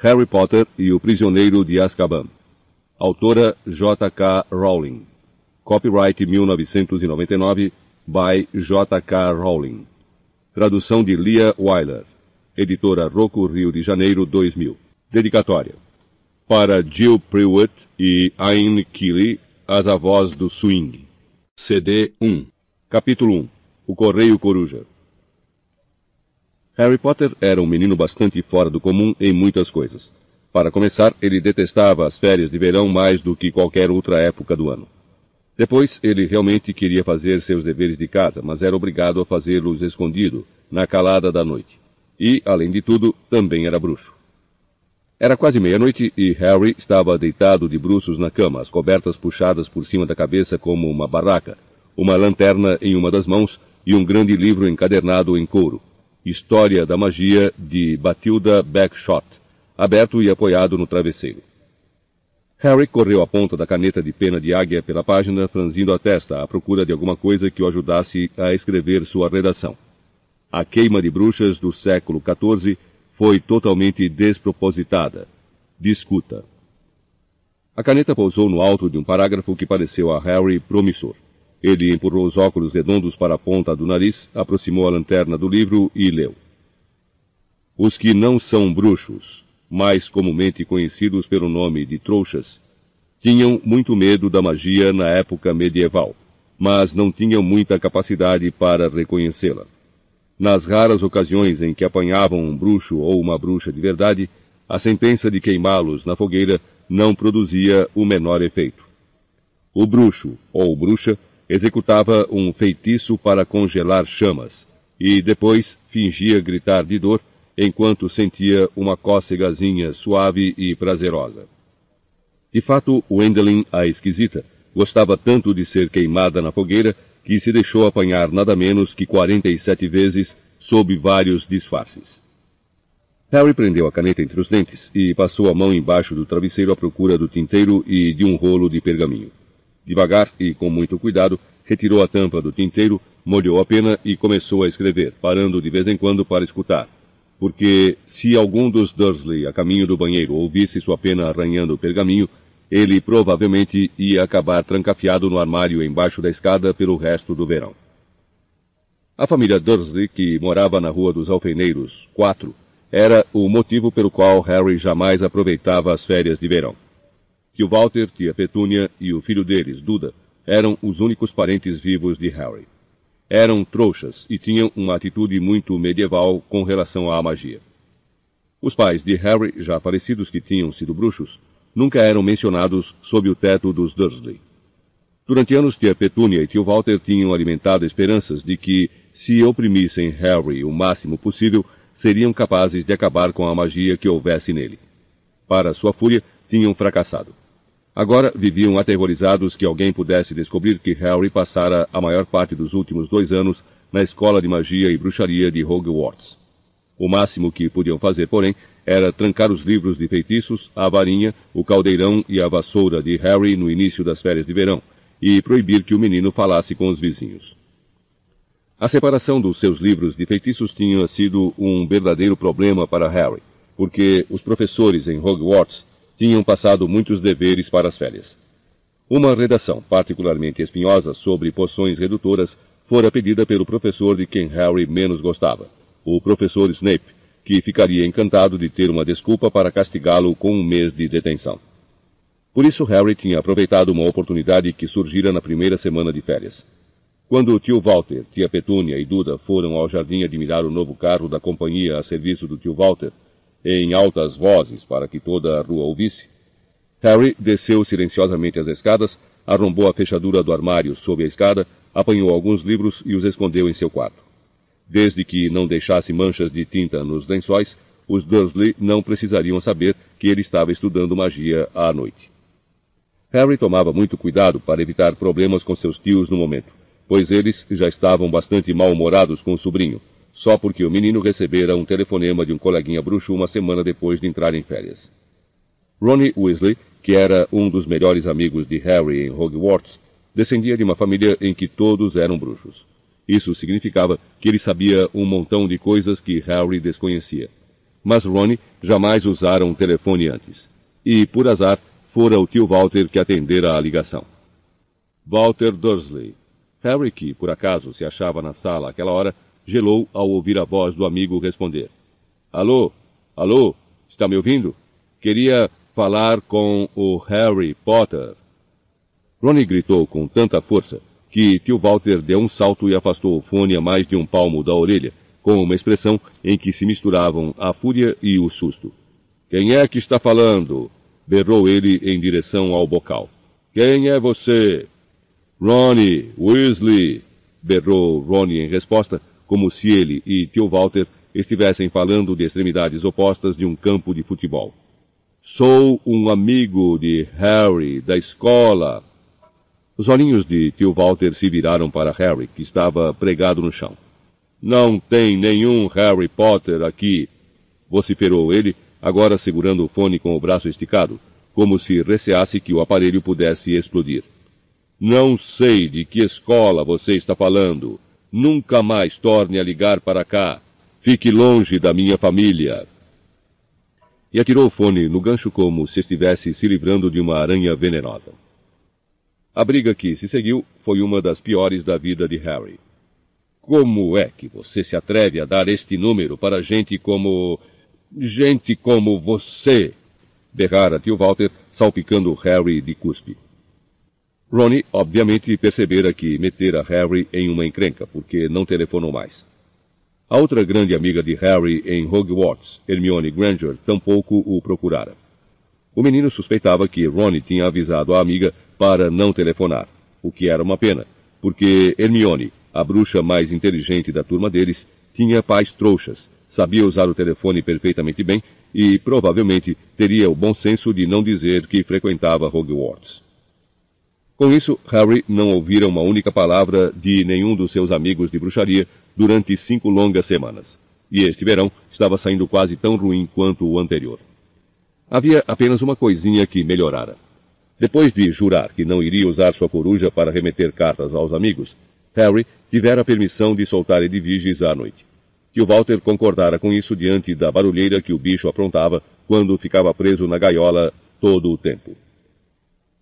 Harry Potter e o Prisioneiro de Azkaban. Autora J.K. Rowling. Copyright 1999 by J.K. Rowling. Tradução de Lia Wyler. Editora Rocco Rio de Janeiro 2000. Dedicatória. Para Jill Prewitt e Ayn Keeley, as avós do swing. CD 1. Capítulo 1. O Correio Coruja. Harry Potter era um menino bastante fora do comum em muitas coisas. Para começar, ele detestava as férias de verão mais do que qualquer outra época do ano. Depois, ele realmente queria fazer seus deveres de casa, mas era obrigado a fazê-los escondido, na calada da noite. E, além de tudo, também era bruxo. Era quase meia-noite e Harry estava deitado de bruços na cama, as cobertas puxadas por cima da cabeça como uma barraca, uma lanterna em uma das mãos e um grande livro encadernado em couro. História da Magia de Batilda Backshot, aberto e apoiado no travesseiro. Harry correu a ponta da caneta de pena de águia pela página, franzindo a testa à procura de alguma coisa que o ajudasse a escrever sua redação. A queima de bruxas do século XIV foi totalmente despropositada. Discuta. A caneta pousou no alto de um parágrafo que pareceu a Harry promissor. Ele empurrou os óculos redondos para a ponta do nariz, aproximou a lanterna do livro e leu. Os que não são bruxos, mais comumente conhecidos pelo nome de trouxas, tinham muito medo da magia na época medieval, mas não tinham muita capacidade para reconhecê-la. Nas raras ocasiões em que apanhavam um bruxo ou uma bruxa de verdade, a sentença de queimá-los na fogueira não produzia o menor efeito. O bruxo ou bruxa executava um feitiço para congelar chamas e depois fingia gritar de dor enquanto sentia uma cócegazinha suave e prazerosa. De fato, Wendelin, a esquisita, gostava tanto de ser queimada na fogueira que se deixou apanhar nada menos que 47 vezes sob vários disfarces. Harry prendeu a caneta entre os dentes e passou a mão embaixo do travesseiro à procura do tinteiro e de um rolo de pergaminho. Devagar e com muito cuidado, retirou a tampa do tinteiro, molhou a pena e começou a escrever, parando de vez em quando para escutar, porque se algum dos Dursley a caminho do banheiro ouvisse sua pena arranhando o pergaminho, ele provavelmente ia acabar trancafiado no armário embaixo da escada pelo resto do verão. A família Dursley, que morava na Rua dos Alfeneiros 4, era o motivo pelo qual Harry jamais aproveitava as férias de verão. Tio Walter, tia Petúnia e o filho deles, Duda, eram os únicos parentes vivos de Harry eram trouxas e tinham uma atitude muito medieval com relação à magia. Os pais de Harry, já falecidos que tinham sido bruxos, nunca eram mencionados sob o teto dos Dursley. Durante anos, tia Petúnia e tio Walter tinham alimentado esperanças de que, se oprimissem Harry o máximo possível, seriam capazes de acabar com a magia que houvesse nele. Para sua fúria, tinham fracassado. Agora viviam aterrorizados que alguém pudesse descobrir que Harry passara a maior parte dos últimos dois anos na escola de magia e bruxaria de Hogwarts. O máximo que podiam fazer, porém, era trancar os livros de feitiços, a varinha, o caldeirão e a vassoura de Harry no início das férias de verão, e proibir que o menino falasse com os vizinhos. A separação dos seus livros de feitiços tinha sido um verdadeiro problema para Harry, porque os professores em Hogwarts tinham passado muitos deveres para as férias. Uma redação particularmente espinhosa sobre poções redutoras fora pedida pelo professor de quem Harry menos gostava, o professor Snape, que ficaria encantado de ter uma desculpa para castigá-lo com um mês de detenção. Por isso, Harry tinha aproveitado uma oportunidade que surgira na primeira semana de férias. Quando o tio Walter, tia Petúnia e Duda foram ao jardim admirar o novo carro da companhia a serviço do tio Walter, em altas vozes para que toda a rua ouvisse. Harry desceu silenciosamente as escadas, arrombou a fechadura do armário sob a escada, apanhou alguns livros e os escondeu em seu quarto. Desde que não deixasse manchas de tinta nos lençóis, os Dursley não precisariam saber que ele estava estudando magia à noite. Harry tomava muito cuidado para evitar problemas com seus tios no momento, pois eles já estavam bastante mal-humorados com o sobrinho, só porque o menino recebera um telefonema de um coleguinha bruxo uma semana depois de entrar em férias. Ronnie Weasley, que era um dos melhores amigos de Harry em Hogwarts, descendia de uma família em que todos eram bruxos. Isso significava que ele sabia um montão de coisas que Harry desconhecia. Mas Ronnie jamais usara um telefone antes. E, por azar, fora o tio Walter que atendera a ligação. Walter Dursley. Harry, que por acaso se achava na sala àquela hora, gelou ao ouvir a voz do amigo responder. Alô? Alô? Está me ouvindo? Queria falar com o Harry Potter. Ronnie gritou com tanta força que tio Walter deu um salto e afastou o fone a mais de um palmo da orelha, com uma expressão em que se misturavam a fúria e o susto. Quem é que está falando? berrou ele em direção ao bocal. Quem é você? Ronnie, Weasley, berrou Ronnie em resposta, como se ele e tio Walter estivessem falando de extremidades opostas de um campo de futebol. Sou um amigo de Harry, da escola. Os olhinhos de tio Walter se viraram para Harry, que estava pregado no chão. Não tem nenhum Harry Potter aqui, vociferou ele, agora segurando o fone com o braço esticado, como se receasse que o aparelho pudesse explodir. Não sei de que escola você está falando. Nunca mais torne a ligar para cá. Fique longe da minha família. E atirou o fone no gancho como se estivesse se livrando de uma aranha venenosa. A briga que se seguiu foi uma das piores da vida de Harry. Como é que você se atreve a dar este número para gente como. gente como você? berrara tio Walter, salpicando Harry de cuspe. Ronnie, obviamente, percebera que metera Harry em uma encrenca, porque não telefonou mais. A outra grande amiga de Harry em Hogwarts, Hermione Granger, tampouco o procurara. O menino suspeitava que Ronnie tinha avisado a amiga para não telefonar, o que era uma pena, porque Hermione, a bruxa mais inteligente da turma deles, tinha pais trouxas, sabia usar o telefone perfeitamente bem e provavelmente teria o bom senso de não dizer que frequentava Hogwarts. Com isso, Harry não ouvira uma única palavra de nenhum dos seus amigos de bruxaria durante cinco longas semanas. E este verão estava saindo quase tão ruim quanto o anterior. Havia apenas uma coisinha que melhorara. Depois de jurar que não iria usar sua coruja para remeter cartas aos amigos, Harry tivera permissão de soltar Edviges à noite. Tio Walter concordara com isso diante da barulheira que o bicho aprontava quando ficava preso na gaiola todo o tempo.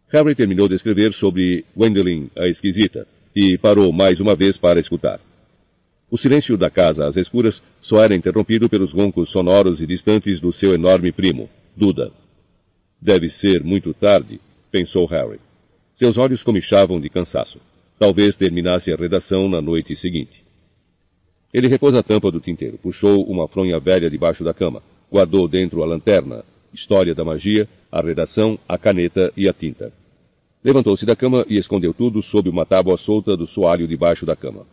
Harry terminou de escrever sobre Gwendolen, a esquisita, e parou mais uma vez para escutar. O silêncio da casa às escuras só era interrompido pelos roncos sonoros e distantes do seu enorme primo, Duda. Deve ser muito tarde, pensou Harry. Seus olhos comichavam de cansaço. Talvez terminasse a redação na noite seguinte. Ele repôs a tampa do tinteiro, puxou uma fronha velha debaixo da cama, guardou dentro a lanterna, história da magia, a redação, a caneta e a tinta. Levantou-se da cama e escondeu tudo sob uma tábua solta do soalho debaixo da cama.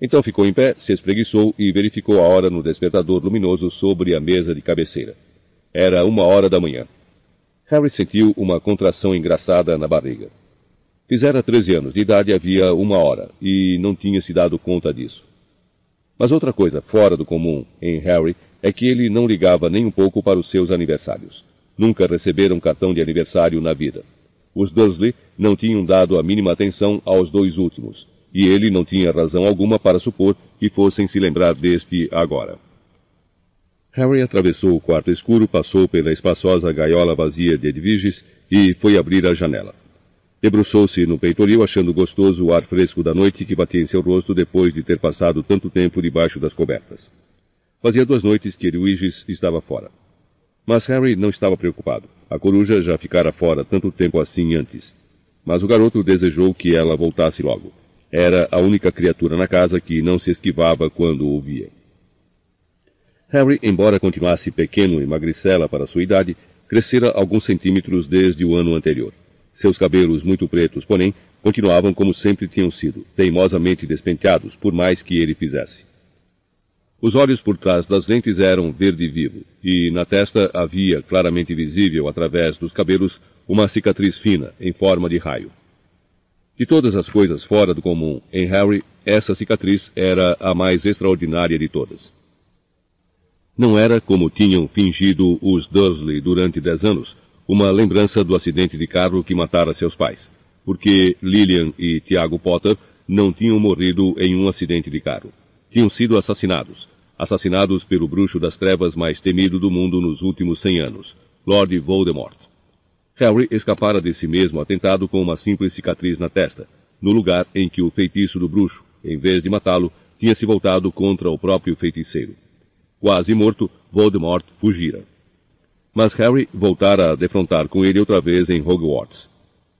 Então ficou em pé, se espreguiçou e verificou a hora no despertador luminoso sobre a mesa de cabeceira. Era uma hora da manhã. Harry sentiu uma contração engraçada na barriga. Fizera 13 anos de idade havia uma hora e não tinha se dado conta disso. Mas outra coisa fora do comum em Harry é que ele não ligava nem um pouco para os seus aniversários. Nunca receberam cartão de aniversário na vida. Os Dursley não tinham dado a mínima atenção aos dois últimos, e ele não tinha razão alguma para supor que fossem se lembrar deste agora. Harry atravessou o quarto escuro, passou pela espaçosa gaiola vazia de Edviges e foi abrir a janela. Debruçou-se no peitoril, achando gostoso o ar fresco da noite que batia em seu rosto depois de ter passado tanto tempo debaixo das cobertas. Fazia duas noites que Edwiges estava fora. Mas Harry não estava preocupado. A coruja já ficara fora tanto tempo assim antes. Mas o garoto desejou que ela voltasse logo. Era a única criatura na casa que não se esquivava quando o via. Harry, embora continuasse pequeno e magricela para sua idade, crescera alguns centímetros desde o ano anterior. Seus cabelos muito pretos, porém, continuavam como sempre tinham sido, teimosamente despenteados, por mais que ele fizesse. Os olhos por trás das lentes eram verde vivo, e na testa havia, claramente visível através dos cabelos, uma cicatriz fina, em forma de raio. De todas as coisas fora do comum em Harry, essa cicatriz era a mais extraordinária de todas. Não era como tinham fingido os Dursley durante dez anos, uma lembrança do acidente de carro que matara seus pais, porque Lillian e Tiago Potter não tinham morrido em um acidente de carro. Tinham sido assassinados, assassinados pelo bruxo das trevas mais temido do mundo nos últimos cem anos, Lord Voldemort. Harry escapara desse mesmo atentado com uma simples cicatriz na testa, no lugar em que o feitiço do bruxo, em vez de matá-lo, tinha se voltado contra o próprio feiticeiro. Quase morto, Voldemort fugira. Mas Harry voltara a defrontar com ele outra vez em Hogwarts.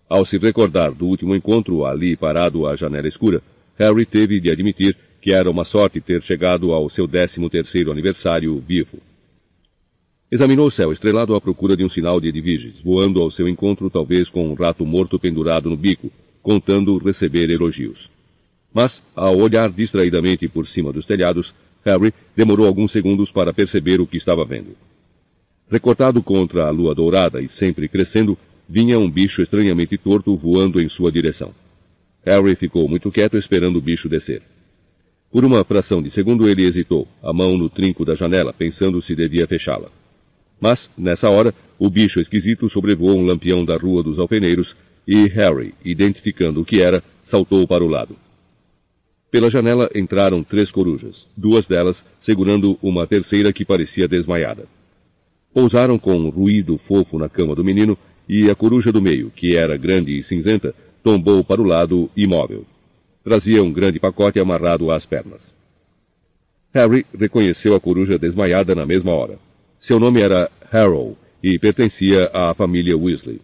Ao se recordar do último encontro ali parado à janela escura, Harry teve de admitir que era uma sorte ter chegado ao seu décimo terceiro aniversário vivo. Examinou o céu estrelado à procura de um sinal de Edviges, voando ao seu encontro talvez com um rato morto pendurado no bico, contando receber elogios. Mas, ao olhar distraidamente por cima dos telhados, Harry demorou alguns segundos para perceber o que estava vendo. Recortado contra a lua dourada e sempre crescendo, vinha um bicho estranhamente torto voando em sua direção. Harry ficou muito quieto esperando o bicho descer. Por uma fração de segundo ele hesitou, a mão no trinco da janela, pensando se devia fechá-la. Mas, nessa hora, o bicho esquisito sobrevoou um lampião da Rua dos Alfeneiros e Harry, identificando o que era, saltou para o lado. Pela janela entraram três corujas, duas delas segurando uma terceira que parecia desmaiada. Pousaram com um ruído fofo na cama do menino e a coruja do meio, que era grande e cinzenta, tombou para o lado, imóvel. Trazia um grande pacote amarrado às pernas. Harry reconheceu a coruja desmaiada na mesma hora. Seu nome era Harrow e pertencia à família Weasley.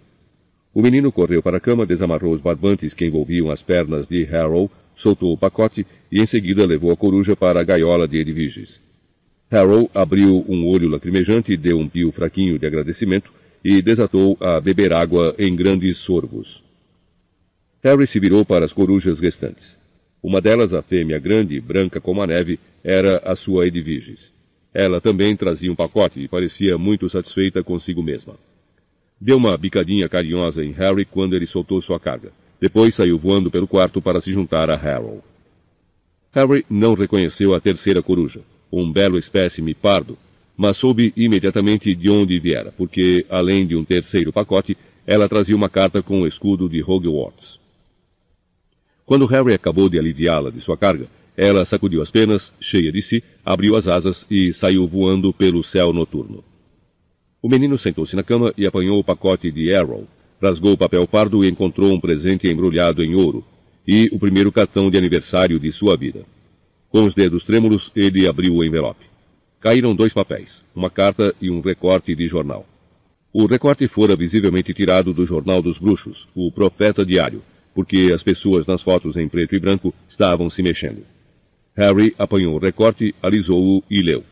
O menino correu para a cama, desamarrou os barbantes que envolviam as pernas de Harrow, soltou o pacote e em seguida levou a coruja para a gaiola de Edviges. Harrow abriu um olho lacrimejante, deu um pio fraquinho de agradecimento e desatou a beber água em grandes sorvos. Harry se virou para as corujas restantes. Uma delas, a fêmea grande, branca como a neve, era a sua Edviges. Ela também trazia um pacote e parecia muito satisfeita consigo mesma. Deu uma bicadinha carinhosa em Harry quando ele soltou sua carga. Depois saiu voando pelo quarto para se juntar a Harold. Harry não reconheceu a terceira coruja, um belo espécime pardo, mas soube imediatamente de onde viera, porque, além de um terceiro pacote, ela trazia uma carta com o escudo de Hogwarts. Quando Harry acabou de aliviá-la de sua carga, ela sacudiu as penas, cheia de si, abriu as asas e saiu voando pelo céu noturno. O menino sentou-se na cama e apanhou o pacote de Arrow, rasgou o papel pardo e encontrou um presente embrulhado em ouro, e o primeiro cartão de aniversário de sua vida. Com os dedos trêmulos, ele abriu o envelope. Caíram dois papéis, uma carta e um recorte de jornal. O recorte fora visivelmente tirado do Jornal dos Bruxos, o Profeta Diário, porque as pessoas nas fotos em preto e branco estavam se mexendo. Harry apanhou o recorte, alisou-o e leu.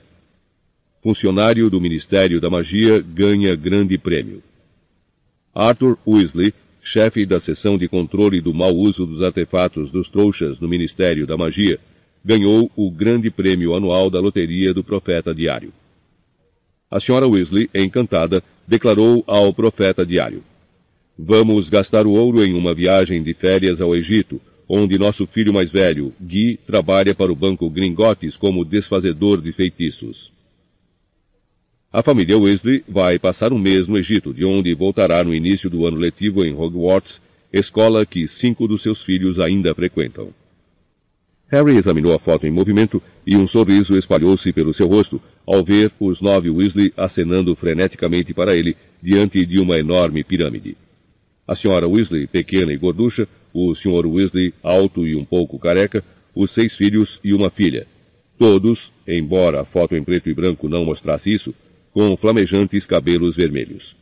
Funcionário do Ministério da Magia ganha grande prêmio. Arthur Weasley, chefe da seção de controle do mau uso dos artefatos dos trouxas no Ministério da Magia, ganhou o grande prêmio anual da loteria do Profeta Diário. A senhora Weasley, encantada, declarou ao Profeta Diário: Vamos gastar o ouro em uma viagem de férias ao Egito, onde nosso filho mais velho, Guy, trabalha para o Banco Gringotes como desfazedor de feitiços. A família Weasley vai passar um mês no Egito, de onde voltará no início do ano letivo em Hogwarts, escola que cinco dos seus filhos ainda frequentam. Harry examinou a foto em movimento e um sorriso espalhou-se pelo seu rosto ao ver os nove Weasley acenando freneticamente para ele diante de uma enorme pirâmide. A senhora Weasley, pequena e gorducha, o Sr. Weasley, alto e um pouco careca, os seis filhos e uma filha. Todos, embora a foto em preto e branco não mostrasse isso, com flamejantes cabelos vermelhos.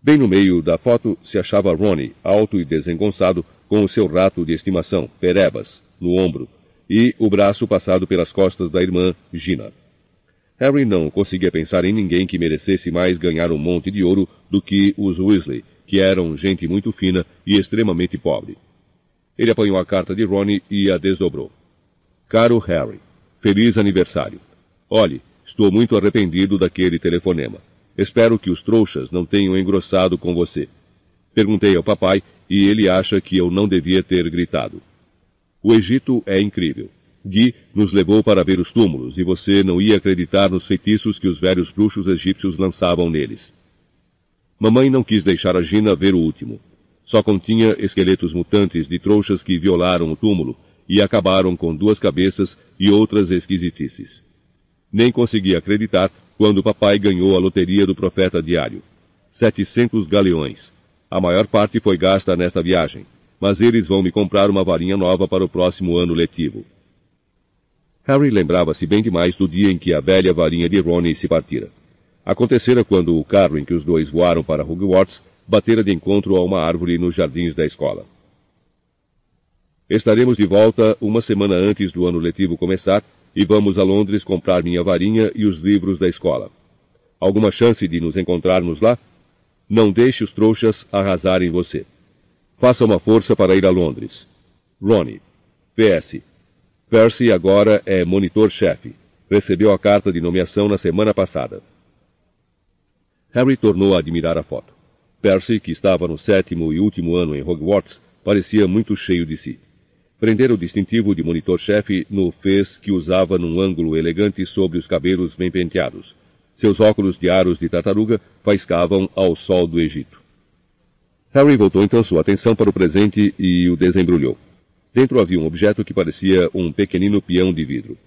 Bem no meio da foto se achava Ronnie, alto e desengonçado, com o seu rato de estimação, Perebas, no ombro, e o braço passado pelas costas da irmã, Gina. Harry não conseguia pensar em ninguém que merecesse mais ganhar um monte de ouro do que os Weasley, que eram gente muito fina e extremamente pobre. Ele apanhou a carta de Ronnie e a desdobrou. Caro Harry, feliz aniversário. Olhe, Estou muito arrependido daquele telefonema. Espero que os trouxas não tenham engrossado com você. Perguntei ao papai e ele acha que eu não devia ter gritado. O Egito é incrível. Gui nos levou para ver os túmulos e você não ia acreditar nos feitiços que os velhos bruxos egípcios lançavam neles. Mamãe não quis deixar a Gina ver o último. Só continha esqueletos mutantes de trouxas que violaram o túmulo e acabaram com duas cabeças e outras esquisitices. nem conseguia acreditar quando o papai ganhou a loteria do profeta diário. 700 galeões. A maior parte foi gasta nesta viagem, mas eles vão me comprar uma varinha nova para o próximo ano letivo. Harry lembrava-se bem demais do dia em que a velha varinha de Ronnie se partira. Acontecera quando o carro em que os dois voaram para Hogwarts batera de encontro a uma árvore nos jardins da escola. Estaremos de volta uma semana antes do ano letivo começar e vamos a Londres comprar minha varinha e os livros da escola. Alguma chance de nos encontrarmos lá? Não deixe os trouxas arrasarem você. Faça uma força para ir a Londres. Ronnie. PS. Percy agora é monitor-chefe. Recebeu a carta de nomeação na semana passada. Harry tornou a admirar a foto. Percy, que estava no sétimo e último ano em Hogwarts, parecia muito cheio de si. Prender o distintivo de monitor-chefe no fez que usava num ângulo elegante sobre os cabelos bem penteados. Seus óculos de aros de tartaruga faiscavam ao sol do Egito. Harry voltou então sua atenção para o presente e o desembrulhou. Dentro havia um objeto que parecia um pequenino peão de vidro.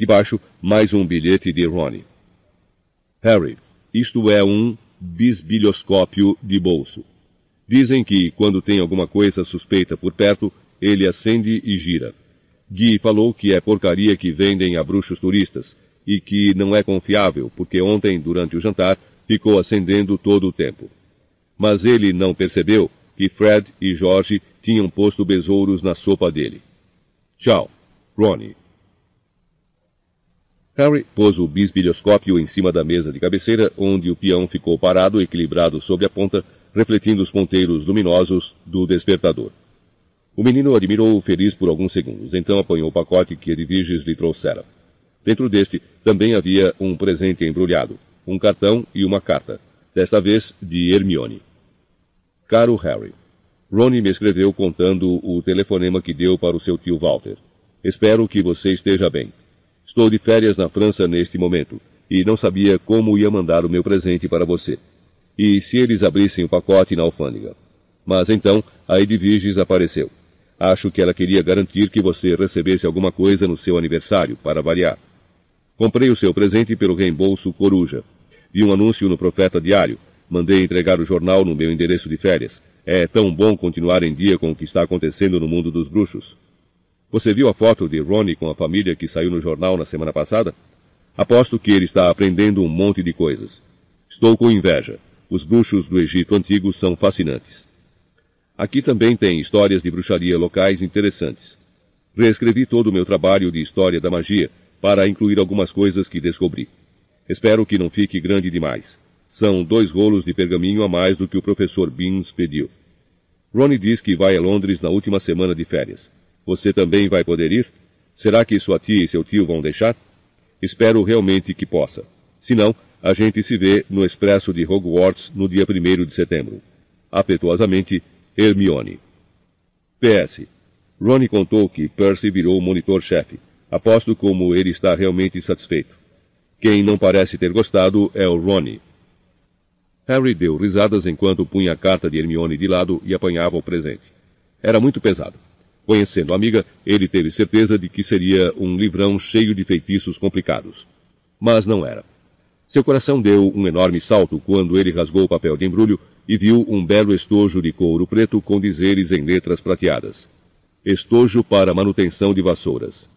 Debaixo, mais um bilhete de Ronnie. Harry, isto é um bisbilhoscópio de bolso. Dizem que, quando tem alguma coisa suspeita por perto, ele acende e gira. Guy falou que é porcaria que vendem a bruxos turistas e que não é confiável, porque ontem, durante o jantar, ficou acendendo todo o tempo. Mas ele não percebeu que Fred e George tinham posto besouros na sopa dele. Tchau, Ronnie. Harry pôs o bisbilhoscópio em cima da mesa de cabeceira, onde o peão ficou parado, equilibrado sobre a ponta, refletindo os ponteiros luminosos do despertador. O menino admirou-o feliz por alguns segundos, então apanhou o pacote que Edviges lhe trouxera. Dentro deste também havia um presente embrulhado, um cartão e uma carta, desta vez de Hermione. Caro Harry, Ronnie me escreveu contando o telefonema que deu para o seu tio Walter. Espero que você esteja bem. Estou de férias na França neste momento e não sabia como ia mandar o meu presente para você. E se eles abrissem o pacote na alfândega. Mas então a Edviges apareceu. Acho que ela queria garantir que você recebesse alguma coisa no seu aniversário, para variar. Comprei o seu presente pelo reembolso Coruja. Vi um anúncio no Profeta Diário. Mandei entregar o jornal no meu endereço de férias. É tão bom continuar em dia com o que está acontecendo no mundo dos bruxos. Você viu a foto de Ronnie com a família que saiu no jornal na semana passada? Aposto que ele está aprendendo um monte de coisas. Estou com inveja. Os bruxos do Egito Antigo são fascinantes. Aqui também tem histórias de bruxaria locais interessantes. Reescrevi todo o meu trabalho de história da magia para incluir algumas coisas que descobri. Espero que não fique grande demais. São dois rolos de pergaminho a mais do que o professor Beans pediu. Ronnie diz que vai a Londres na última semana de férias. Você também vai poder ir? Será que sua tia e seu tio vão deixar? Espero realmente que possa. Se não, a gente se vê no Expresso de Hogwarts no dia 1 de setembro. Afetuosamente, Hermione. PS. Ronnie contou que Percy virou monitor-chefe. Aposto como ele está realmente satisfeito. Quem não parece ter gostado é o Ronnie. Harry deu risadas enquanto punha a carta de Hermione de lado e apanhava o presente. Era muito pesado. Conhecendo a amiga, ele teve certeza de que seria um livrão cheio de feitiços complicados. Mas não era. Seu coração deu um enorme salto quando ele rasgou o papel de embrulho e viu um belo estojo de couro preto com dizeres em letras prateadas. Estojo para manutenção de vassouras.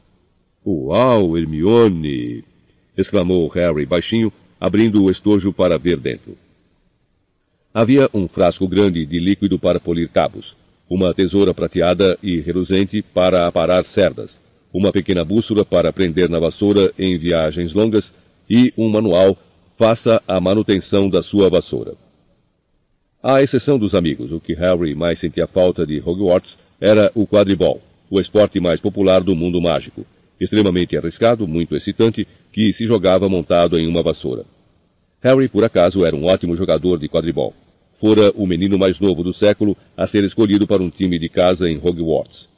Uau, Hermione! exclamou Harry baixinho, abrindo o estojo para ver dentro. Havia um frasco grande de líquido para polir cabos, uma tesoura prateada e reluzente para aparar cerdas, uma pequena bússola para prender na vassoura em viagens longas e um manual faça a manutenção da sua vassoura. À exceção dos amigos, o que Harry mais sentia falta de Hogwarts era o quadribol, o esporte mais popular do mundo mágico, extremamente arriscado, muito excitante, que se jogava montado em uma vassoura. Harry, por acaso, era um ótimo jogador de quadribol. Fora o menino mais novo do século a ser escolhido para um time de casa em Hogwarts.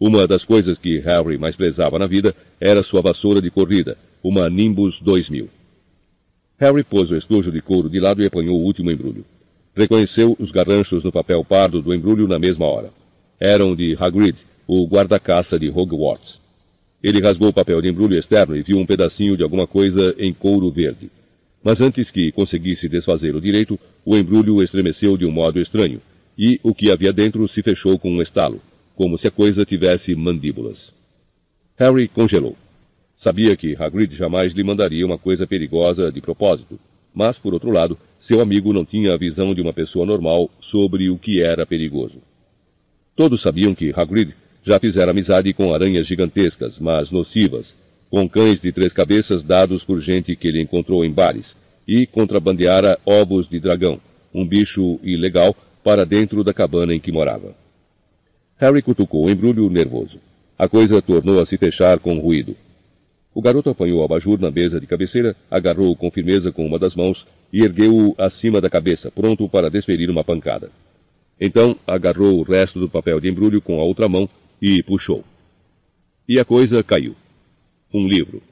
Uma das coisas que Harry mais prezava na vida era sua vassoura de corrida, uma Nimbus 2000. Harry pôs o estojo de couro de lado e apanhou o último embrulho. Reconheceu os garranchos no papel pardo do embrulho na mesma hora. Eram de Hagrid, o guarda-caça de Hogwarts. Ele rasgou o papel de embrulho externo e viu um pedacinho de alguma coisa em couro verde. Mas antes que conseguisse desfazê-lo direito, o embrulho estremeceu de um modo estranho, e o que havia dentro se fechou com um estalo, como se a coisa tivesse mandíbulas. Harry congelou. Sabia que Hagrid jamais lhe mandaria uma coisa perigosa de propósito, mas, por outro lado, seu amigo não tinha a visão de uma pessoa normal sobre o que era perigoso. Todos sabiam que Hagrid já fizera amizade com aranhas gigantescas, mas nocivas, com cães de três cabeças dados por gente que ele encontrou em bares, e contrabandeara ovos de dragão, um bicho ilegal, para dentro da cabana em que morava. Harry cutucou o embrulho nervoso. A coisa tornou a se fechar com ruído. O garoto apanhou o abajur na mesa de cabeceira, agarrou-o com firmeza com uma das mãos e ergueu-o acima da cabeça, pronto para desferir uma pancada. Então agarrou o resto do papel de embrulho com a outra mão e puxou. E a coisa caiu. Um livro.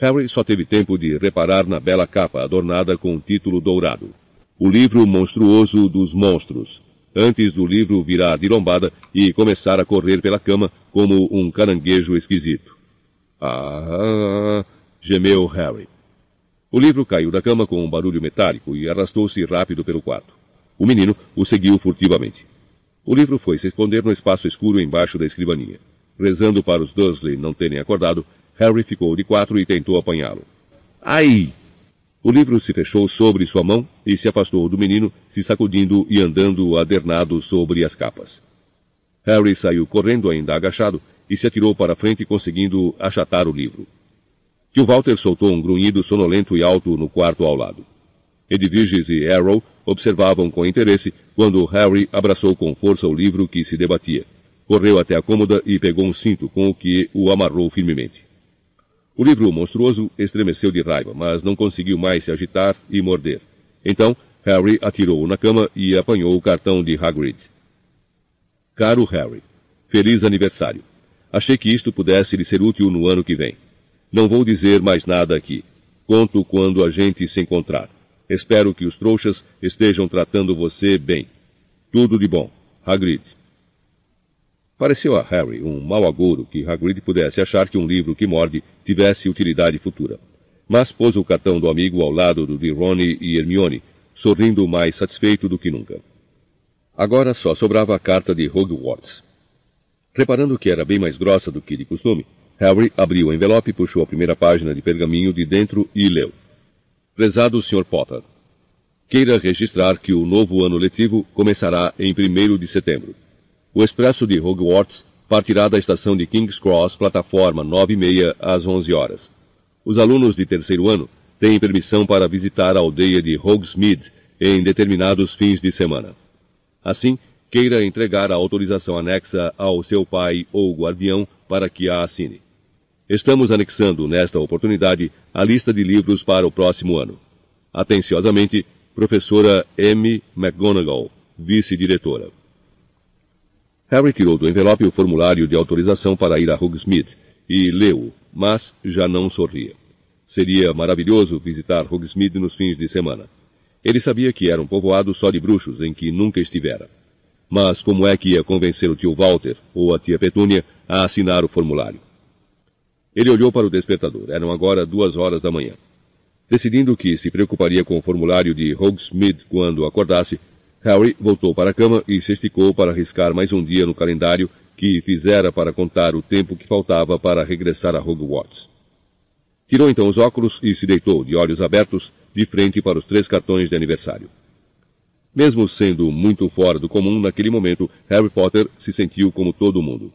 Harry só teve tempo de reparar na bela capa adornada com um título dourado. O livro monstruoso dos monstros. Antes do livro virar de lombada e começar a correr pela cama como um caranguejo esquisito. Ah! gemeu Harry. O livro caiu da cama com um barulho metálico e arrastou-se rápido pelo quarto. O menino o seguiu furtivamente. O livro foi se esconder no espaço escuro embaixo da escrivaninha. Rezando para os Dursley não terem acordado, Harry ficou de quatro e tentou apanhá-lo. Ai! O livro se fechou sobre sua mão e se afastou do menino, se sacudindo e andando adernado sobre as capas. Harry saiu correndo ainda agachado e se atirou para frente conseguindo achatar o livro. Tio Walter soltou um grunhido sonolento e alto no quarto ao lado. Edviges e Arrow observavam com interesse quando Harry abraçou com força o livro que se debatia. Correu até a cômoda e pegou um cinto com o que o amarrou firmemente. O livro monstruoso estremeceu de raiva, mas não conseguiu mais se agitar e morder. Então, Harry atirou-o na cama e apanhou o cartão de Hagrid. Caro Harry, feliz aniversário. Achei que isto pudesse lhe ser útil no ano que vem. Não vou dizer mais nada aqui. Conto quando a gente se encontrar. Espero que os trouxas estejam tratando você bem. Tudo de bom. Hagrid. Pareceu a Harry um mau agouro que Hagrid pudesse achar que um livro que morde tivesse utilidade futura. Mas pôs o cartão do amigo ao lado do de Rony e Hermione, sorrindo mais satisfeito do que nunca. Agora só sobrava a carta de Hogwarts. Reparando que era bem mais grossa do que de costume, Harry abriu o envelope, puxou a primeira página de pergaminho de dentro e leu. Prezado Sr. Potter, queira registrar que o novo ano letivo começará em 1 de setembro. O expresso de Hogwarts partirá da estação de King's Cross, plataforma 9 e meia, às 11 horas. Os alunos de terceiro ano têm permissão para visitar a aldeia de Hogsmeade em determinados fins de semana. Assim, queira entregar a autorização anexa ao seu pai ou guardião para que a assine. Estamos anexando, nesta oportunidade, a lista de livros para o próximo ano. Atenciosamente, Professora M. McGonagall, Vice-Diretora. Harry tirou do envelope o formulário de autorização para ir a Hogsmeade e leu-o, mas já não sorria. Seria maravilhoso visitar Hogsmeade nos fins de semana. Ele sabia que era um povoado só de bruxos em que nunca estivera. Mas como é que ia convencer o tio Walter ou a tia Petúnia a assinar o formulário? Ele olhou para o despertador. Eram agora duas horas da manhã. Decidindo que se preocuparia com o formulário de Hogsmeade quando acordasse, Harry voltou para a cama e se esticou para arriscar mais um dia no calendário que fizera para contar o tempo que faltava para regressar a Hogwarts. Tirou então os óculos e se deitou, de olhos abertos, de frente para os três cartões de aniversário. Mesmo sendo muito fora do comum naquele momento, Harry Potter se sentiu como todo mundo.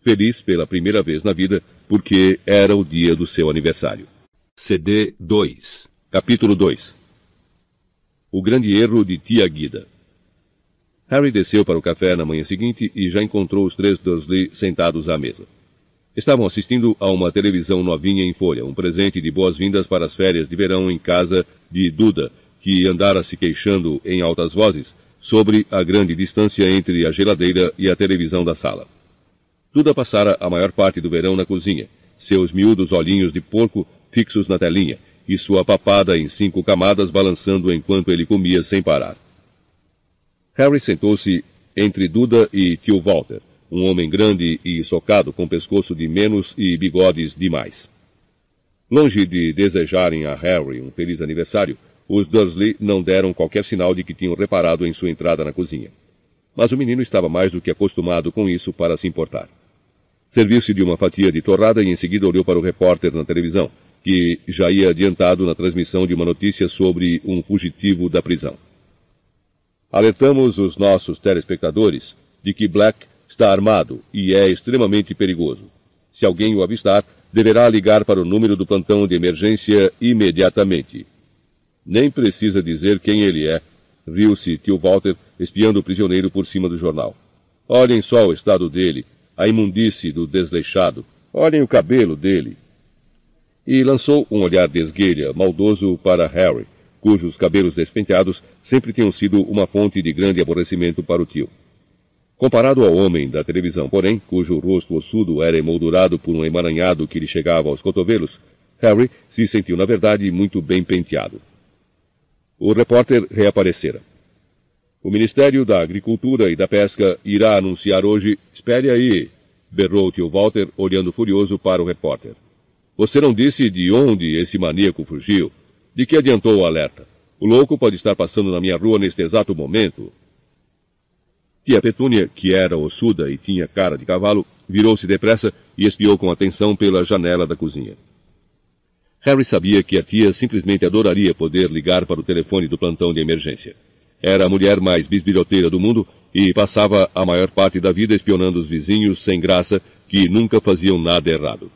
Feliz pela primeira vez na vida, porque era o dia do seu aniversário. CD 2 Capítulo 2 O grande erro de Tia Guida Harry desceu para o café na manhã seguinte e já encontrou os três Dursley sentados à mesa. Estavam assistindo a uma televisão novinha em folha, um presente de boas-vindas para as férias de verão em casa de Duda, que andara se queixando em altas vozes sobre a grande distância entre a geladeira e a televisão da sala. Duda passara a maior parte do verão na cozinha, seus miúdos olhinhos de porco fixos na telinha, e sua papada em cinco camadas balançando enquanto ele comia sem parar. Harry sentou-se entre Duda e tio Walter, um homem grande e socado com pescoço de menos e bigodes demais. Longe de desejarem a Harry um feliz aniversário, os Dursley não deram qualquer sinal de que tinham reparado em sua entrada na cozinha. Mas o menino estava mais do que acostumado com isso para se importar. Serviu-se de uma fatia de torrada e em seguida olhou para o repórter na televisão, que já ia adiantado na transmissão de uma notícia sobre um fugitivo da prisão. Alertamos os nossos telespectadores de que Black está armado e é extremamente perigoso. Se alguém o avistar, deverá ligar para o número do plantão de emergência imediatamente. Nem precisa dizer quem ele é, riu-se tio Walter, espiando o prisioneiro por cima do jornal. Olhem só o estado dele, a imundície do desleixado. Olhem o cabelo dele, e lançou um olhar de esguelha maldoso para Harry, cujos cabelos despenteados sempre tinham sido uma fonte de grande aborrecimento para o tio. Comparado ao homem da televisão, porém, cujo rosto ossudo era emoldurado por um emaranhado que lhe chegava aos cotovelos, Harry se sentiu, na verdade, muito bem penteado. O repórter reaparecera. O Ministério da Agricultura e da Pesca irá anunciar hoje. Espere aí, berrou o tio Walter, olhando furioso para o repórter. Você não disse de onde esse maníaco fugiu. De que adiantou o alerta? O louco pode estar passando na minha rua neste exato momento. Tia Petúnia, que era ossuda e tinha cara de cavalo, virou-se depressa e espiou com atenção pela janela da cozinha. Harry sabia que a tia simplesmente adoraria poder ligar para o telefone do plantão de emergência. Era a mulher mais bisbilhoteira do mundo e passava a maior parte da vida espionando os vizinhos sem graça que nunca faziam nada errado.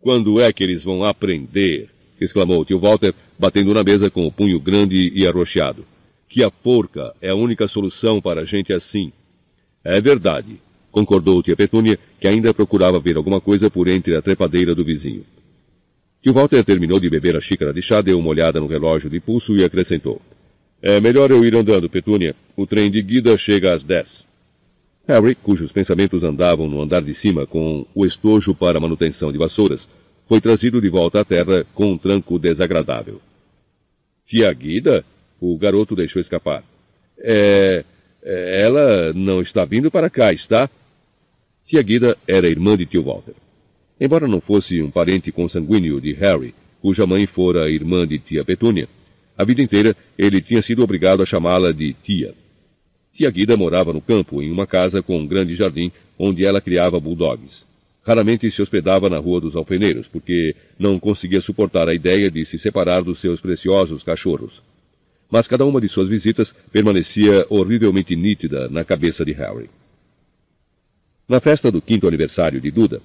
Quando é que eles vão aprender? Exclamou o tio Walter, batendo na mesa com o punho grande e arroxeado. Que a forca é a única solução para gente assim. É verdade, concordou tia Petúnia, que ainda procurava ver alguma coisa por entre a trepadeira do vizinho. Tio Walter terminou de beber a xícara de chá, deu uma olhada no relógio de pulso e acrescentou. É melhor eu ir andando, Petúnia. O trem de guida chega às dez. Harry, cujos pensamentos andavam no andar de cima com o estojo para manutenção de vassouras, foi trazido de volta à terra com um tranco desagradável. Tia Guida? O garoto deixou escapar. É, é. Ela não está vindo para cá, está? Tia Guida era irmã de tio Walter. Embora não fosse um parente consanguíneo de Harry, cuja mãe fora irmã de tia Petúnia, a vida inteira ele tinha sido obrigado a chamá-la de tia. Tia Guida morava no campo, em uma casa com um grande jardim, onde ela criava bulldogs. Raramente se hospedava na Rua dos Alfeneiros, porque não conseguia suportar a ideia de se separar dos seus preciosos cachorros. Mas cada uma de suas visitas permanecia horrivelmente nítida na cabeça de Harry. Na festa do quinto aniversário de Duda,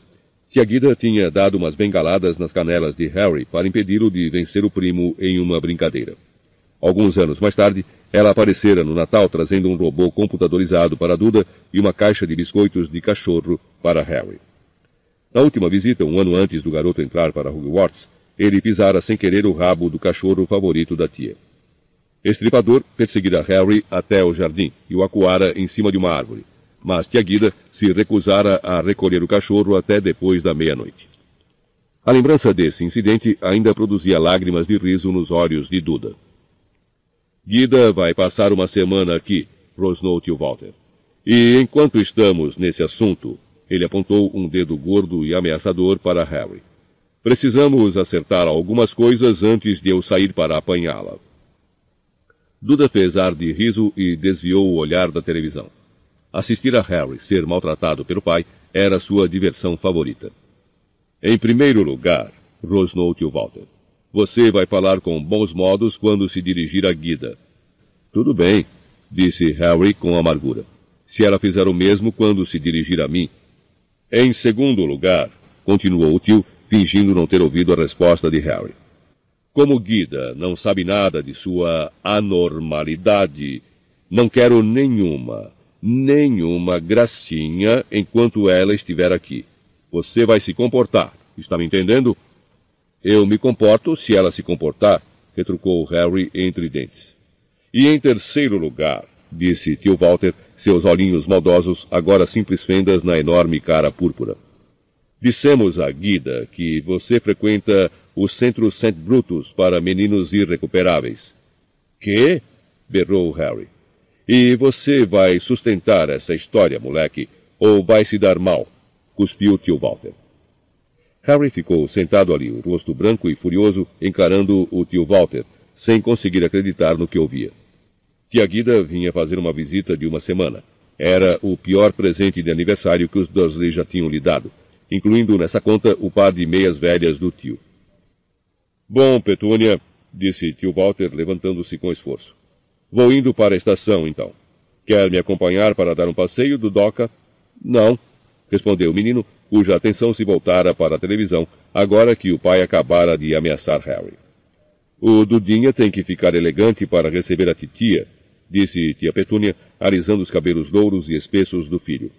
Tia Guida tinha dado umas bengaladas nas canelas de Harry para impedi-lo de vencer o primo em uma brincadeira. Alguns anos mais tarde, ela aparecera no Natal trazendo um robô computadorizado para Duda e uma caixa de biscoitos de cachorro para Harry. Na última visita, um ano antes do garoto entrar para Hogwarts, ele pisara sem querer o rabo do cachorro favorito da tia. Estripador perseguira Harry até o jardim e o acuara em cima de uma árvore, mas tia Guida se recusara a recolher o cachorro até depois da meia-noite. A lembrança desse incidente ainda produzia lágrimas de riso nos olhos de Duda. Guida vai passar uma semana aqui, rosnou tio Walter. E enquanto estamos nesse assunto, ele apontou um dedo gordo e ameaçador para Harry. Precisamos acertar algumas coisas antes de eu sair para apanhá-la. Duda fez ar de riso e desviou o olhar da televisão. Assistir a Harry ser maltratado pelo pai era sua diversão favorita. Em primeiro lugar, rosnou tio Walter. Você vai falar com bons modos quando se dirigir a Guida. Tudo bem, disse Harry com amargura. Se ela fizer o mesmo quando se dirigir a mim. Em segundo lugar, continuou o tio, fingindo não ter ouvido a resposta de Harry. Como Guida não sabe nada de sua anormalidade, não quero nenhuma, nenhuma gracinha enquanto ela estiver aqui. Você vai se comportar, está me entendendo? Eu me comporto se ela se comportar, retrucou Harry entre dentes. E em terceiro lugar, disse tio Walter, seus olhinhos maldosos agora simples fendas na enorme cara púrpura. Dissemos a Guida que você frequenta o Centro St. Brutus para meninos irrecuperáveis. Que? berrou Harry. E você vai sustentar essa história, moleque, ou vai se dar mal, cuspiu tio Walter. Harry ficou sentado ali, o rosto branco e furioso, encarando o tio Walter, sem conseguir acreditar no que ouvia. Tia Guida vinha fazer uma visita de uma semana. Era o pior presente de aniversário que os Dursley já tinham lhe dado, incluindo nessa conta o par de meias velhas do tio. Bom, Petúnia, disse tio Walter, levantando-se com esforço. Vou indo para a estação, então. Quer me acompanhar para dar um passeio do Doca? Não, respondeu o menino, cuja atenção se voltara para a televisão, agora que o pai acabara de ameaçar Harry. O Dudinha tem que ficar elegante para receber a titia, disse tia Petúnia, alisando os cabelos louros e espessos do filho.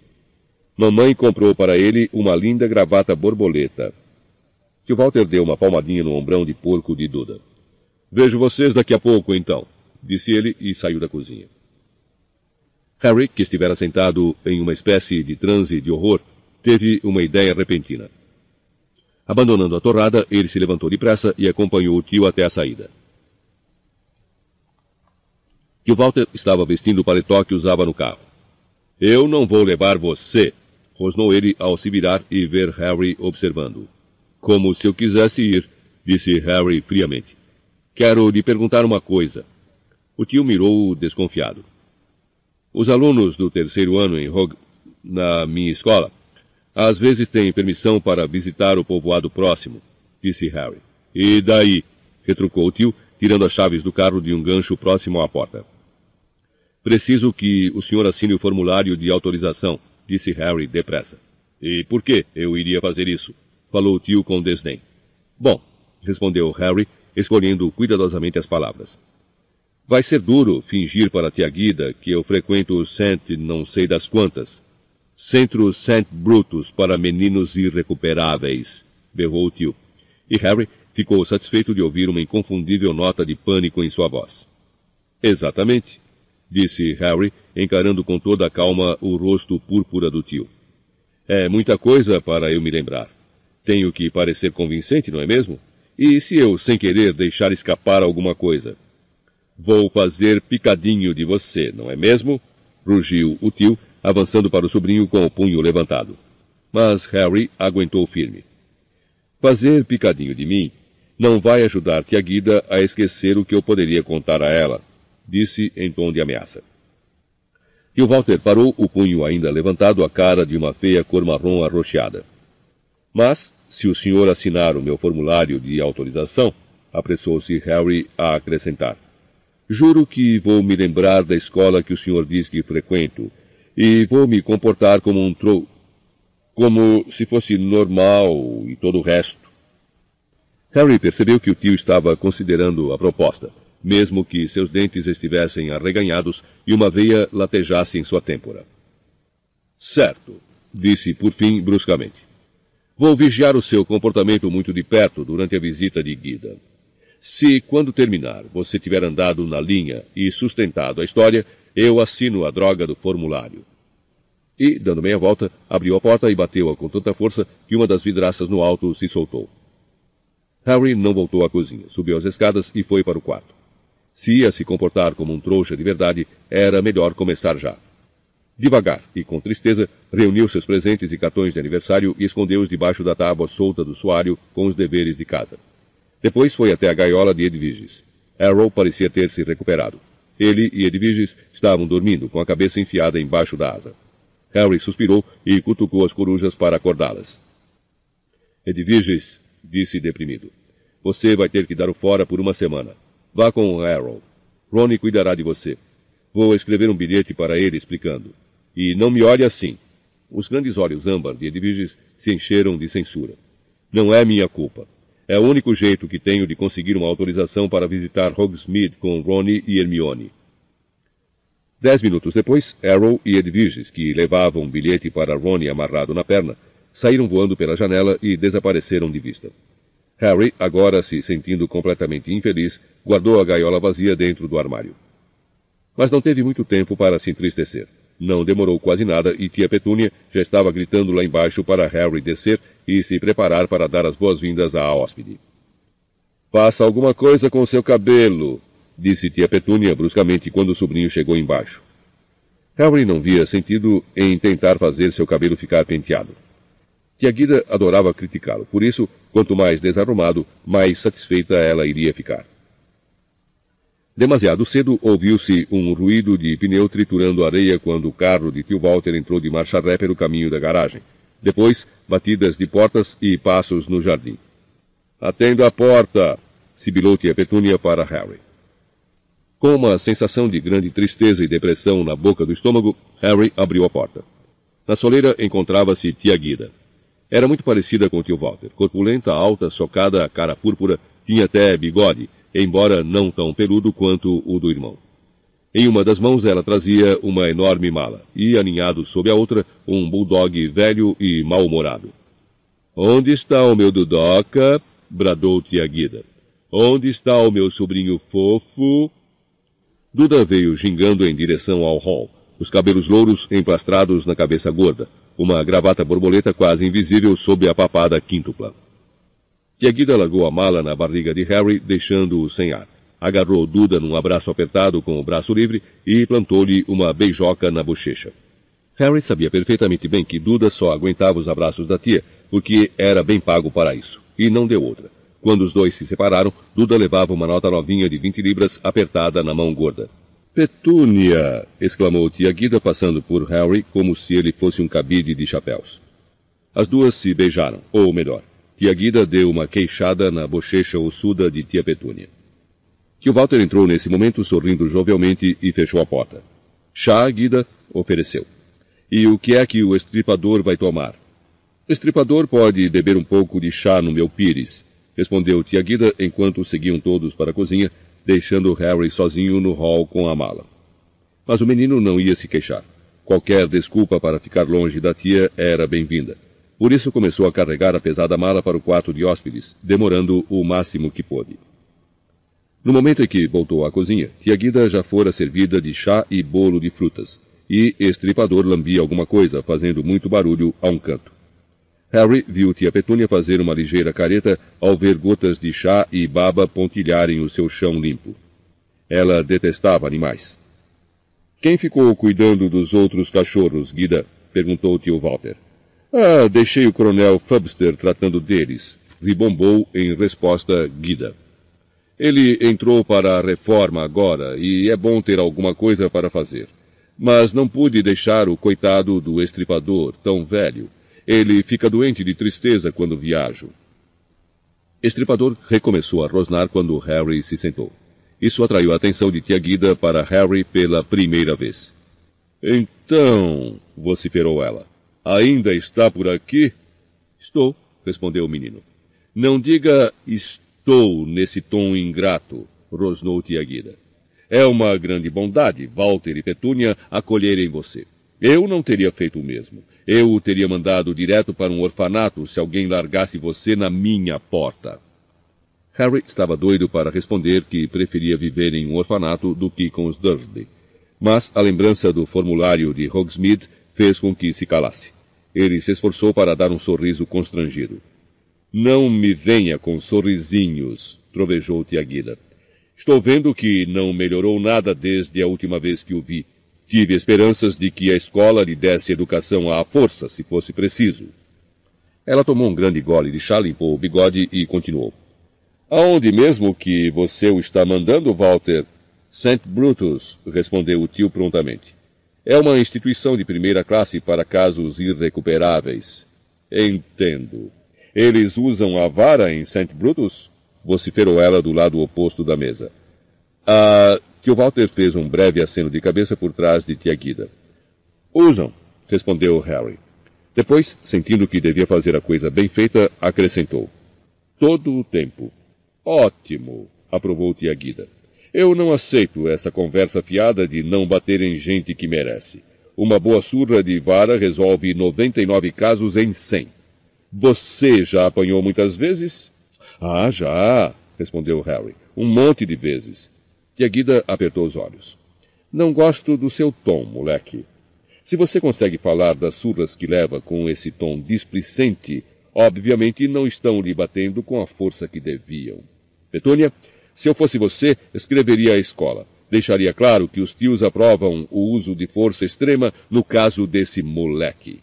Mamãe comprou para ele uma linda gravata borboleta. Tio Walter deu uma palmadinha no ombrão de porco de Duda. Vejo vocês daqui a pouco, então, disse ele e saiu da cozinha. Harry, que estivera sentado em uma espécie de transe de horror, teve uma ideia repentina. Abandonando a torrada, ele se levantou depressa e acompanhou o tio até a saída. Tio Walter estava vestindo o paletó que usava no carro. Eu não vou levar você, rosnou ele ao se virar e ver Harry observando. Como se eu quisesse ir, disse Harry friamente. Quero lhe perguntar uma coisa. O tio mirou desconfiado. Os alunos do terceiro ano em Hog... na minha escola às vezes têm permissão para visitar o povoado próximo, disse Harry. E daí? retrucou o tio, tirando as chaves do carro de um gancho próximo à porta. Preciso que o senhor assine o formulário de autorização, disse Harry depressa. E por que eu iria fazer isso? falou o tio com desdém. Bom, respondeu Harry, escolhendo cuidadosamente as palavras. Vai ser duro fingir para a tia Guida que eu frequento o Saint não sei das quantas, Centro St. Brutus para meninos irrecuperáveis, berrou o tio. E Harry ficou satisfeito de ouvir uma inconfundível nota de pânico em sua voz. Exatamente, disse Harry, encarando com toda a calma o rosto púrpura do tio. É muita coisa para eu me lembrar. Tenho que parecer convincente, não é mesmo? E se eu, sem querer, deixar escapar alguma coisa? Vou fazer picadinho de você, não é mesmo? rugiu o tio, avançando para o sobrinho com o punho levantado. Mas Harry aguentou firme. Fazer picadinho de mim não vai ajudar Tia Guida a esquecer o que eu poderia contar a ela, disse em tom de ameaça. E o Walter parou, o punho ainda levantado, a cara de uma feia cor marrom arroxeada. Mas, se o senhor assinar o meu formulário de autorização, apressou-se Harry a acrescentar. Juro que vou me lembrar da escola que o senhor diz que frequento e vou me comportar como um tro... como se fosse normal e todo o resto. Harry percebeu que o tio estava considerando a proposta, mesmo que seus dentes estivessem arreganhados e uma veia latejasse em sua têmpora. Certo, disse por fim bruscamente. Vou vigiar o seu comportamento muito de perto durante a visita de Guida. Se, quando terminar, você tiver andado na linha e sustentado a história, eu assino a droga do formulário. E, dando meia volta, abriu a porta e bateu-a com tanta força que uma das vidraças no alto se soltou. Harry não voltou à cozinha, subiu as escadas e foi para o quarto. Se ia se comportar como um trouxa de verdade, era melhor começar já. Devagar e com tristeza, reuniu seus presentes e cartões de aniversário e escondeu-os debaixo da tábua solta do soalho com os deveres de casa. Depois foi até a gaiola de Edviges. Arrow parecia ter se recuperado. Ele e Edviges estavam dormindo, com a cabeça enfiada embaixo da asa. Harry suspirou e cutucou as corujas para acordá-las. Edviges, disse deprimido, você vai ter que dar o fora por uma semana. Vá com o Arrow. Ronnie cuidará de você. Vou escrever um bilhete para ele explicando. E não me olhe assim. Os grandes olhos âmbar de Edviges se encheram de censura. Não é minha culpa. É o único jeito que tenho de conseguir uma autorização para visitar Hogsmeade com Ronnie e Hermione. Dez minutos depois, Arrow e Edviges, que levavam um bilhete para Ronnie amarrado na perna, saíram voando pela janela e desapareceram de vista. Harry, agora se sentindo completamente infeliz, guardou a gaiola vazia dentro do armário. Mas não teve muito tempo para se entristecer. Não demorou quase nada e tia Petúnia já estava gritando lá embaixo para Harry descer e se preparar para dar as boas-vindas à hóspede. Faça alguma coisa com seu cabelo, disse tia Petúnia bruscamente quando o sobrinho chegou embaixo. Harry não via sentido em tentar fazer seu cabelo ficar penteado. Tiaguida adorava criticá-lo, por isso, quanto mais desarrumado, mais satisfeita ela iria ficar. Demasiado cedo ouviu-se um ruído de pneu triturando areia quando o carro de tio Walter entrou de marcha ré pelo caminho da garagem. Depois, batidas de portas e passos no jardim. Atenda a porta! sibilou tia Petúnia para Harry. Com uma sensação de grande tristeza e depressão na boca do estômago, Harry abriu a porta. Na soleira encontrava-se tia Guida. Era muito parecida com o tio Walter. Corpulenta, alta, socada, cara púrpura, tinha até bigode, embora não tão peludo quanto o do irmão. Em uma das mãos ela trazia uma enorme mala, e aninhado sob a outra, um bulldog velho e mal-humorado. Onde está o meu Dudoca? bradou tia Guida. Onde está o meu sobrinho fofo? Duda veio gingando em direção ao hall, os cabelos louros emplastrados na cabeça gorda, uma gravata borboleta quase invisível sob a papada quíntupla. Tiaguida largou a mala na barriga de Harry, deixando-o sem ar. Agarrou Duda num abraço apertado com o braço livre e plantou-lhe uma beijoca na bochecha. Harry sabia perfeitamente bem que Duda só aguentava os abraços da tia, porque era bem pago para isso, e não deu outra. Quando os dois se separaram, Duda levava uma nota novinha de 20 libras apertada na mão gorda. Petúnia! exclamou tia Guida, passando por Harry como se ele fosse um cabide de chapéus. As duas se beijaram, ou melhor, tia Guida deu uma queixada na bochecha ossuda de tia Petúnia. Tio Walter entrou nesse momento sorrindo jovialmente e fechou a porta. Chá, Guida, ofereceu. E o que é que o estripador vai tomar? O estripador pode beber um pouco de chá no meu pires, respondeu tia Guida enquanto seguiam todos para a cozinha, deixando Harry sozinho no hall com a mala. Mas o menino não ia se queixar. Qualquer desculpa para ficar longe da tia era bem-vinda. Por isso começou a carregar a pesada mala para o quarto de hóspedes, demorando o máximo que pôde. No momento em que voltou à cozinha, tia Guida já fora servida de chá e bolo de frutas, e estripador lambia alguma coisa, fazendo muito barulho a um canto. Harry viu tia Petúnia fazer uma ligeira careta ao ver gotas de chá e baba pontilharem o seu chão limpo. Ela detestava animais. Quem ficou cuidando dos outros cachorros, Guida? perguntou tio Walter. Ah, deixei o coronel Fubster tratando deles, ribombou em resposta Guida. Ele entrou para a reforma agora e é bom ter alguma coisa para fazer. Mas não pude deixar o coitado do estripador, tão velho. Ele fica doente de tristeza quando viajo. Estripador recomeçou a rosnar quando Harry se sentou. Isso atraiu a atenção de tia Guida para Harry pela primeira vez. Então, vociferou ela, ainda está por aqui? Estou, respondeu o menino. Não diga estou nesse tom ingrato, rosnou tia Guida. É uma grande bondade, Walter e Petúnia, acolherem você. Eu não teria feito o mesmo. Eu o teria mandado direto para um orfanato se alguém largasse você na minha porta. Harry estava doido para responder que preferia viver em um orfanato do que com os Dursley. Mas a lembrança do formulário de Hogsmeade fez com que se calasse. Ele se esforçou para dar um sorriso constrangido. Não me venha com sorrisinhos, trovejou Tiaguida. Estou vendo que não melhorou nada desde a última vez que o vi. Tive esperanças de que a escola lhe desse educação à força, se fosse preciso. Ela tomou um grande gole de chá, limpou o bigode e continuou. Aonde mesmo que você o está mandando, Walter? St. Brutus, respondeu o tio prontamente. É uma instituição de primeira classe para casos irrecuperáveis. Entendo. Eles usam a vara em St. Brutus? vociferou ela do lado oposto da mesa. Ah, Tio Walter fez um breve aceno de cabeça por trás de tia Guida. Usam, respondeu Harry. Depois, sentindo que devia fazer a coisa bem feita, acrescentou. Todo o tempo. Ótimo, aprovou tia Guida. Eu não aceito essa conversa fiada de não bater em gente que merece. Uma boa surra de vara resolve 99 casos em 100. Você já apanhou muitas vezes? Ah, já, respondeu Harry. Um monte de vezes. Tia Guida apertou os olhos. Não gosto do seu tom, moleque. Se você consegue falar das surras que leva com esse tom displicente, obviamente não estão lhe batendo com a força que deviam. Petúnia, se eu fosse você, escreveria à escola. deixaria claro que os tios aprovam o uso de força extrema no caso desse moleque.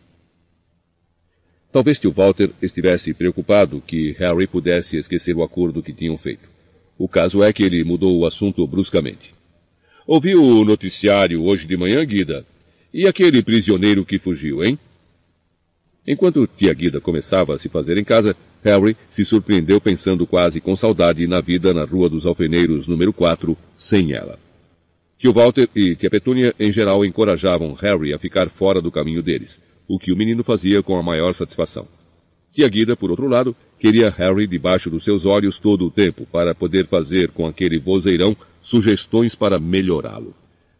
Talvez tio Walter estivesse preocupado que Harry pudesse esquecer o acordo que tinham feito. O caso é que ele mudou o assunto bruscamente. Ouviu o noticiário hoje de manhã, Guida? E aquele prisioneiro que fugiu, hein? Enquanto tia Guida começava a se fazer em casa, Harry se surpreendeu pensando quase com saudade na vida na Rua dos Alfeneiros, número 4, sem ela. Tio Walter e tia Petúnia, em geral, encorajavam Harry a ficar fora do caminho deles, o que o menino fazia com a maior satisfação. Tia Guida, por outro lado, queria Harry debaixo dos seus olhos todo o tempo, para poder fazer com aquele vozeirão sugestões para melhorá-lo.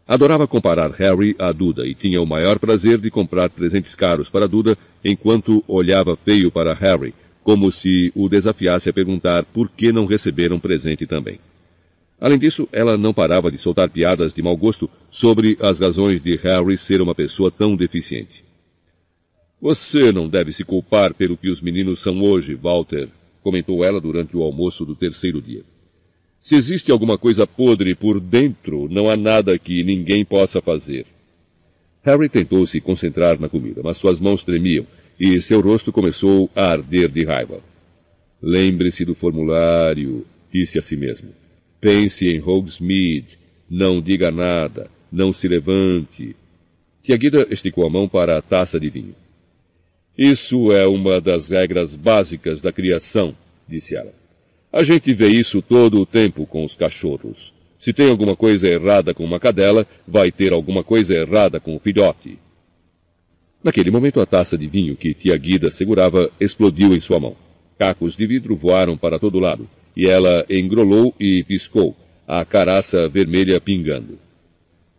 Adorava comparar Harry a Duda e tinha o maior prazer de comprar presentes caros para Duda enquanto olhava feio para Harry, como se o desafiasse a perguntar por que não receberam presente também. Além disso, ela não parava de soltar piadas de mau gosto sobre as razões de Harry ser uma pessoa tão deficiente. Você não deve se culpar pelo que os meninos são hoje, Walter, comentou ela durante o almoço do terceiro dia. Se existe alguma coisa podre por dentro, não há nada que ninguém possa fazer. Harry tentou se concentrar na comida, mas suas mãos tremiam e seu rosto começou a arder de raiva. Lembre-se do formulário, disse a si mesmo. Pense em Hogsmeade. Não diga nada. Não se levante. Tia Guida esticou a mão para a taça de vinho. Isso é uma das regras básicas da criação, disse ela. A gente vê isso todo o tempo com os cachorros. Se tem alguma coisa errada com uma cadela, vai ter alguma coisa errada com o filhote. Naquele momento, a taça de vinho que tia Guida segurava explodiu em sua mão. Cacos de vidro voaram para todo lado, e ela engrolou e piscou, a caraça vermelha pingando.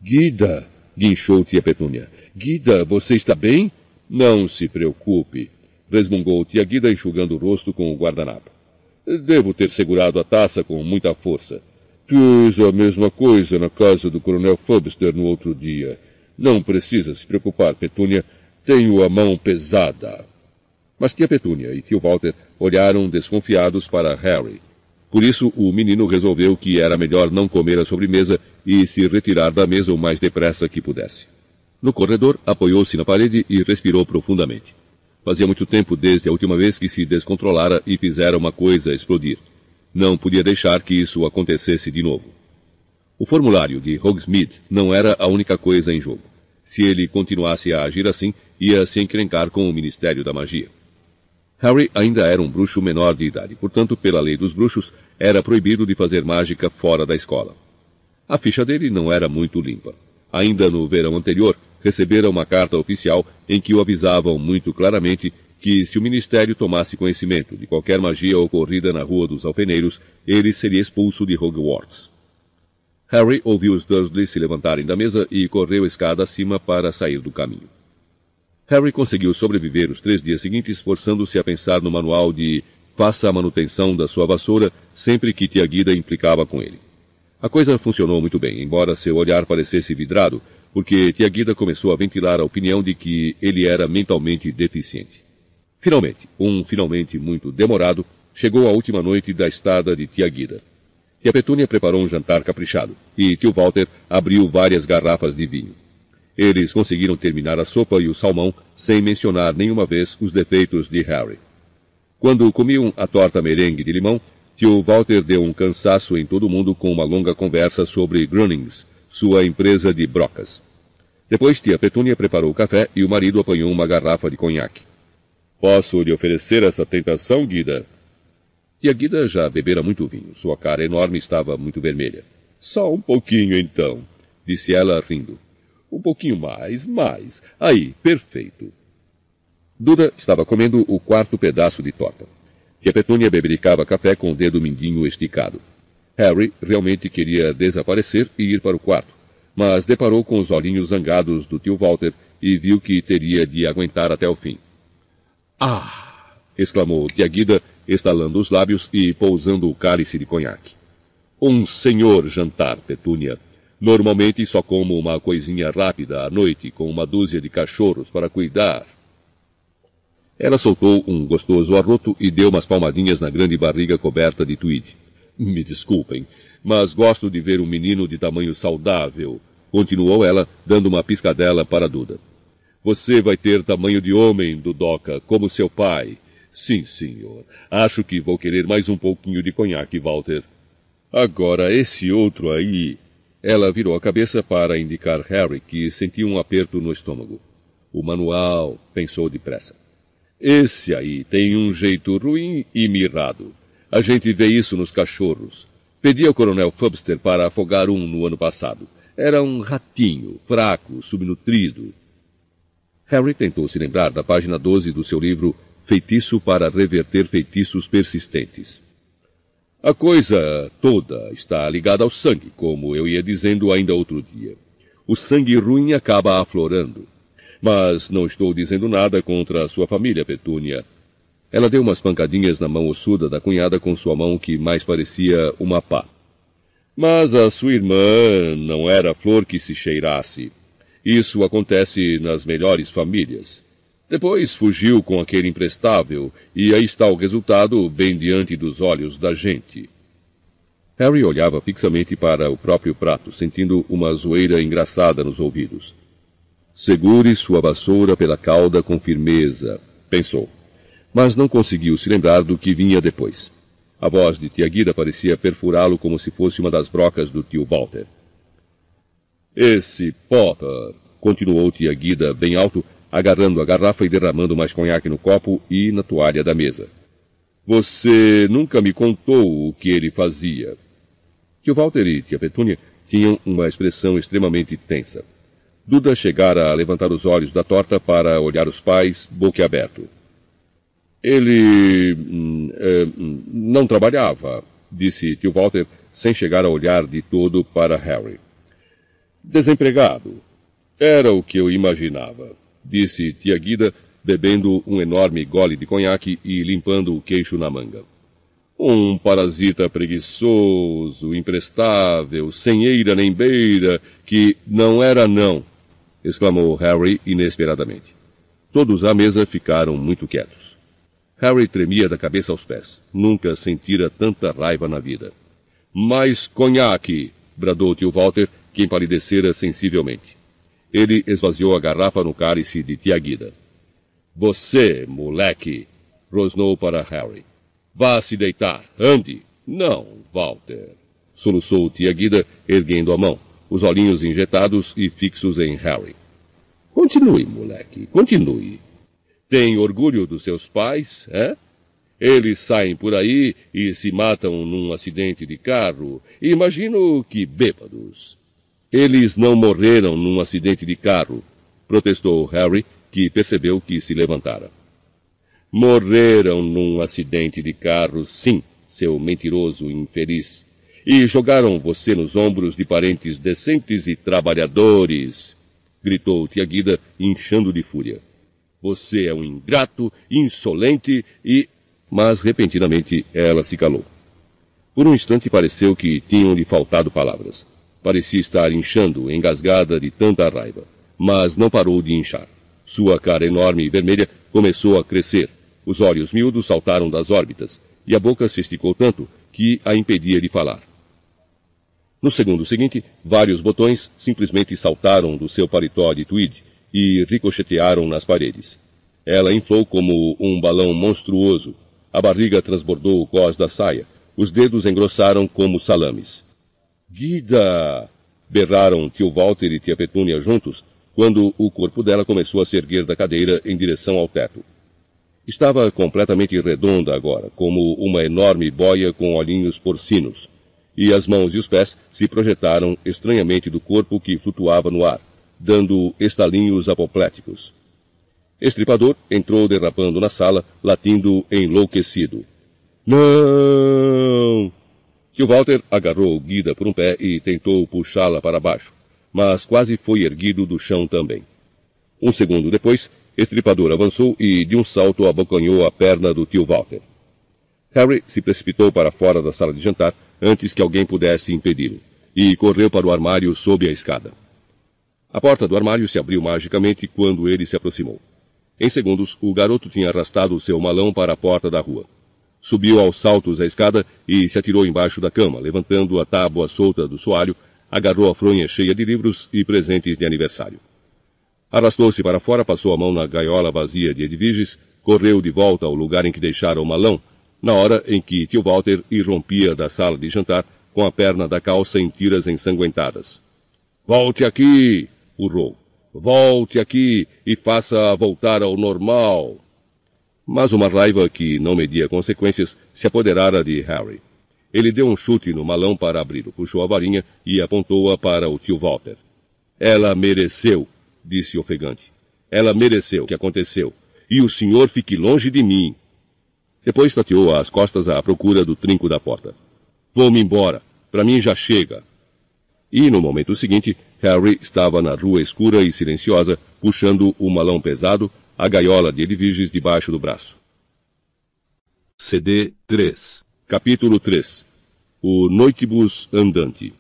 Guida, guinchou tia Petúnia. Guida, você está bem? Não se preocupe, resmungou tia Guida enxugando o rosto com o guardanapo. Devo ter segurado a taça com muita força. Fiz a mesma coisa na casa do coronel Fubster no outro dia. Não precisa se preocupar, Petúnia. Tenho a mão pesada. Mas tia Petúnia e tio Walter olharam desconfiados para Harry. Por isso, o menino resolveu que era melhor não comer a sobremesa e se retirar da mesa o mais depressa que pudesse. No corredor, apoiou-se na parede e respirou profundamente. Fazia muito tempo desde a última vez que se descontrolara e fizera uma coisa explodir. Não podia deixar que isso acontecesse de novo. O formulário de Hogsmeade não era a única coisa em jogo. Se ele continuasse a agir assim, ia se encrencar com o Ministério da Magia. Harry ainda era um bruxo menor de idade, portanto, pela lei dos bruxos, era proibido de fazer mágica fora da escola. A ficha dele não era muito limpa. Ainda no verão anterior, recebera uma carta oficial em que o avisavam muito claramente que se o Ministério tomasse conhecimento de qualquer magia ocorrida na Rua dos Alfeneiros, ele seria expulso de Hogwarts. Harry ouviu os Dursley se levantarem da mesa e correu escada acima para sair do caminho. Harry conseguiu sobreviver os três dias seguintes forçando-se a pensar no manual de faça a manutenção da sua vassoura sempre que Tia Guida implicava com ele. A coisa funcionou muito bem, embora seu olhar parecesse vidrado, porque Tia Guida começou a ventilar a opinião de que ele era mentalmente deficiente. Finalmente, um finalmente muito demorado, chegou a última noite da estada de Tia Guida. Tia Petúnia preparou um jantar caprichado, e tio Walter abriu várias garrafas de vinho. Eles conseguiram terminar a sopa e o salmão sem mencionar nenhuma vez os defeitos de Harry. Quando comiam a torta merengue de limão, tio Walter deu um cansaço em todo mundo com uma longa conversa sobre Grunnings, sua empresa de brocas. Depois tia Petúnia preparou o café e o marido apanhou uma garrafa de conhaque. Posso lhe oferecer essa tentação, Guida? Tia Guida já bebera muito vinho. Sua cara enorme estava muito vermelha. Só um pouquinho, então, disse ela rindo. Um pouquinho mais, mais. Aí, perfeito. Duda estava comendo o quarto pedaço de torta. Tia Petúnia bebericava café com o dedo mindinho esticado. Harry realmente queria desaparecer e ir para o quarto, mas deparou com os olhinhos zangados do tio Walter e viu que teria de aguentar até o fim. Ah! exclamou tia Guida, estalando os lábios e pousando o cálice de conhaque. Um senhor jantar, Petúnia. Normalmente só como uma coisinha rápida à noite com uma dúzia de cachorros para cuidar. Ela soltou um gostoso arroto e deu umas palmadinhas na grande barriga coberta de tweed. Me desculpem. mas gosto de ver um menino de tamanho saudável, continuou ela, dando uma piscadela para Duda. Você vai ter tamanho de homem, Dudoca, como seu pai. Sim, senhor. Acho que vou querer mais um pouquinho de conhaque, Walter. Agora, esse outro aí. Ela virou a cabeça para indicar Harry, que sentia um aperto no estômago. O manual, pensou depressa. Esse aí tem um jeito ruim e mirrado. A gente vê isso nos cachorros. Pedi ao coronel Fubster para afogar um no ano passado. Era um ratinho, fraco, subnutrido. Harry tentou se lembrar da página 12 do seu livro Feitiço para Reverter Feitiços Persistentes. A coisa toda está ligada ao sangue, como eu ia dizendo ainda outro dia. O sangue ruim acaba aflorando. Mas não estou dizendo nada contra a sua família, Petúnia. Ela deu umas pancadinhas na mão ossuda da cunhada com sua mão que mais parecia uma pá. Mas a sua irmã não era flor que se cheirasse. Isso acontece nas melhores famílias. Depois fugiu com aquele imprestável, e aí está o resultado bem diante dos olhos da gente. Harry olhava fixamente para o próprio prato, sentindo uma zoeira engraçada nos ouvidos. Segure sua vassoura pela cauda com firmeza, pensou. Mas não conseguiu se lembrar do que vinha depois. A voz de tia Guida parecia perfurá-lo como se fosse uma das brocas do tio Walter. Esse Potter, continuou tia Guida bem alto, agarrando a garrafa e derramando mais conhaque no copo e na toalha da mesa. Você nunca me contou o que ele fazia. Tio Walter e tia Petúnia tinham uma expressão extremamente tensa. Duda chegara a levantar os olhos da torta para olhar os pais, boquiaberto. Ele hum, é, hum, não trabalhava, disse tio Walter, sem chegar a olhar de todo para Harry. Desempregado. Era o que eu imaginava, disse tia Guida, bebendo um enorme gole de conhaque e limpando o queixo na manga. Um parasita preguiçoso, imprestável, sem eira nem beira, que não era não, exclamou Harry inesperadamente. Todos à mesa ficaram muito quietos. Harry tremia da cabeça aos pés. Nunca sentira tanta raiva na vida. Mais conhaque! bradou tio Walter, que empalidecera sensivelmente. Ele esvaziou a garrafa no cálice de tia Guida. Você, moleque! rosnou para Harry. Vá se deitar. Ande. Não, Walter. Soluçou tia Guida, erguendo a mão os olhinhos injetados e fixos em Harry. Continue, moleque, continue. Tem orgulho dos seus pais, é? Eles saem por aí e se matam num acidente de carro. Imagino que bêbados. Eles não morreram num acidente de carro, protestou Harry, que percebeu que se levantara. Morreram num acidente de carro, sim, seu mentiroso infeliz e jogaram você nos ombros de parentes decentes e trabalhadores, gritou tia Guida, inchando de fúria. Você é um ingrato, insolente e. Mas repentinamente ela se calou. Por um instante pareceu que tinham-lhe faltado palavras. Parecia estar inchando, engasgada de tanta raiva. Mas não parou de inchar. Sua cara enorme e vermelha começou a crescer. Os olhos miúdos saltaram das órbitas, e a boca se esticou tanto que a impedia de falar. No segundo seguinte, vários botões simplesmente saltaram do seu paletó de tweed e ricochetearam nas paredes. Ela inflou como um balão monstruoso. A barriga transbordou o cós da saia. Os dedos engrossaram como salames. Guida! berraram tio Walter e tia Petúnia juntos, quando o corpo dela começou a se erguer da cadeira em direção ao teto. Estava completamente redonda agora, como uma enorme boia com olhinhos porcinos e as mãos e os pés se projetaram estranhamente do corpo que flutuava no ar, dando estalinhos apopléticos. Estripador entrou derrapando na sala, latindo enlouquecido. Não! Tio Walter agarrou Guida por um pé e tentou puxá-la para baixo, mas quase foi erguido do chão também. Um segundo depois, Estripador avançou e, de um salto, abocanhou a perna do tio Walter. Harry se precipitou para fora da sala de jantar, antes que alguém pudesse impedi-lo, e correu para o armário sob a escada. A porta do armário se abriu magicamente quando ele se aproximou. Em segundos, o garoto tinha arrastado seu malão para a porta da rua. Subiu aos saltos a escada e se atirou embaixo da cama, levantando a tábua solta do soalho, agarrou a fronha cheia de livros e presentes de aniversário. Arrastou-se para fora, passou a mão na gaiola vazia de Edviges, correu de volta ao lugar em que deixara o malão, na hora em que tio Walter irrompia da sala de jantar com a perna da calça em tiras ensanguentadas. Volte aqui! Urrou. Volte aqui e faça voltar ao normal. Mas uma raiva que não media consequências se apoderara de Harry. Ele deu um chute no malão para abri-lo, puxou a varinha e apontou-a para o tio Walter. Ela mereceu, disse ofegante. Ela mereceu o que aconteceu. E o senhor fique longe de mim. Depois tateou às costas à procura do trinco da porta. Vou-me embora. Para mim já chega. E no momento seguinte, Harry estava na rua escura e silenciosa, puxando o malão pesado, a gaiola de Edviges debaixo do braço. CD 3 Capítulo 3 O Noitibus Andante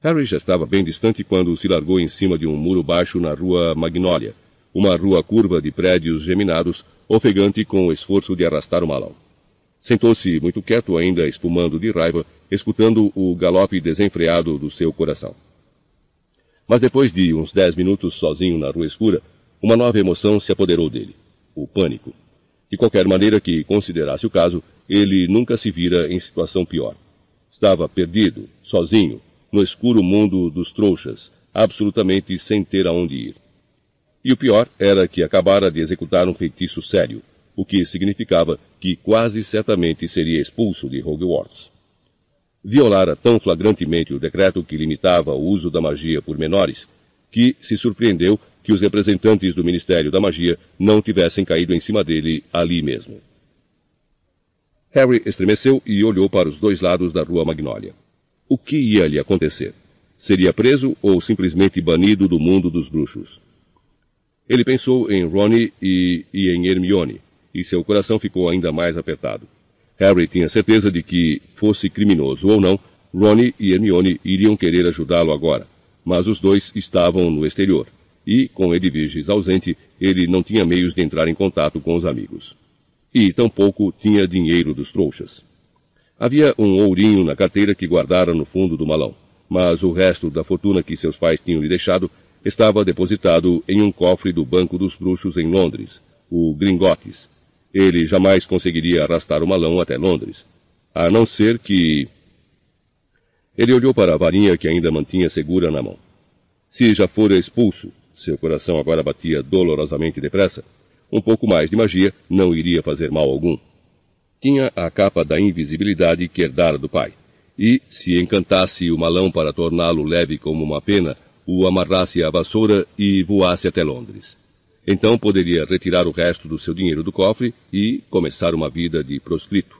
Harry já estava bem distante quando se largou em cima de um muro baixo na rua Magnólia, uma rua curva de prédios geminados, ofegante com o esforço de arrastar o malão. Sentou-se muito quieto, ainda espumando de raiva, escutando o galope desenfreado do seu coração. Mas depois de uns dez minutos sozinho na rua escura, uma nova emoção se apoderou dele: o pânico. De qualquer maneira que considerasse o caso, ele nunca se vira em situação pior. Estava perdido, sozinho, no escuro mundo dos trouxas, absolutamente sem ter aonde ir. E o pior era que acabara de executar um feitiço sério, o que significava que quase certamente seria expulso de Hogwarts. Violara tão flagrantemente o decreto que limitava o uso da magia por menores, que se surpreendeu que os representantes do Ministério da Magia não tivessem caído em cima dele ali mesmo. Harry estremeceu e olhou para os dois lados da rua Magnólia. O que ia lhe acontecer? Seria preso ou simplesmente banido do mundo dos bruxos? Ele pensou em Ronnie e, e em Hermione, e seu coração ficou ainda mais apertado. Harry tinha certeza de que, fosse criminoso ou não, Ronnie e Hermione iriam querer ajudá-lo agora, mas os dois estavam no exterior, e, com Edviges ausente, ele não tinha meios de entrar em contato com os amigos. E tampouco tinha dinheiro dos trouxas. Havia um ourinho na carteira que guardara no fundo do malão, mas o resto da fortuna que seus pais tinham lhe deixado estava depositado em um cofre do Banco dos Bruxos em Londres, o Gringotes. Ele jamais conseguiria arrastar o malão até Londres, a não ser que... Ele olhou para a varinha que ainda mantinha segura na mão. Se já fora expulso, seu coração agora batia dolorosamente depressa, um pouco mais de magia não iria fazer mal algum. Tinha a capa da invisibilidade que herdara do pai. E, se encantasse o malão para torná-lo leve como uma pena, o amarrasse à vassoura e voasse até Londres. Então poderia retirar o resto do seu dinheiro do cofre e começar uma vida de proscrito.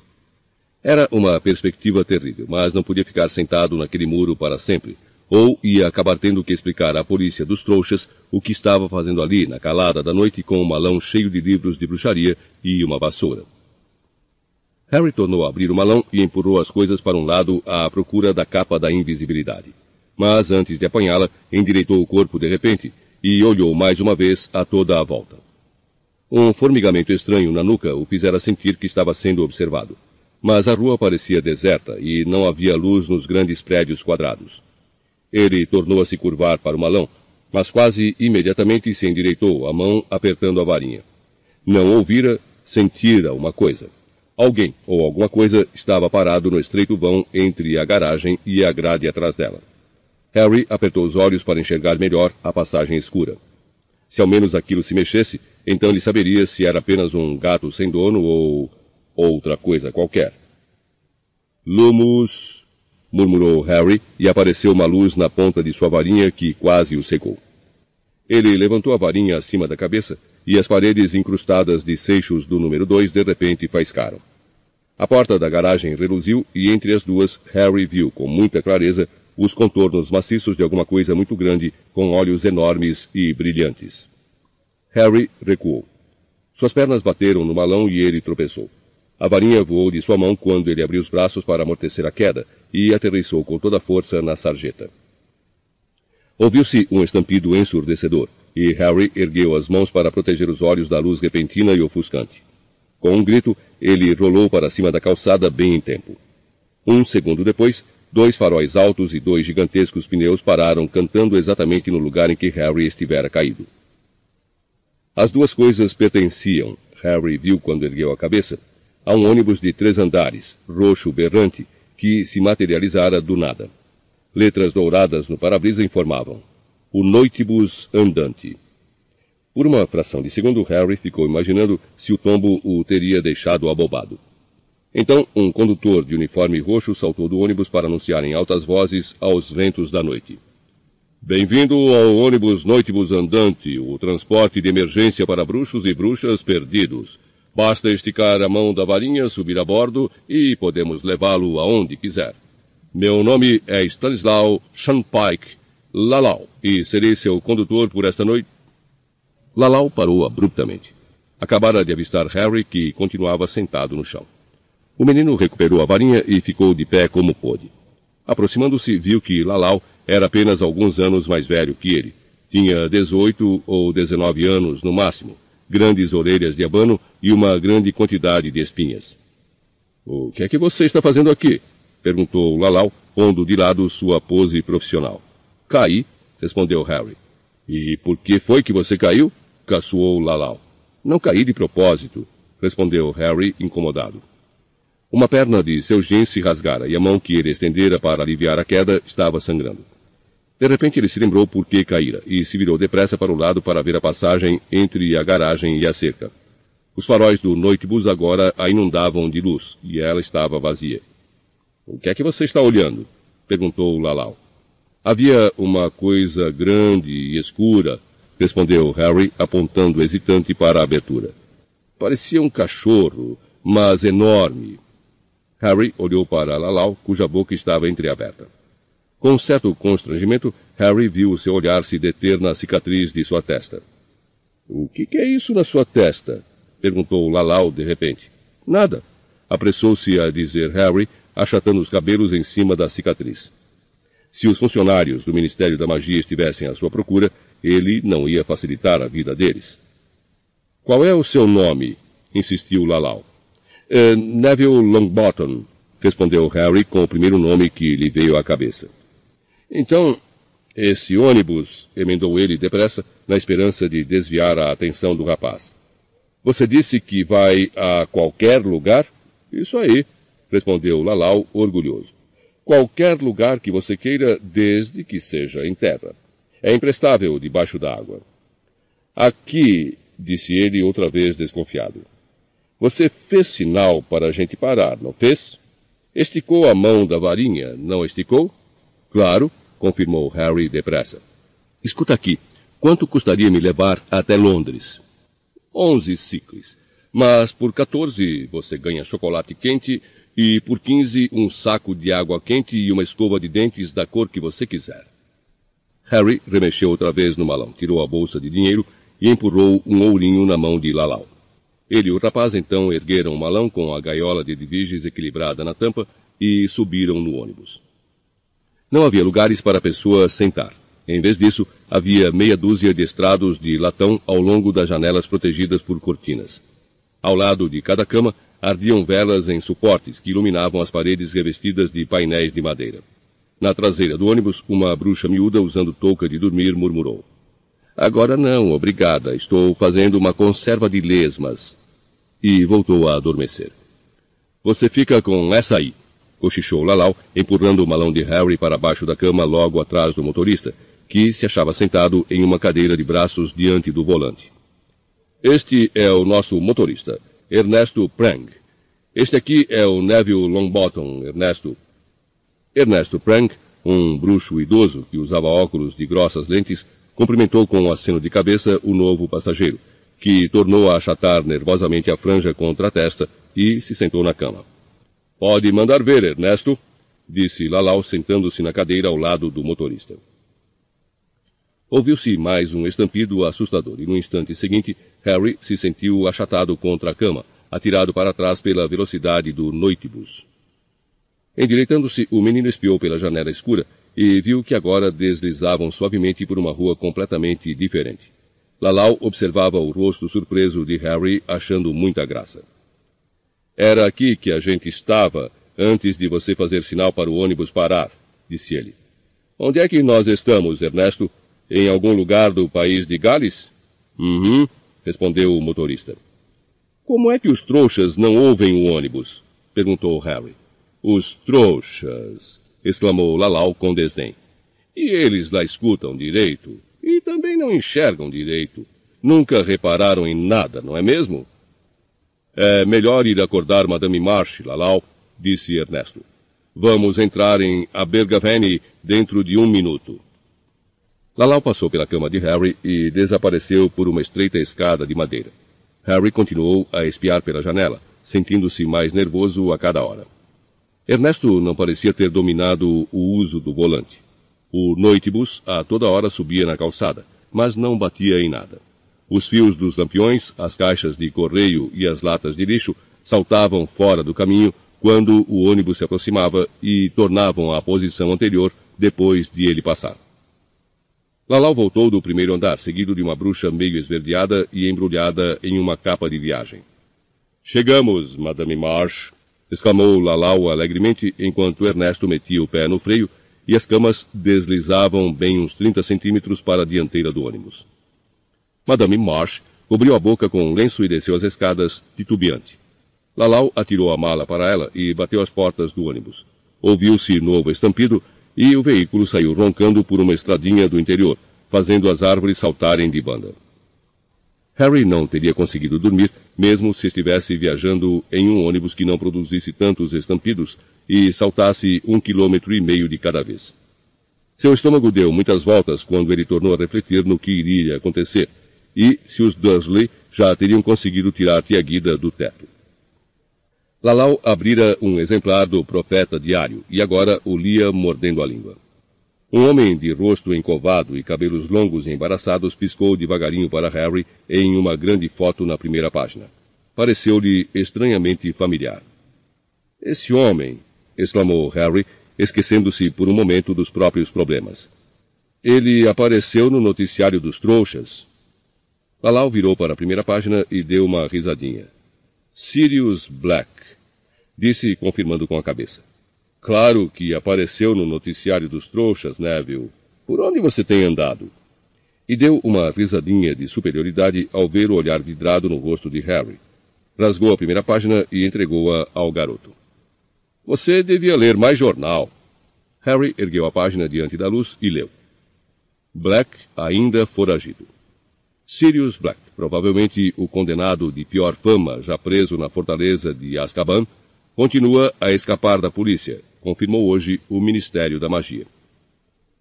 Era uma perspectiva terrível, mas não podia ficar sentado naquele muro para sempre, ou ia acabar tendo que explicar à polícia dos trouxas o que estava fazendo ali na calada da noite com um malão cheio de livros de bruxaria e uma vassoura. Harry tornou a abrir o malão e empurrou as coisas para um lado à procura da capa da invisibilidade. Mas antes de apanhá-la, endireitou o corpo de repente e olhou mais uma vez a toda a volta. Um formigamento estranho na nuca o fizera sentir que estava sendo observado. Mas a rua parecia deserta e não havia luz nos grandes prédios quadrados. Ele tornou a se curvar para o malão, mas quase imediatamente se endireitou, a mão apertando a varinha. Não ouvira, sentira uma coisa. Alguém ou alguma coisa estava parado no estreito vão entre a garagem e a grade atrás dela. Harry apertou os olhos para enxergar melhor a passagem escura. Se ao menos aquilo se mexesse, então ele saberia se era apenas um gato sem dono ou outra coisa qualquer. Lumos, murmurou Harry e apareceu uma luz na ponta de sua varinha que quase o secou. Ele levantou a varinha acima da cabeça e as paredes incrustadas de seixos do número 2 de repente faiscaram. A porta da garagem reluziu e entre as duas Harry viu com muita clareza os contornos maciços de alguma coisa muito grande com olhos enormes e brilhantes. Harry recuou. Suas pernas bateram no malão e ele tropeçou. A varinha voou de sua mão quando ele abriu os braços para amortecer a queda e aterrissou com toda a força na sarjeta. Ouviu-se um estampido ensurdecedor e Harry ergueu as mãos para proteger os olhos da luz repentina e ofuscante. Com um grito, ele rolou para cima da calçada bem em tempo. Um segundo depois, dois faróis altos e dois gigantescos pneus pararam cantando exatamente no lugar em que Harry estivera caído. As duas coisas pertenciam, Harry viu quando ergueu a cabeça, a um ônibus de três andares, roxo berrante, que se materializara do nada. Letras douradas no para-brisa informavam: O Noitibus Andante. Por uma fração de segundo, Harry ficou imaginando se o tombo o teria deixado abobado. Então, um condutor de uniforme roxo saltou do ônibus para anunciar em altas vozes aos ventos da noite. Bem-vindo ao ônibus Noitibus Andante, o transporte de emergência para bruxos e bruxas perdidos. Basta esticar a mão da varinha, subir a bordo e podemos levá-lo aonde quiser. Meu nome é Stanislaw Shanpike Lalau e serei seu condutor por esta noite. Lalau parou abruptamente. Acabara de avistar Harry, que continuava sentado no chão. O menino recuperou a varinha e ficou de pé como pôde. Aproximando-se, viu que Lalau era apenas alguns anos mais velho que ele. Tinha 18 ou 19 anos no máximo grandes orelhas de abano e uma grande quantidade de espinhas. O que é que você está fazendo aqui? perguntou Lalau, pondo de lado sua pose profissional. Caí, respondeu Harry. E por que foi que você caiu? caçoou Lalau. Não caí de propósito, respondeu Harry, incomodado. Uma perna de seu jeans se rasgara e a mão que ele estendera para aliviar a queda estava sangrando. De repente ele se lembrou por que caíra e se virou depressa para o lado para ver a passagem entre a garagem e a cerca. Os faróis do noitebus agora a inundavam de luz e ela estava vazia. O que é que você está olhando? perguntou Lalau. Havia uma coisa grande e escura, respondeu Harry, apontando hesitante para a abertura. Parecia um cachorro, mas enorme. Harry olhou para Lalau, cuja boca estava entreaberta. Com certo constrangimento, Harry viu o seu olhar se deter na cicatriz de sua testa. O que é isso na sua testa? perguntou Lalau de repente. Nada. Apressou-se a dizer Harry, achatando os cabelos em cima da cicatriz. Se os funcionários do Ministério da Magia estivessem à sua procura, ele não ia facilitar a vida deles. Qual é o seu nome? insistiu Lalau. Uh, Neville Longbottom, respondeu Harry com o primeiro nome que lhe veio à cabeça. Então, esse ônibus, emendou ele depressa, na esperança de desviar a atenção do rapaz. Você disse que vai a qualquer lugar? Isso aí, respondeu Lalau, orgulhoso. Qualquer lugar que você queira, desde que seja em terra. É imprestável debaixo d'água. Aqui, disse ele outra vez desconfiado. Você fez sinal para a gente parar, não fez? Esticou a mão da varinha, não esticou? Claro, confirmou Harry depressa. Escuta aqui. Quanto custaria me levar até Londres? Onze ciclos. Mas por 14 você ganha chocolate quente e por 15 um saco de água quente e uma escova de dentes da cor que você quiser. Harry remexeu outra vez no malão, tirou a bolsa de dinheiro e empurrou um ourinho na mão de Lalau. Ele e o rapaz então ergueram o malão com a gaiola de diviges equilibrada na tampa e subiram no ônibus. Não havia lugares para a pessoa sentar. Em vez disso, havia meia dúzia de estrados de latão ao longo das janelas protegidas por cortinas. Ao lado de cada cama, ardiam velas em suportes que iluminavam as paredes revestidas de painéis de madeira. Na traseira do ônibus, uma bruxa miúda usando touca de dormir murmurou. Agora não, obrigada. Estou fazendo uma conserva de lesmas. E voltou a adormecer. Você fica com essa aí, cochichou Lalau, empurrando o malão de Harry para baixo da cama logo atrás do motorista, que se achava sentado em uma cadeira de braços diante do volante. Este é o nosso motorista, Ernesto Prang. Este aqui é o Neville Longbottom, Ernesto. Ernesto Prang, um bruxo idoso que usava óculos de grossas lentes, cumprimentou com um aceno de cabeça o novo passageiro, que tornou a achatar nervosamente a franja contra a testa e se sentou na cama. Pode mandar ver, Ernesto, disse Lalau sentando-se na cadeira ao lado do motorista. Ouviu-se mais um estampido assustador e no instante seguinte, Harry se sentiu achatado contra a cama, atirado para trás pela velocidade do noitebus. Endireitando-se, o menino espiou pela janela escura e viu que agora deslizavam suavemente por uma rua completamente diferente. Lalau observava o rosto surpreso de Harry, achando muita graça. Era aqui que a gente estava antes de você fazer sinal para o ônibus parar, disse ele. Onde é que nós estamos, Ernesto? Em algum lugar do país de Gales? Uhum, respondeu o motorista. Como é que os trouxas não ouvem o ônibus? perguntou Harry. Os trouxas, exclamou Lalau com desdém. E eles lá escutam direito, e também não enxergam direito. Nunca repararam em nada, não é mesmo? É melhor ir acordar Madame March, Lalau, disse Ernesto. Vamos entrar em Abergavenny dentro de um minuto. Lalau passou pela cama de Harry e desapareceu por uma estreita escada de madeira. Harry continuou a espiar pela janela, sentindo-se mais nervoso a cada hora. Ernesto não parecia ter dominado o uso do volante. O noitibus a toda hora subia na calçada, mas não batia em nada. Os fios dos lampiões, as caixas de correio e as latas de lixo saltavam fora do caminho quando o ônibus se aproximava e tornavam à posição anterior depois de ele passar. Lalau voltou do primeiro andar, seguido de uma bruxa meio esverdeada e embrulhada em uma capa de viagem. Chegamos, Madame Marsh, exclamou Lalau alegremente enquanto Ernesto metia o pé no freio e as camas deslizavam bem uns 30 centímetros para a dianteira do ônibus. Madame Marsh cobriu a boca com um lenço e desceu as escadas, titubeante. Lalau atirou a mala para ela e bateu as portas do ônibus. Ouviu-se novo estampido e o veículo saiu roncando por uma estradinha do interior, fazendo as árvores saltarem de banda. Harry não teria conseguido dormir, mesmo se estivesse viajando em um ônibus que não produzisse tantos estampidos e saltasse um quilômetro e meio de cada vez. Seu estômago deu muitas voltas quando ele tornou a refletir no que iria acontecer, e se os Dursley já teriam conseguido tirar Tia Guida do teto. Lalau abrira um exemplar do Profeta Diário e agora o lia mordendo a língua. Um homem de rosto encovado e cabelos longos e embaraçados piscou devagarinho para Harry em uma grande foto na primeira página. Pareceu-lhe estranhamente familiar. Esse homem, exclamou Harry, esquecendo-se por um momento dos próprios problemas. Ele apareceu no noticiário dos trouxas. Lalau virou para a primeira página e deu uma risadinha. Sirius Black, disse confirmando com a cabeça. Claro que apareceu no noticiário dos trouxas, Neville. Por onde você tem andado? E deu uma risadinha de superioridade ao ver o olhar vidrado no rosto de Harry. Rasgou a primeira página e entregou-a ao garoto. Você devia ler mais jornal. Harry ergueu a página diante da luz e leu. Black ainda foragido. Sirius Black, provavelmente o condenado de pior fama já preso na fortaleza de Azkaban, continua a escapar da polícia, confirmou hoje o Ministério da Magia.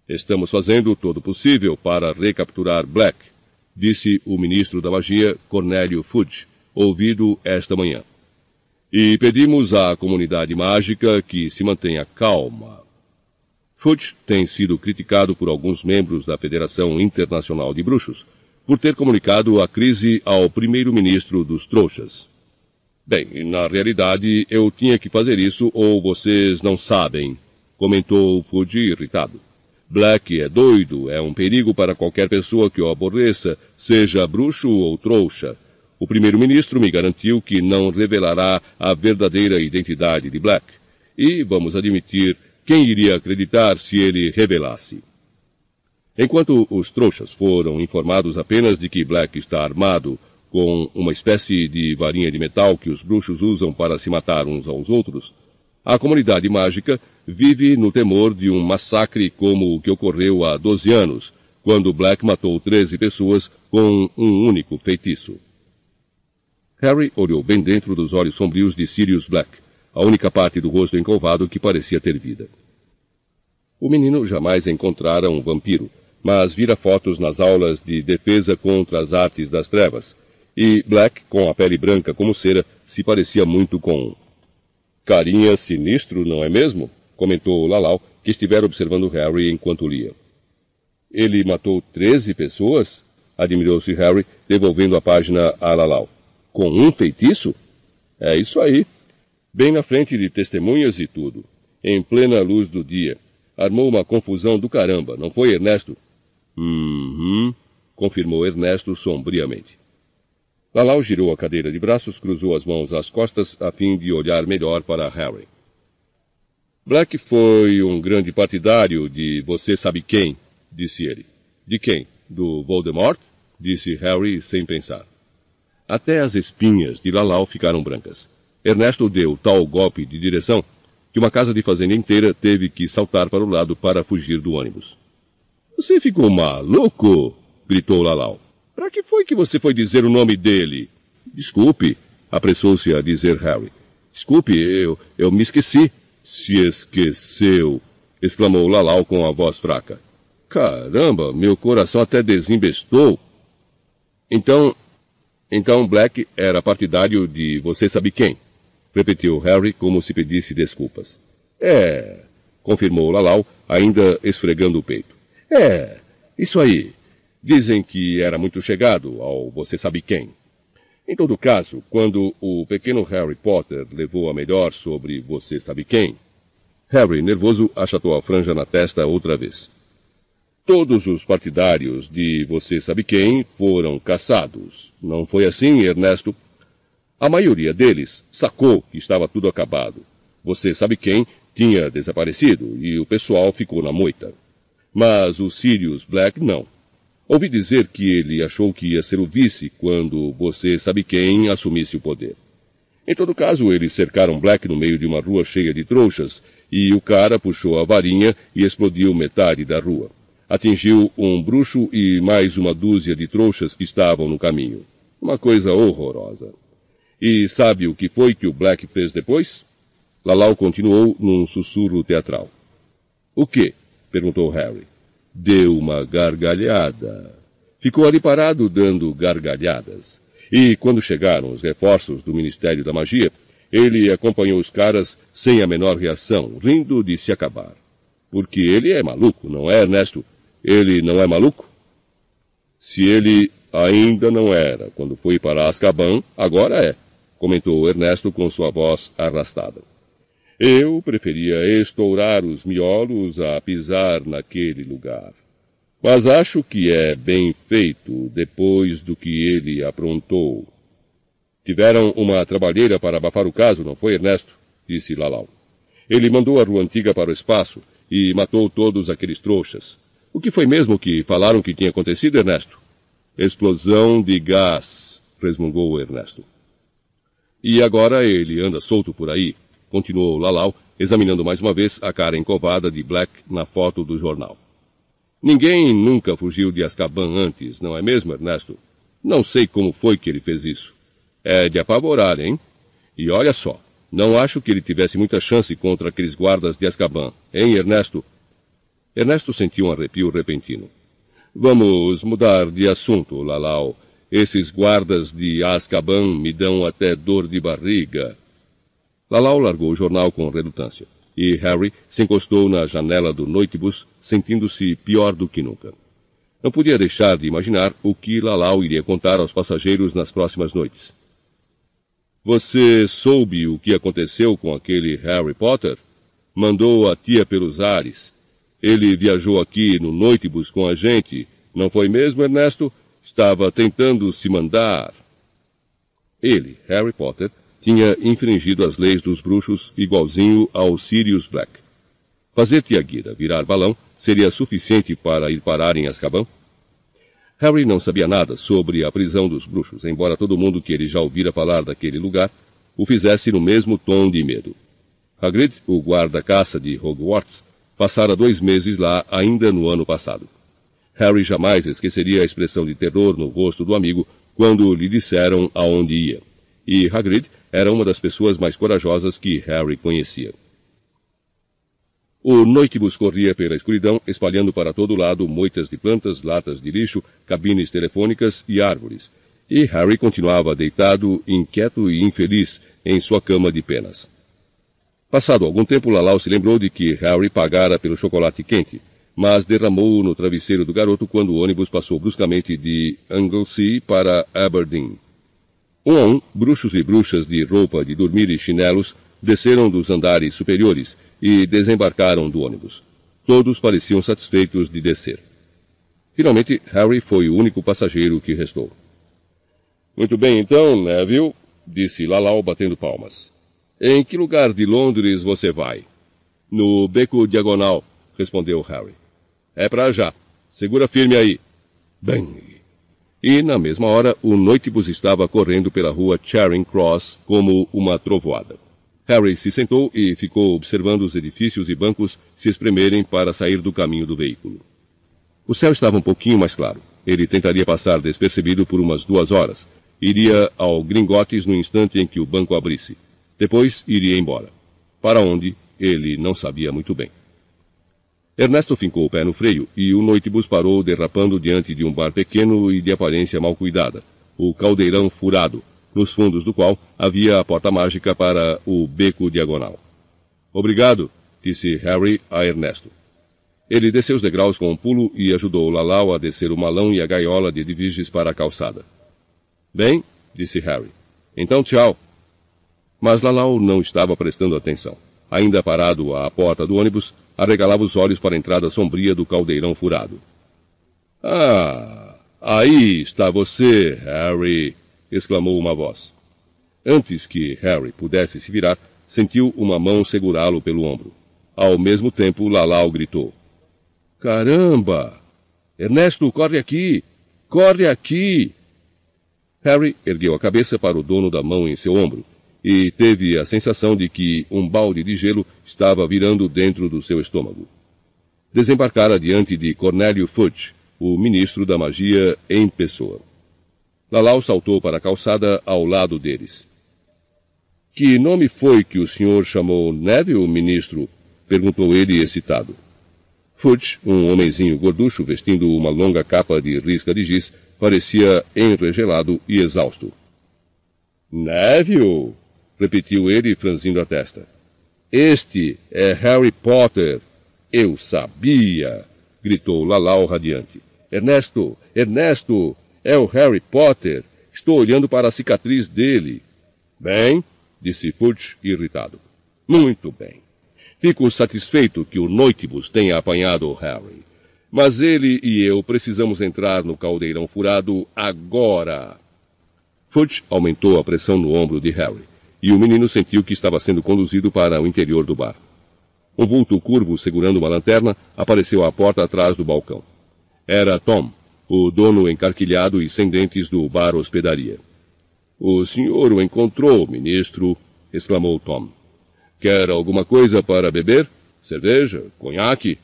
Estamos fazendo todo possível para recapturar Black, disse o ministro da Magia, Cornélio Fudge, ouvido esta manhã. E pedimos à comunidade mágica que se mantenha calma. Fudge tem sido criticado por alguns membros da Federação Internacional de Bruxos, por ter comunicado a crise ao primeiro-ministro dos trouxas. Bem, na realidade, eu tinha que fazer isso ou vocês não sabem, comentou Fuji irritado. Black é doido, é um perigo para qualquer pessoa que o aborreça, seja bruxo ou trouxa. O primeiro-ministro me garantiu que não revelará a verdadeira identidade de Black. E, vamos admitir, quem iria acreditar se ele revelasse? Enquanto os trouxas foram informados apenas de que Black está armado com uma espécie de varinha de metal que os bruxos usam para se matar uns aos outros, a comunidade mágica vive no temor de um massacre como o que ocorreu há 12 anos, quando Black matou 13 pessoas com um único feitiço. Harry olhou bem dentro dos olhos sombrios de Sirius Black, a única parte do rosto encovado que parecia ter vida. O menino jamais encontrara um vampiro, mas vira fotos nas aulas de defesa contra as artes das trevas, e Black, com a pele branca como cera, se parecia muito com Carinha sinistro, não é mesmo? comentou Lalau, que estivera observando Harry enquanto lia. Ele matou treze pessoas? admirou-se Harry, devolvendo a página a Lalau. Com um feitiço? É isso aí. Bem na frente de testemunhas e tudo. Em plena luz do dia. Armou uma confusão do caramba, não foi, Ernesto? Uhum, confirmou Ernesto sombriamente. Lalau girou a cadeira de braços, cruzou as mãos às costas a fim de olhar melhor para Harry. Black foi um grande partidário de você sabe quem, disse ele. De quem? Do Voldemort? disse Harry sem pensar. Até as espinhas de Lalau ficaram brancas. Ernesto deu tal golpe de direção que uma casa de fazenda inteira teve que saltar para o lado para fugir do ônibus. Você ficou maluco? gritou Lalau. Para que foi que você foi dizer o nome dele? Desculpe, apressou-se a dizer Harry. Desculpe, eu, eu me esqueci. Se esqueceu, exclamou Lalau com a voz fraca. Caramba, meu coração até desembestou. Então, então Black era partidário de você sabe quem? Repetiu Harry como se pedisse desculpas. É, confirmou Lalau, ainda esfregando o peito. É, isso aí. Dizem que era muito chegado ao você sabe quem. Em todo caso, quando o pequeno Harry Potter levou a melhor sobre você sabe quem, Harry, nervoso, achatou a franja na testa outra vez. Todos os partidários de você sabe quem foram caçados. Não foi assim, Ernesto? A maioria deles sacou que estava tudo acabado. Você sabe quem tinha desaparecido e o pessoal ficou na moita. Mas o Sirius Black não. Ouvi dizer que ele achou que ia ser o vice quando você sabe quem assumisse o poder. Em todo caso, eles cercaram Black no meio de uma rua cheia de trouxas e o cara puxou a varinha e explodiu metade da rua. Atingiu um bruxo e mais uma dúzia de trouxas que estavam no caminho. Uma coisa horrorosa. E sabe o que foi que o Black fez depois? Lalau continuou num sussurro teatral. O que? perguntou Harry. Deu uma gargalhada. Ficou ali parado dando gargalhadas. E quando chegaram os reforços do Ministério da Magia, ele acompanhou os caras sem a menor reação, rindo de se acabar. Porque ele é maluco, não é, Ernesto? Ele não é maluco? Se ele ainda não era quando foi para Azkaban, agora é, comentou Ernesto com sua voz arrastada. Eu preferia estourar os miolos a pisar naquele lugar. Mas acho que é bem feito depois do que ele aprontou. Tiveram uma trabalheira para abafar o caso, não foi, Ernesto? disse Lalau. Ele mandou a rua antiga para o espaço e matou todos aqueles trouxas. O que foi mesmo que falaram que tinha acontecido, Ernesto? Explosão de gás, resmungou Ernesto. E agora ele anda solto por aí, continuou Lalau, examinando mais uma vez a cara encovada de Black na foto do jornal. Ninguém nunca fugiu de Azkaban antes, não é mesmo, Ernesto? Não sei como foi que ele fez isso. É de apavorar, hein? E olha só, não acho que ele tivesse muita chance contra aqueles guardas de Azkaban, hein, Ernesto? Ernesto sentiu um arrepio repentino. Vamos mudar de assunto, Lalau. Esses guardas de Azkaban me dão até dor de barriga. Lalau largou o jornal com relutância, e Harry se encostou na janela do noitebus, sentindo-se pior do que nunca. Não podia deixar de imaginar o que Lalau iria contar aos passageiros nas próximas noites. Você soube o que aconteceu com aquele Harry Potter? Mandou a tia pelos ares. Ele viajou aqui no noitebus com a gente, não foi mesmo, Ernesto? Estava tentando se mandar. Ele, Harry Potter, tinha infringido as leis dos bruxos igualzinho ao Sirius Black. Fazer Tiaguira virar balão seria suficiente para ir parar em Azkaban? Harry não sabia nada sobre a prisão dos bruxos, embora todo mundo que ele já ouvira falar daquele lugar o fizesse no mesmo tom de medo. Hagrid, o guarda-caça de Hogwarts, passara dois meses lá ainda no ano passado. Harry jamais esqueceria a expressão de terror no rosto do amigo quando lhe disseram aonde ia. E Hagrid era uma das pessoas mais corajosas que Harry conhecia. O noitebus corria pela escuridão, espalhando para todo lado moitas de plantas, latas de lixo, cabines telefônicas e árvores. E Harry continuava deitado, inquieto e infeliz, em sua cama de penas. Passado algum tempo, Lalau se lembrou de que Harry pagara pelo chocolate quente, mas derramou no travesseiro do garoto quando o ônibus passou bruscamente de Anglesey para Aberdeen. Um bruxos e bruxas de roupa de dormir e chinelos desceram dos andares superiores e desembarcaram do ônibus. Todos pareciam satisfeitos de descer. Finalmente, Harry foi o único passageiro que restou. Muito bem, então, Neville, disse Lalau batendo palmas. Em que lugar de Londres você vai? No beco diagonal, respondeu Harry. É para já. Segura firme aí. Bem. E, na mesma hora, o Noitibus estava correndo pela rua Charing Cross como uma trovoada. Harry se sentou e ficou observando os edifícios e bancos se espremerem para sair do caminho do veículo. O céu estava um pouquinho mais claro. Ele tentaria passar despercebido por umas duas horas. Iria ao Gringotes no instante em que o banco abrisse. Depois iria embora. Para onde, ele não sabia muito bem. Ernesto fincou o pé no freio e o noitebus parou derrapando diante de um bar pequeno e de aparência mal cuidada, o Caldeirão Furado, nos fundos do qual havia a porta mágica para o beco diagonal. Obrigado, disse Harry a Ernesto. Ele desceu os degraus com um pulo e ajudou Lalau a descer o malão e a gaiola de Edviges para a calçada. Bem, disse Harry. Então tchau. Mas Lalau não estava prestando atenção. Ainda parado à porta do ônibus, arregalava os olhos para a entrada sombria do caldeirão furado. Ah, aí está você, Harry! exclamou uma voz. Antes que Harry pudesse se virar, sentiu uma mão segurá-lo pelo ombro. Ao mesmo tempo, Lalau gritou. Caramba! Ernesto, corre aqui! Corre aqui! Harry ergueu a cabeça para o dono da mão em seu ombro e teve a sensação de que um balde de gelo estava virando dentro do seu estômago. Desembarcara diante de Cornélio Fudge, o ministro da magia em pessoa. Lalau saltou para a calçada ao lado deles. Que nome foi que o senhor chamou Neville, ministro? perguntou ele excitado. Fudge, um homenzinho gorducho vestindo uma longa capa de risca de giz, parecia enregelado e exausto. Neville? Repetiu ele, franzindo a testa. Este é Harry Potter. Eu sabia! gritou Lalau radiante. Ernesto, Ernesto, é o Harry Potter. Estou olhando para a cicatriz dele. Bem, disse Fudge, irritado. Muito bem. Fico satisfeito que o Noitibus tenha apanhado o Harry. Mas ele e eu precisamos entrar no caldeirão furado agora. Fudge aumentou a pressão no ombro de Harry e o menino sentiu que estava sendo conduzido para o interior do bar. Um vulto curvo segurando uma lanterna apareceu à porta atrás do balcão. Era Tom, o dono encarquilhado e sem dentes do bar hospedaria. O senhor o encontrou, ministro, exclamou Tom. Quer alguma coisa para beber? Cerveja? Conhaque?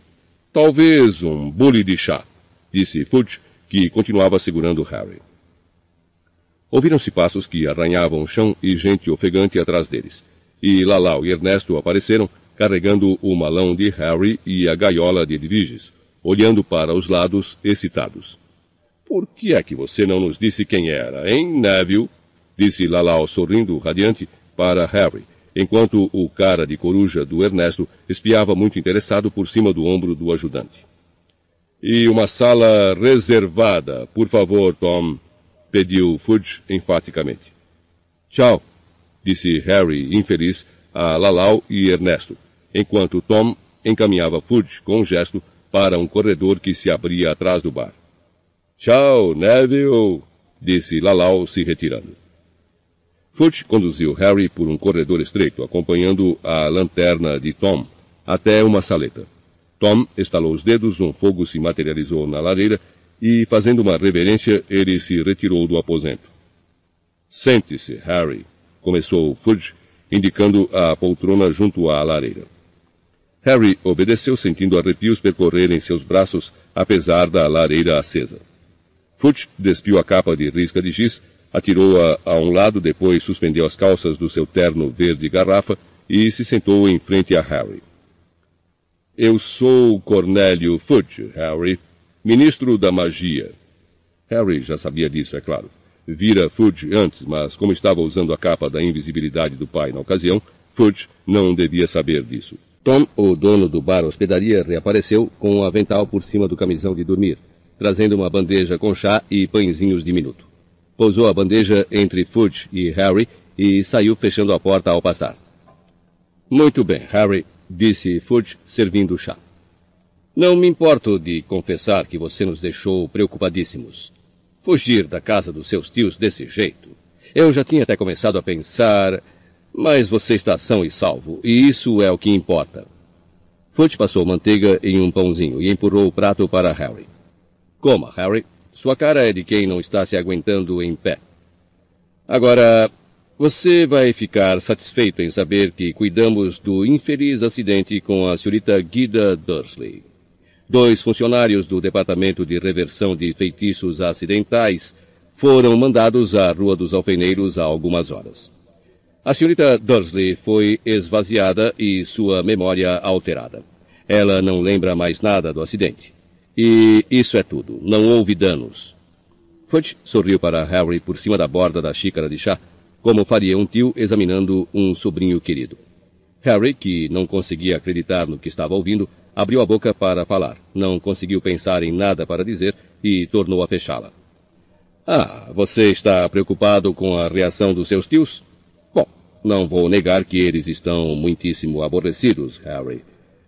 Talvez um bule de chá, disse Fudge, que continuava segurando Harry. Ouviram-se passos que arranhavam o chão e gente ofegante atrás deles. E Lalau e Ernesto apareceram, carregando o malão de Harry e a gaiola de Edviges, olhando para os lados, excitados. Por que é que você não nos disse quem era, hein, Neville? Disse Lalau sorrindo radiante para Harry, enquanto o cara de coruja do Ernesto espiava muito interessado por cima do ombro do ajudante. E uma sala reservada, por favor, Tom, pediu Fudge enfaticamente. Tchau, disse Harry, infeliz, a Lalau e Ernesto, enquanto Tom encaminhava Fudge com um gesto para um corredor que se abria atrás do bar. Tchau, Neville, disse Lalau se retirando. Fudge conduziu Harry por um corredor estreito, acompanhando a lanterna de Tom, até uma saleta. Tom estalou os dedos, um fogo se materializou na lareira e, fazendo uma reverência, ele se retirou do aposento. Sente-se, Harry, começou Fudge, indicando a poltrona junto à lareira. Harry obedeceu, sentindo arrepios percorrerem seus braços, apesar da lareira acesa. Fudge despiu a capa de risca de giz, atirou-a a um lado, depois suspendeu as calças do seu terno verde garrafa e se sentou em frente a Harry. Eu sou Cornélio Fudge, Harry, Ministro da Magia. Harry já sabia disso, é claro. Vira Fudge antes, mas como estava usando a capa da invisibilidade do pai na ocasião, Fudge não devia saber disso. Tom, o dono do bar hospedaria, reapareceu com um avental por cima do camisão de dormir, trazendo uma bandeja com chá e pãezinhos diminuto. Pousou a bandeja entre Fudge e Harry e saiu fechando a porta ao passar. Muito bem, Harry, disse Fudge, servindo o chá. Não me importo de confessar que você nos deixou preocupadíssimos. Fugir da casa dos seus tios desse jeito. Eu já tinha até começado a pensar, mas você está são e salvo, e isso é o que importa. Fudge passou manteiga em um pãozinho e empurrou o prato para Harry. Coma, Harry. Sua cara é de quem não está se aguentando em pé. Agora, você vai ficar satisfeito em saber que cuidamos do infeliz acidente com a senhorita Guida Dursley. Dois funcionários do Departamento de Reversão de Feitiços Acidentais foram mandados à Rua dos Alfeneiros há algumas horas. A senhorita Dursley foi esvaziada e sua memória alterada. Ela não lembra mais nada do acidente. E isso é tudo. Não houve danos. Fudge sorriu para Harry por cima da borda da xícara de chá, como faria um tio examinando um sobrinho querido. Harry, que não conseguia acreditar no que estava ouvindo, abriu a boca para falar, não conseguiu pensar em nada para dizer e tornou a fechá-la. Ah, você está preocupado com a reação dos seus tios? Bom, não vou negar que eles estão muitíssimo aborrecidos, Harry.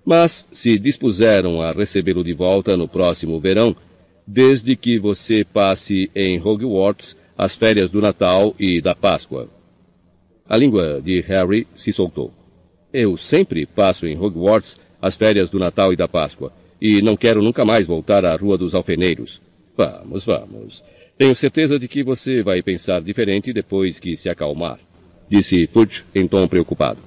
Mas se dispuseram a recebê-lo de volta no próximo verão, desde que você passe em Hogwarts as férias do Natal e da Páscoa. A língua de Harry se soltou. Eu sempre passo em Hogwarts as férias do Natal e da Páscoa, e não quero nunca mais voltar à Rua dos Alfeneiros. Vamos, vamos. Tenho certeza de que você vai pensar diferente depois que se acalmar, disse Fudge em tom preocupado.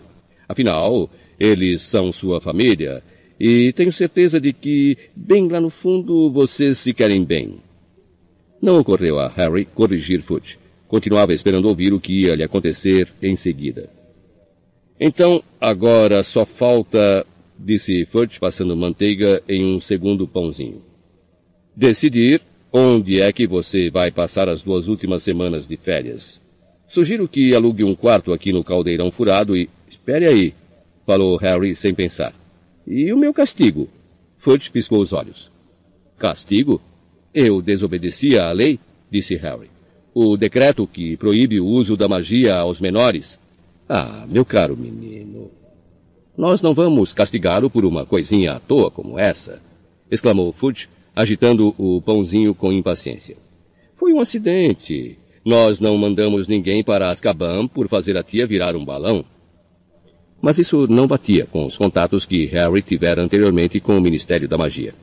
Afinal, eles são sua família, e tenho certeza de que, bem lá no fundo, vocês se querem bem. Não ocorreu a Harry corrigir Fudge. Continuava esperando ouvir o que ia lhe acontecer em seguida. Então, agora só falta, disse Fudge, passando manteiga em um segundo pãozinho. Decidir onde é que você vai passar as duas últimas semanas de férias. Sugiro que alugue um quarto aqui no caldeirão furado e... Espere aí, falou Harry sem pensar. E o meu castigo? Fudge piscou os olhos. Castigo? Eu desobedeci à lei, disse Harry. O decreto que proíbe o uso da magia aos menores. Ah, meu caro menino. Nós não vamos castigá-lo por uma coisinha à toa como essa, exclamou Fudge, agitando o pãozinho com impaciência. Foi um acidente. Nós não mandamos ninguém para Azkaban por fazer a tia virar um balão. Mas isso não batia com os contatos que Harry tivera anteriormente com o Ministério da Magia.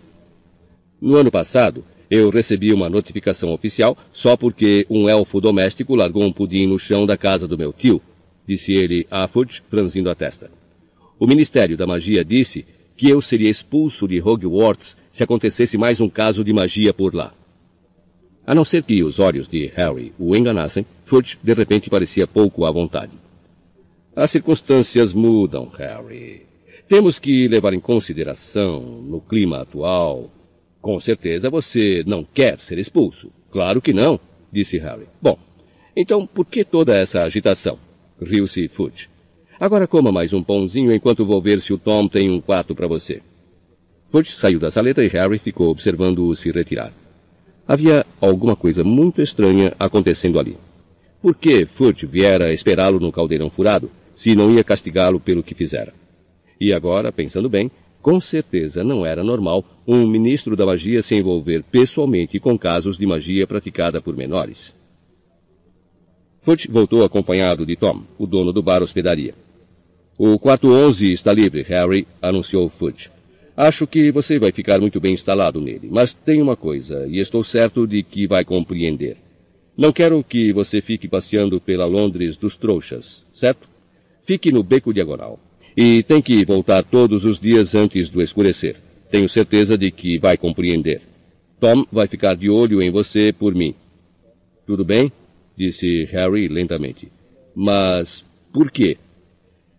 No ano passado, eu recebi uma notificação oficial só porque um elfo doméstico largou um pudim no chão da casa do meu tio, disse ele a Fudge, franzindo a testa. O Ministério da Magia disse que eu seria expulso de Hogwarts se acontecesse mais um caso de magia por lá. A não ser que os olhos de Harry o enganassem, Fudge de repente parecia pouco à vontade. As circunstâncias mudam, Harry. Temos que levar em consideração, no clima atual. Com certeza você não quer ser expulso. Claro que não, disse Harry. Bom, então por que toda essa agitação? Riu-se Fudge. Agora coma mais um pãozinho enquanto vou ver se o Tom tem um quarto para você. Fudge saiu da saleta e Harry ficou observando-o se retirar. Havia alguma coisa muito estranha acontecendo ali. Por que Fudge viera esperá-lo no caldeirão furado, se não ia castigá-lo pelo que fizera? E agora, pensando bem, com certeza não era normal um ministro da magia se envolver pessoalmente com casos de magia praticada por menores. Fudge voltou acompanhado de Tom, o dono do bar hospedaria. O quarto 11 está livre, Harry, anunciou Fudge. Acho que você vai ficar muito bem instalado nele, mas tem uma coisa, e estou certo de que vai compreender. Não quero que você fique passeando pela Londres dos trouxas, certo? Fique no beco diagonal. E tem que voltar todos os dias antes do escurecer. Tenho certeza de que vai compreender. Tom vai ficar de olho em você por mim. Tudo bem? disse Harry lentamente. Mas por quê?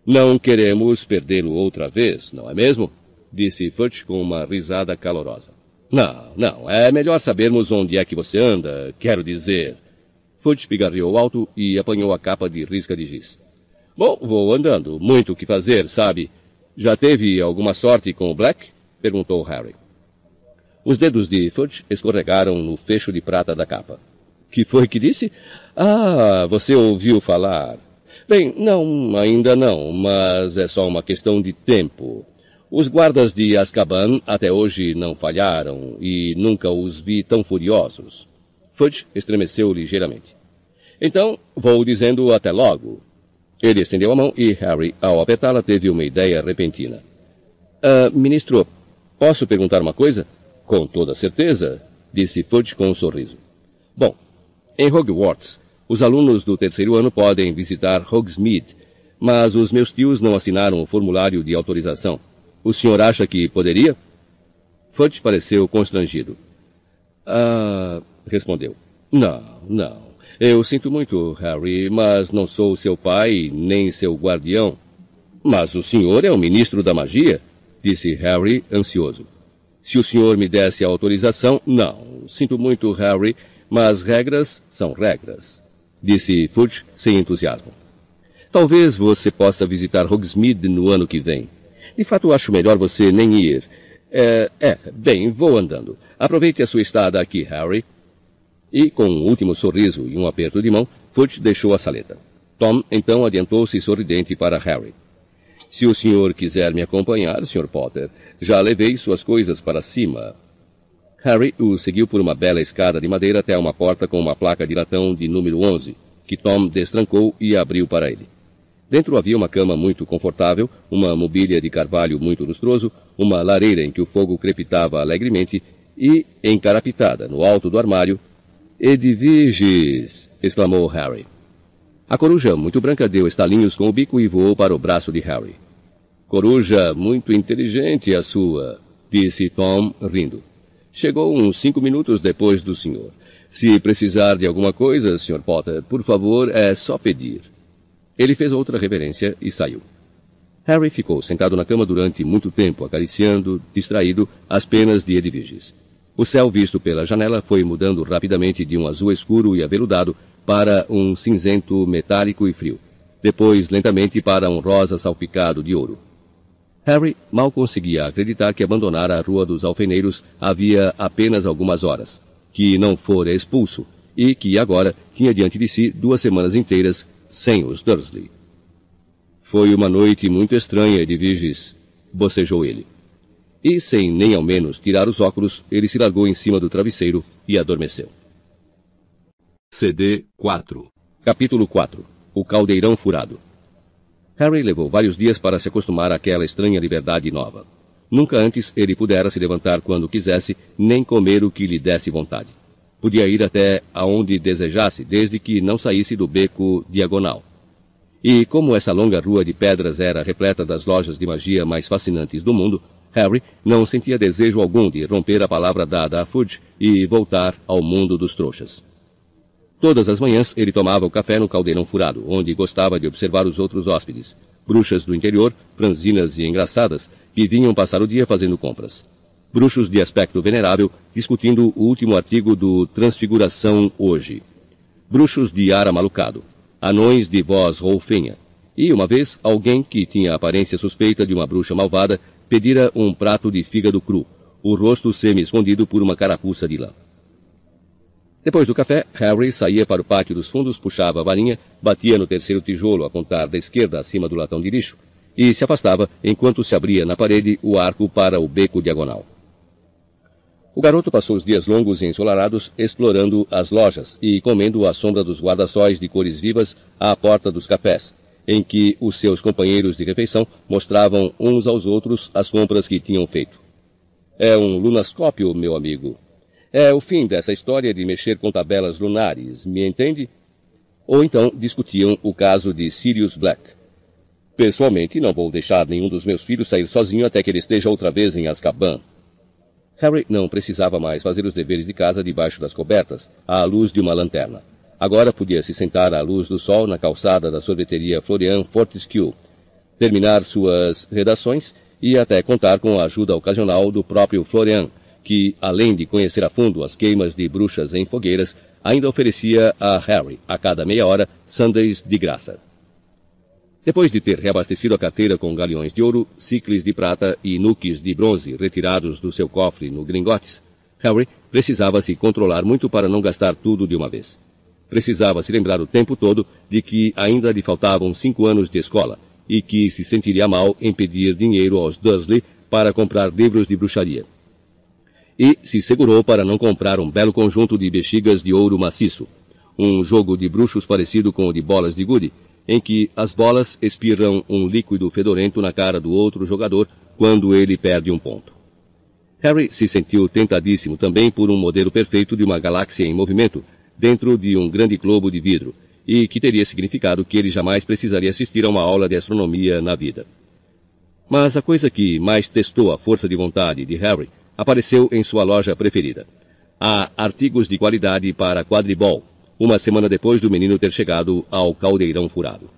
Não queremos perdê-lo outra vez, não é mesmo? Disse Fudge com uma risada calorosa. Não, não, é melhor sabermos onde é que você anda, quero dizer. Fudge pigarreou alto e apanhou a capa de risca de giz. Bom, vou andando. Muito o que fazer, sabe? Já teve alguma sorte com o Black? Perguntou Harry. Os dedos de Fudge escorregaram no fecho de prata da capa. Que foi que disse? Ah, você ouviu falar. Bem, não, ainda não, mas é só uma questão de tempo. Os guardas de Azkaban até hoje não falharam e nunca os vi tão furiosos. Fudge estremeceu ligeiramente. Então, vou dizendo até logo. Ele estendeu a mão e Harry, ao apertá-la, teve uma ideia repentina. Uh, ministro, posso perguntar uma coisa? Com toda certeza, disse Fudge com um sorriso. Bom, em Hogwarts, os alunos do terceiro ano podem visitar Hogsmeade, mas os meus tios não assinaram o formulário de autorização. O senhor acha que poderia? Fudge pareceu constrangido. Ah, respondeu. Não, não. Eu sinto muito, Harry, mas não sou seu pai nem seu guardião. Mas o senhor é o ministro da magia, disse Harry, ansioso. Se o senhor me desse a autorização, não. Sinto muito, Harry, mas regras são regras, disse Fudge sem entusiasmo. Talvez você possa visitar Hogsmeade no ano que vem. De fato, acho melhor você nem ir. É, é, bem, vou andando. Aproveite a sua estada aqui, Harry. E, com um último sorriso e um aperto de mão, Fudge deixou a saleta. Tom, então, adiantou-se sorridente para Harry. Se o senhor quiser me acompanhar, Sr. Potter, já levei suas coisas para cima. Harry o seguiu por uma bela escada de madeira até uma porta com uma placa de latão de número 11, que Tom destrancou e abriu para ele. Dentro havia uma cama muito confortável, uma mobília de carvalho muito lustroso, uma lareira em que o fogo crepitava alegremente e, encarapitada no alto do armário, Edviges! exclamou Harry. A coruja, muito branca, deu estalinhos com o bico e voou para o braço de Harry. Coruja muito inteligente a sua, disse Tom, rindo. Chegou uns cinco minutos depois do senhor. Se precisar de alguma coisa, Sr. Potter, por favor, é só pedir. Ele fez outra reverência e saiu. Harry ficou sentado na cama durante muito tempo, acariciando, distraído, as penas de Edviges. O céu visto pela janela foi mudando rapidamente de um azul escuro e aveludado para um cinzento metálico e frio. Depois, lentamente, para um rosa salpicado de ouro. Harry mal conseguia acreditar que abandonara a Rua dos Alfeneiros havia apenas algumas horas, que não fora expulso e que agora tinha diante de si duas semanas inteiras sem os Dursley. Foi uma noite muito estranha de Vigis, bocejou ele. E, sem nem ao menos tirar os óculos, ele se largou em cima do travesseiro e adormeceu. CD 4 Capítulo 4 O Caldeirão Furado Harry levou vários dias para se acostumar àquela estranha liberdade nova. Nunca antes ele pudera se levantar quando quisesse, nem comer o que lhe desse vontade. Podia ir até aonde desejasse, desde que não saísse do beco diagonal. E como essa longa rua de pedras era repleta das lojas de magia mais fascinantes do mundo, Harry não sentia desejo algum de romper a palavra dada a Fudge e voltar ao mundo dos trouxas. Todas as manhãs ele tomava o café no caldeirão furado, onde gostava de observar os outros hóspedes, bruxas do interior, franzinas e engraçadas, que vinham passar o dia fazendo compras bruxos de aspecto venerável, discutindo o último artigo do Transfiguração Hoje. Bruxos de ar amalucado, anões de voz roufinha. E, uma vez, alguém que tinha a aparência suspeita de uma bruxa malvada pedira um prato de fígado cru, o rosto semi-escondido por uma carapuça de lã. Depois do café, Harry saía para o pátio dos fundos, puxava a varinha, batia no terceiro tijolo a contar da esquerda acima do latão de lixo e se afastava enquanto se abria na parede o arco para o beco diagonal. O garoto passou os dias longos e ensolarados explorando as lojas e comendo à sombra dos guarda-sóis de cores vivas à porta dos cafés, em que os seus companheiros de refeição mostravam uns aos outros as compras que tinham feito. É um lunascópio, meu amigo. É o fim dessa história de mexer com tabelas lunares, me entende? Ou então discutiam o caso de Sirius Black. Pessoalmente, não vou deixar nenhum dos meus filhos sair sozinho até que ele esteja outra vez em Azkaban. Harry não precisava mais fazer os deveres de casa debaixo das cobertas, à luz de uma lanterna. Agora podia se sentar à luz do sol na calçada da sorveteria Florian Fortescue, terminar suas redações e até contar com a ajuda ocasional do próprio Florian, que, além de conhecer a fundo as queimas de bruxas em fogueiras, ainda oferecia a Harry, a cada meia hora, sundays de graça. Depois de ter reabastecido a carteira com galeões de ouro, ciclos de prata e nuques de bronze retirados do seu cofre no Gringotes, Harry precisava se controlar muito para não gastar tudo de uma vez. Precisava se lembrar o tempo todo de que ainda lhe faltavam cinco anos de escola e que se sentiria mal em pedir dinheiro aos Dursley para comprar livros de bruxaria. E se segurou para não comprar um belo conjunto de bexigas de ouro maciço, um jogo de bruxos parecido com o de bolas de gude, em que as bolas espirram um líquido fedorento na cara do outro jogador quando ele perde um ponto. Harry se sentiu tentadíssimo também por um modelo perfeito de uma galáxia em movimento, dentro de um grande globo de vidro, e que teria significado que ele jamais precisaria assistir a uma aula de astronomia na vida. Mas a coisa que mais testou a força de vontade de Harry apareceu em sua loja preferida. Há artigos de qualidade para quadribol, uma semana depois do menino ter chegado ao caldeirão furado.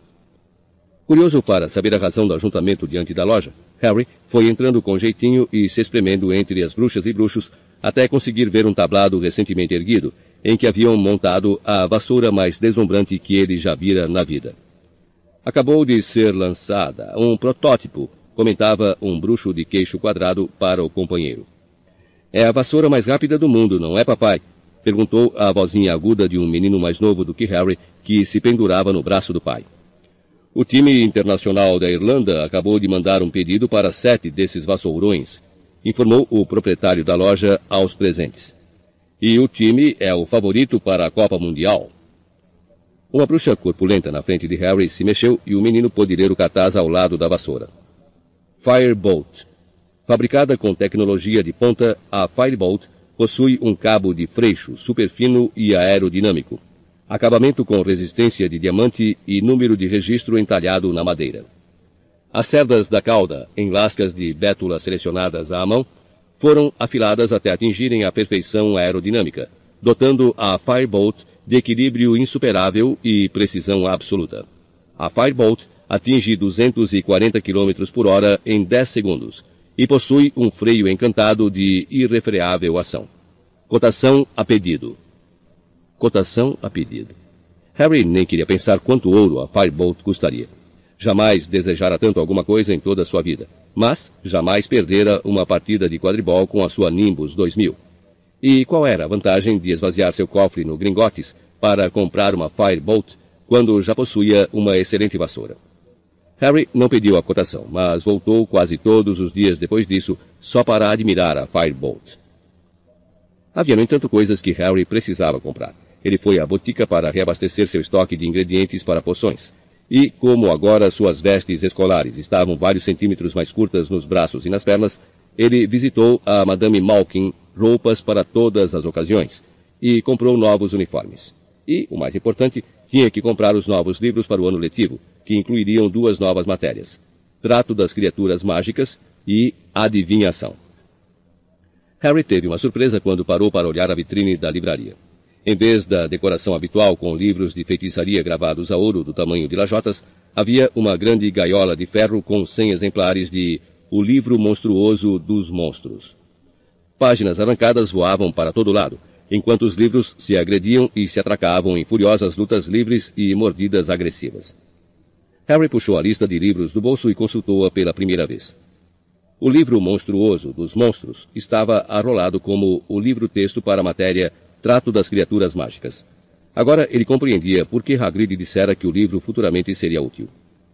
Curioso para saber a razão do ajuntamento diante da loja, Harry foi entrando com jeitinho e se espremendo entre as bruxas e bruxos até conseguir ver um tablado recentemente erguido, em que haviam montado a vassoura mais deslumbrante que ele já vira na vida. Acabou de ser lançada um protótipo, comentava um bruxo de queixo quadrado para o companheiro. É a vassoura mais rápida do mundo, não é, papai? Perguntou a vozinha aguda de um menino mais novo do que Harry, que se pendurava no braço do pai. O time internacional da Irlanda acabou de mandar um pedido para sete desses vassourões, informou o proprietário da loja aos presentes. E o time é o favorito para a Copa Mundial. Uma bruxa corpulenta na frente de Harry se mexeu e o menino pôde ler o cartaz ao lado da vassoura. Firebolt. Fabricada com tecnologia de ponta, a Firebolt possui um cabo de freixo superfino e aerodinâmico acabamento com resistência de diamante e número de registro entalhado na madeira. As cerdas da cauda, em lascas de bétula selecionadas à mão, foram afiladas até atingirem a perfeição aerodinâmica, dotando a Firebolt de equilíbrio insuperável e precisão absoluta. A Firebolt atinge 240 km por hora em 10 segundos e possui um freio encantado de irrefreável ação. Cotação a pedido cotação a pedido. Harry nem queria pensar quanto ouro a Firebolt custaria. Jamais desejara tanto alguma coisa em toda a sua vida, mas jamais perdera uma partida de quadribol com a sua Nimbus 2000. E qual era a vantagem de esvaziar seu cofre no Gringotes para comprar uma Firebolt quando já possuía uma excelente vassoura? Harry não pediu a cotação, mas voltou quase todos os dias depois disso só para admirar a Firebolt. Havia, no entanto, coisas que Harry precisava comprar. Ele foi à botica para reabastecer seu estoque de ingredientes para poções. E, como agora suas vestes escolares estavam vários centímetros mais curtas nos braços e nas pernas, ele visitou a Madame Malkin roupas para todas as ocasiões e comprou novos uniformes. E, o mais importante, tinha que comprar os novos livros para o ano letivo, que incluiriam duas novas matérias: Trato das Criaturas Mágicas e Adivinhação. Harry teve uma surpresa quando parou para olhar a vitrine da livraria. Em vez da decoração habitual com livros de feitiçaria gravados a ouro do tamanho de lajotas, havia uma grande gaiola de ferro com 100 exemplares de O Livro Monstruoso dos Monstros. Páginas arrancadas voavam para todo lado, enquanto os livros se agrediam e se atracavam em furiosas lutas livres e mordidas agressivas. Harry puxou a lista de livros do bolso e consultou-a pela primeira vez. O livro monstruoso dos monstros estava arrolado como o livro-texto para a matéria Trato das Criaturas Mágicas. Agora ele compreendia por que Hagrid dissera que o livro futuramente seria útil.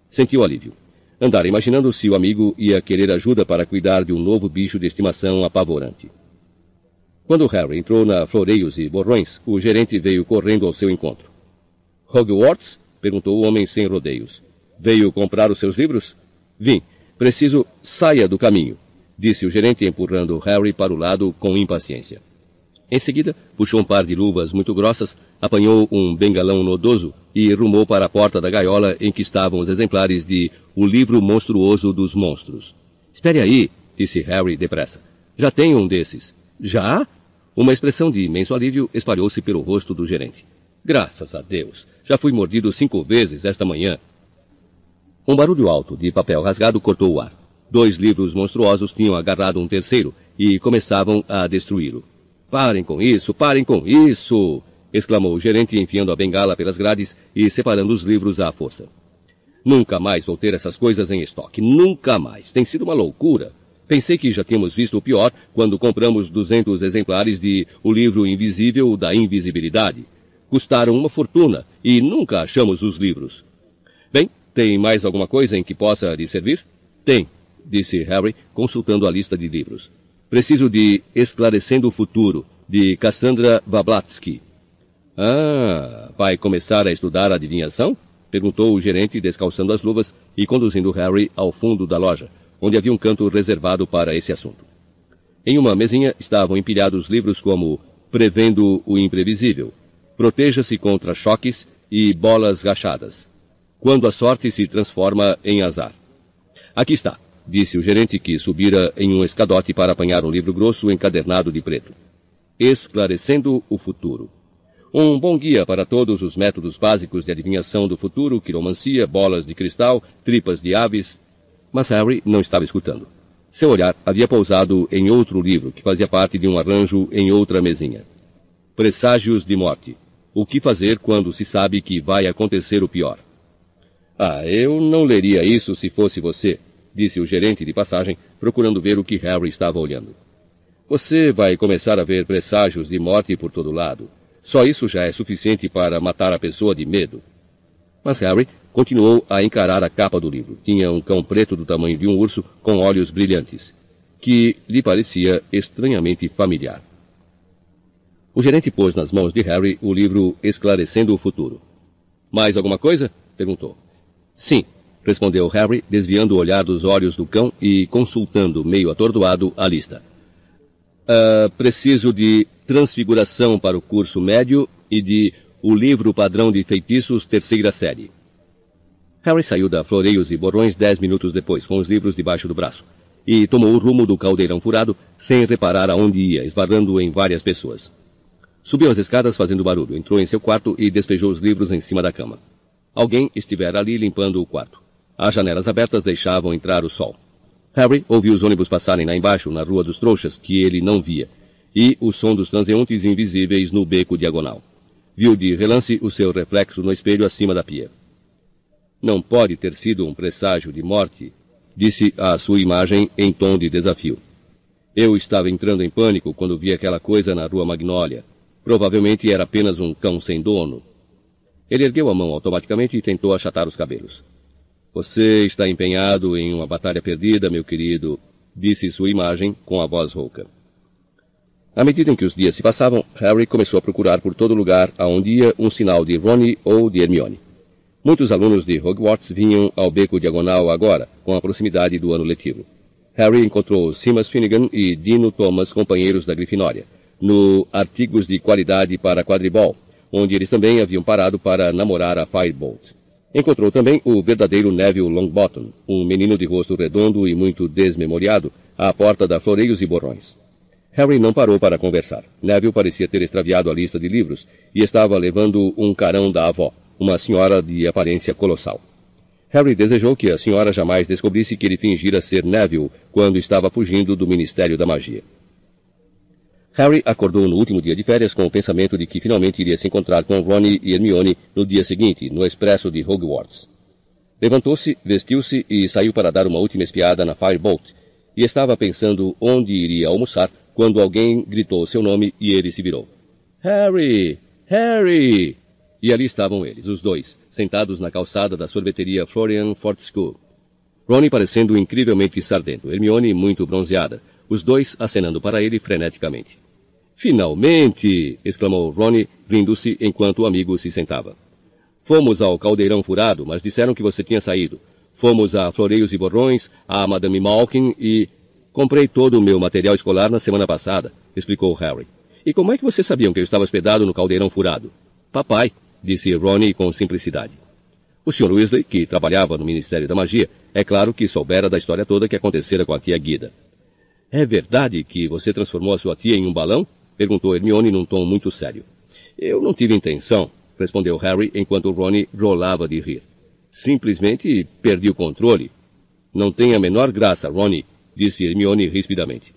Sentiu alívio. Andara imaginando se o amigo ia querer ajuda para cuidar de um novo bicho de estimação apavorante. Quando Harry entrou na Floreios e Borrões, o gerente veio correndo ao seu encontro. Hogwarts? perguntou o homem sem rodeios. Veio comprar os seus livros? Vim. Preciso saia do caminho, disse o gerente empurrando Harry para o lado com impaciência. Em seguida, puxou um par de luvas muito grossas, apanhou um bengalão nodoso e rumou para a porta da gaiola em que estavam os exemplares de O Livro Monstruoso dos Monstros. Espere aí, disse Harry depressa. Já tenho um desses. Já? Uma expressão de imenso alívio espalhou-se pelo rosto do gerente. Graças a Deus! Já fui mordido cinco vezes esta manhã. Um barulho alto de papel rasgado cortou o ar. Dois livros monstruosos tinham agarrado um terceiro e começavam a destruí-lo. Parem com isso, parem com isso! exclamou o gerente enfiando a bengala pelas grades e separando os livros à força. Nunca mais vou ter essas coisas em estoque. Nunca mais. Tem sido uma loucura. Pensei que já tínhamos visto o pior quando compramos 200 exemplares de O Livro Invisível da Invisibilidade. Custaram uma fortuna e nunca achamos os livros. Bem, tem mais alguma coisa em que possa lhe servir? Tem, disse Harry, consultando a lista de livros. Preciso de Esclarecendo o Futuro, de Cassandra Vablatsky. Ah, vai começar a estudar adivinhação? Perguntou o gerente, descalçando as luvas e conduzindo Harry ao fundo da loja, onde havia um canto reservado para esse assunto. Em uma mesinha estavam empilhados livros como Prevendo o Imprevisível, Proteja-se contra choques e bolas rachadas, quando a sorte se transforma em azar. Aqui está, disse o gerente que subira em um escadote para apanhar um livro grosso encadernado de preto. Esclarecendo o futuro. Um bom guia para todos os métodos básicos de adivinhação do futuro, quiromancia, bolas de cristal, tripas de aves. Mas Harry não estava escutando. Seu olhar havia pousado em outro livro que fazia parte de um arranjo em outra mesinha. Presságios de morte. O que fazer quando se sabe que vai acontecer o pior? Ah, eu não leria isso se fosse você, disse o gerente de passagem, procurando ver o que Harry estava olhando. Você vai começar a ver presságios de morte por todo lado. Só isso já é suficiente para matar a pessoa de medo. Mas Harry continuou a encarar a capa do livro. Tinha um cão preto do tamanho de um urso com olhos brilhantes, que lhe parecia estranhamente familiar. O gerente pôs nas mãos de Harry o livro Esclarecendo o Futuro. Mais alguma coisa? perguntou. Sim, respondeu Harry, desviando o olhar dos olhos do cão e consultando, meio atordoado, a lista. Uh, preciso de Transfiguração para o curso médio e de O Livro Padrão de Feitiços, terceira série. Harry saiu da Floreios e Borrões dez minutos depois, com os livros debaixo do braço, e tomou o rumo do caldeirão furado, sem reparar aonde ia, esbarrando em várias pessoas. Subiu as escadas fazendo barulho, entrou em seu quarto e despejou os livros em cima da cama. Alguém estivera ali limpando o quarto. As janelas abertas deixavam entrar o sol. Harry ouviu os ônibus passarem lá embaixo, na Rua dos Trouxas, que ele não via, e o som dos transeuntes invisíveis no beco diagonal. Viu de relance o seu reflexo no espelho acima da pia. Não pode ter sido um presságio de morte, disse a sua imagem em tom de desafio. Eu estava entrando em pânico quando vi aquela coisa na Rua Magnólia. Provavelmente era apenas um cão sem dono, ele ergueu a mão automaticamente e tentou achatar os cabelos. Você está empenhado em uma batalha perdida, meu querido, disse sua imagem com a voz rouca. À medida em que os dias se passavam, Harry começou a procurar por todo lugar aonde ia um sinal de Ronnie ou de Hermione. Muitos alunos de Hogwarts vinham ao beco diagonal agora, com a proximidade do ano letivo. Harry encontrou Simas Finnegan e Dino Thomas, companheiros da Grifinória, no Artigos de Qualidade para Quadribol, onde eles também haviam parado para namorar a Firebolt. Encontrou também o verdadeiro Neville Longbottom, um menino de rosto redondo e muito desmemoriado, à porta da Floreios e Borrões. Harry não parou para conversar. Neville parecia ter extraviado a lista de livros e estava levando um carão da avó, uma senhora de aparência colossal. Harry desejou que a senhora jamais descobrisse que ele fingira ser Neville quando estava fugindo do Ministério da Magia. Harry acordou no último dia de férias com o pensamento de que finalmente iria se encontrar com Ronnie e Hermione no dia seguinte, no expresso de Hogwarts. Levantou-se, vestiu-se e saiu para dar uma última espiada na Firebolt, e estava pensando onde iria almoçar quando alguém gritou seu nome e ele se virou. Harry! Harry! E ali estavam eles, os dois, sentados na calçada da sorveteria Florian Fortescue. Ronnie parecendo incrivelmente sardento, Hermione muito bronzeada, os dois acenando para ele freneticamente. Finalmente! exclamou Ronnie, rindo-se enquanto o amigo se sentava. Fomos ao caldeirão furado, mas disseram que você tinha saído. Fomos a Floreios e Borrões, a Madame Malkin e... Comprei todo o meu material escolar na semana passada, explicou Harry. E como é que vocês sabiam que eu estava hospedado no caldeirão furado? Papai, disse Ronnie com simplicidade. O Sr. Weasley, que trabalhava no Ministério da Magia, é claro que soubera da história toda que acontecera com a tia Guida. É verdade que você transformou a sua tia em um balão? Perguntou Hermione num tom muito sério. Eu não tive intenção, respondeu Harry enquanto Ronnie rolava de rir. Simplesmente perdi o controle. Não tem a menor graça, Ronnie, disse Hermione rispidamente.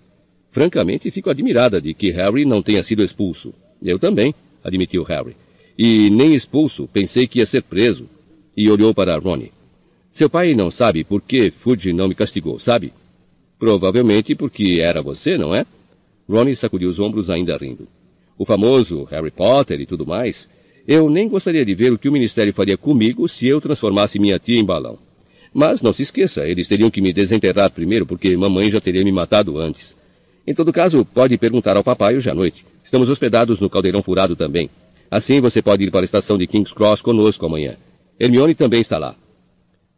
Francamente, fico admirada de que Harry não tenha sido expulso. Eu também, admitiu Harry. E nem expulso, pensei que ia ser preso. E olhou para Ronnie. Seu pai não sabe por que Fudge não me castigou, sabe? Provavelmente porque era você, não é? Ronnie sacudiu os ombros ainda rindo. O famoso Harry Potter e tudo mais. Eu nem gostaria de ver o que o Ministério faria comigo se eu transformasse minha tia em balão. Mas não se esqueça, eles teriam que me desenterrar primeiro porque mamãe já teria me matado antes. Em todo caso, pode perguntar ao papai hoje à noite. Estamos hospedados no Caldeirão Furado também. Assim você pode ir para a estação de King's Cross conosco amanhã. Hermione também está lá.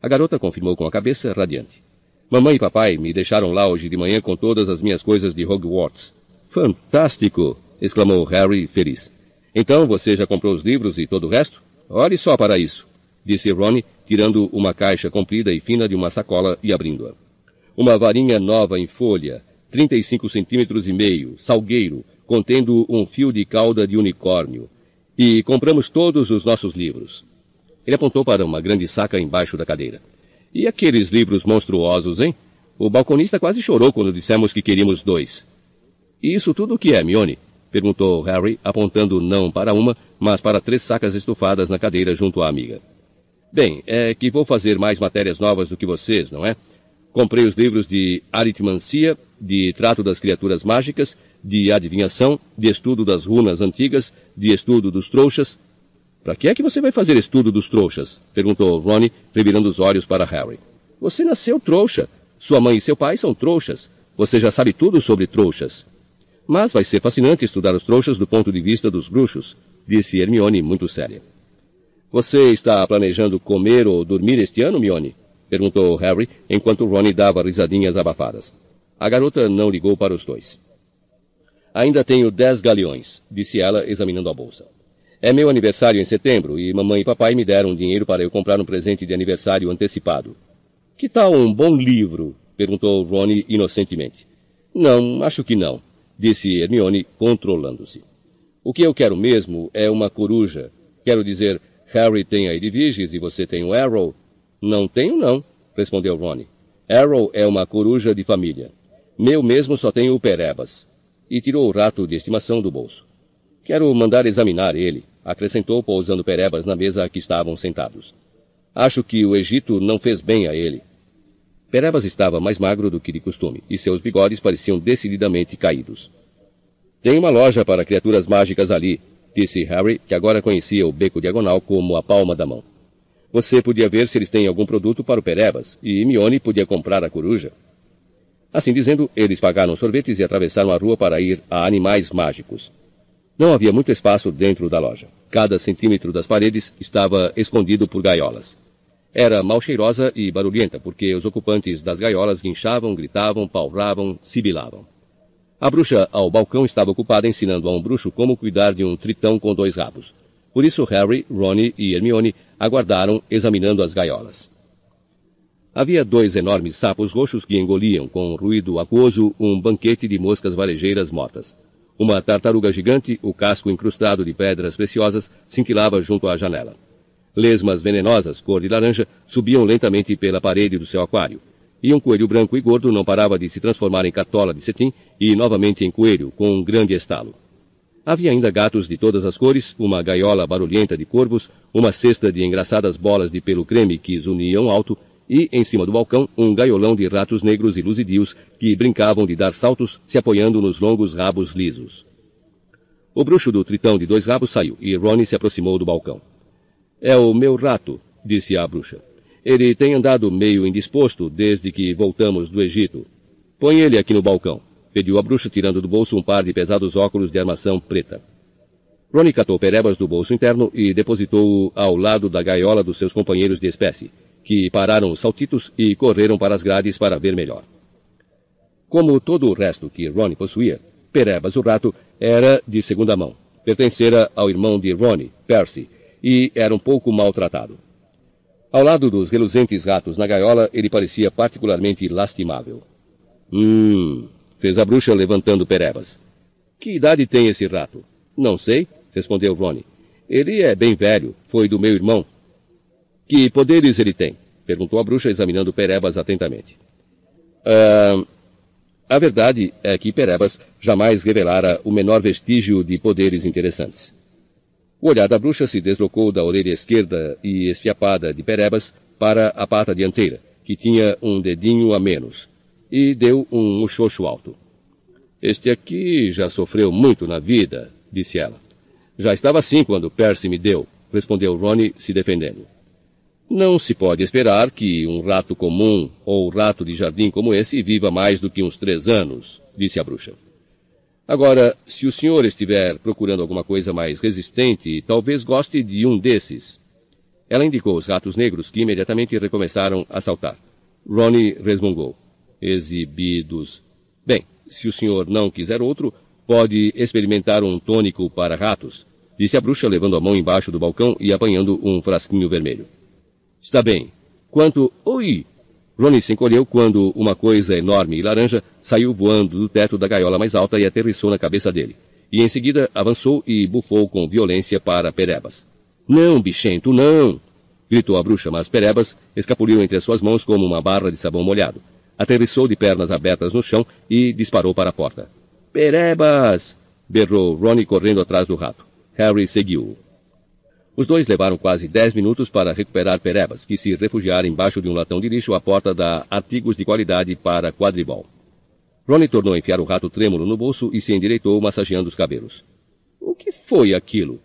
A garota confirmou com a cabeça radiante. Mamãe e papai me deixaram lá hoje de manhã com todas as minhas coisas de Hogwarts. Fantástico! exclamou Harry feliz. Então você já comprou os livros e todo o resto? Olhe só para isso, disse Ron, tirando uma caixa comprida e fina de uma sacola e abrindo-a. Uma varinha nova em folha, 35 centímetros e meio, salgueiro, contendo um fio de cauda de unicórnio. E compramos todos os nossos livros. Ele apontou para uma grande saca embaixo da cadeira. E aqueles livros monstruosos, hein? O balconista quase chorou quando dissemos que queríamos dois. E isso tudo o que é, Mione? Perguntou Harry, apontando não para uma, mas para três sacas estufadas na cadeira junto à amiga. Bem, é que vou fazer mais matérias novas do que vocês, não é? Comprei os livros de aritmancia, de trato das criaturas mágicas, de adivinhação, de estudo das runas antigas, de estudo dos trouxas, para que é que você vai fazer estudo dos trouxas? perguntou Ronnie, revirando os olhos para Harry. Você nasceu trouxa. Sua mãe e seu pai são trouxas. Você já sabe tudo sobre trouxas. Mas vai ser fascinante estudar os trouxas do ponto de vista dos bruxos, disse Hermione muito séria. Você está planejando comer ou dormir este ano, Mione? perguntou Harry, enquanto Ronnie dava risadinhas abafadas. A garota não ligou para os dois. Ainda tenho dez galeões, disse ela, examinando a bolsa. É meu aniversário em setembro e mamãe e papai me deram dinheiro para eu comprar um presente de aniversário antecipado. Que tal um bom livro? perguntou Ronnie inocentemente. Não, acho que não, disse Hermione, controlando-se. O que eu quero mesmo é uma coruja. Quero dizer, Harry tem a Edviges e você tem o Arrow. Não tenho, não, respondeu Ronnie. Arrow é uma coruja de família. Meu mesmo só tenho o Perebas. E tirou o rato de estimação do bolso. Quero mandar examinar ele, acrescentou pousando Perebas na mesa a que estavam sentados. Acho que o Egito não fez bem a ele. Perebas estava mais magro do que de costume, e seus bigodes pareciam decididamente caídos. Tem uma loja para criaturas mágicas ali, disse Harry, que agora conhecia o beco diagonal como a palma da mão. Você podia ver se eles têm algum produto para o Perebas, e Mione podia comprar a coruja. Assim dizendo, eles pagaram sorvetes e atravessaram a rua para ir a Animais Mágicos. Não havia muito espaço dentro da loja. Cada centímetro das paredes estava escondido por gaiolas. Era mal cheirosa e barulhenta, porque os ocupantes das gaiolas guinchavam, gritavam, palravam, sibilavam. A bruxa ao balcão estava ocupada ensinando a um bruxo como cuidar de um tritão com dois rabos. Por isso Harry, Ronnie e Hermione aguardaram, examinando as gaiolas. Havia dois enormes sapos roxos que engoliam, com um ruído aquoso, um banquete de moscas varejeiras mortas. Uma tartaruga gigante, o casco incrustado de pedras preciosas, cintilava junto à janela. Lesmas venenosas, cor de laranja, subiam lentamente pela parede do seu aquário. E um coelho branco e gordo não parava de se transformar em cartola de cetim e novamente em coelho, com um grande estalo. Havia ainda gatos de todas as cores, uma gaiola barulhenta de corvos, uma cesta de engraçadas bolas de pelo creme que zuniam alto e, em cima do balcão, um gaiolão de ratos negros e luzidios que brincavam de dar saltos se apoiando nos longos rabos lisos. O bruxo do tritão de dois rabos saiu e Ronnie se aproximou do balcão. É o meu rato, disse a bruxa. Ele tem andado meio indisposto desde que voltamos do Egito. Põe ele aqui no balcão, pediu a bruxa tirando do bolso um par de pesados óculos de armação preta. Ronnie catou Perebas do bolso interno e depositou-o ao lado da gaiola dos seus companheiros de espécie, que pararam os saltitos e correram para as grades para ver melhor. Como todo o resto que Ronnie possuía, Perebas o rato era de segunda mão. Pertencera ao irmão de Ronnie, Percy, e era um pouco maltratado. Ao lado dos reluzentes ratos na gaiola, ele parecia particularmente lastimável. Hum, fez a bruxa levantando Perebas. Que idade tem esse rato? Não sei, respondeu Ronnie. Ele é bem velho, foi do meu irmão, que poderes ele tem? Perguntou a bruxa, examinando Perebas atentamente. Uh, a verdade é que Perebas jamais revelara o menor vestígio de poderes interessantes. O olhar da bruxa se deslocou da orelha esquerda e esfiapada de Perebas para a pata dianteira, que tinha um dedinho a menos, e deu um muxoxo alto. Este aqui já sofreu muito na vida, disse ela. Já estava assim quando Percy me deu, respondeu Ronnie, se defendendo. Não se pode esperar que um rato comum ou rato de jardim como esse viva mais do que uns três anos, disse a bruxa. Agora, se o senhor estiver procurando alguma coisa mais resistente, talvez goste de um desses. Ela indicou os ratos negros que imediatamente recomeçaram a saltar. Ronnie resmungou. Exibidos. Bem, se o senhor não quiser outro, pode experimentar um tônico para ratos, disse a bruxa levando a mão embaixo do balcão e apanhando um frasquinho vermelho. Está bem. Quanto... Oi! Ronnie se encolheu quando uma coisa enorme e laranja saiu voando do teto da gaiola mais alta e aterrissou na cabeça dele. E em seguida avançou e bufou com violência para Perebas. Não, bichento, não! Gritou a bruxa, mas Perebas escapuliu entre as suas mãos como uma barra de sabão molhado. Aterrissou de pernas abertas no chão e disparou para a porta. Perebas! berrou Ronnie correndo atrás do rato. Harry seguiu-o. Os dois levaram quase dez minutos para recuperar Perebas, que se refugiara embaixo de um latão de lixo à porta da Artigos de Qualidade para Quadribol. Ronnie tornou a enfiar o rato trêmulo no bolso e se endireitou, massageando os cabelos. O que foi aquilo?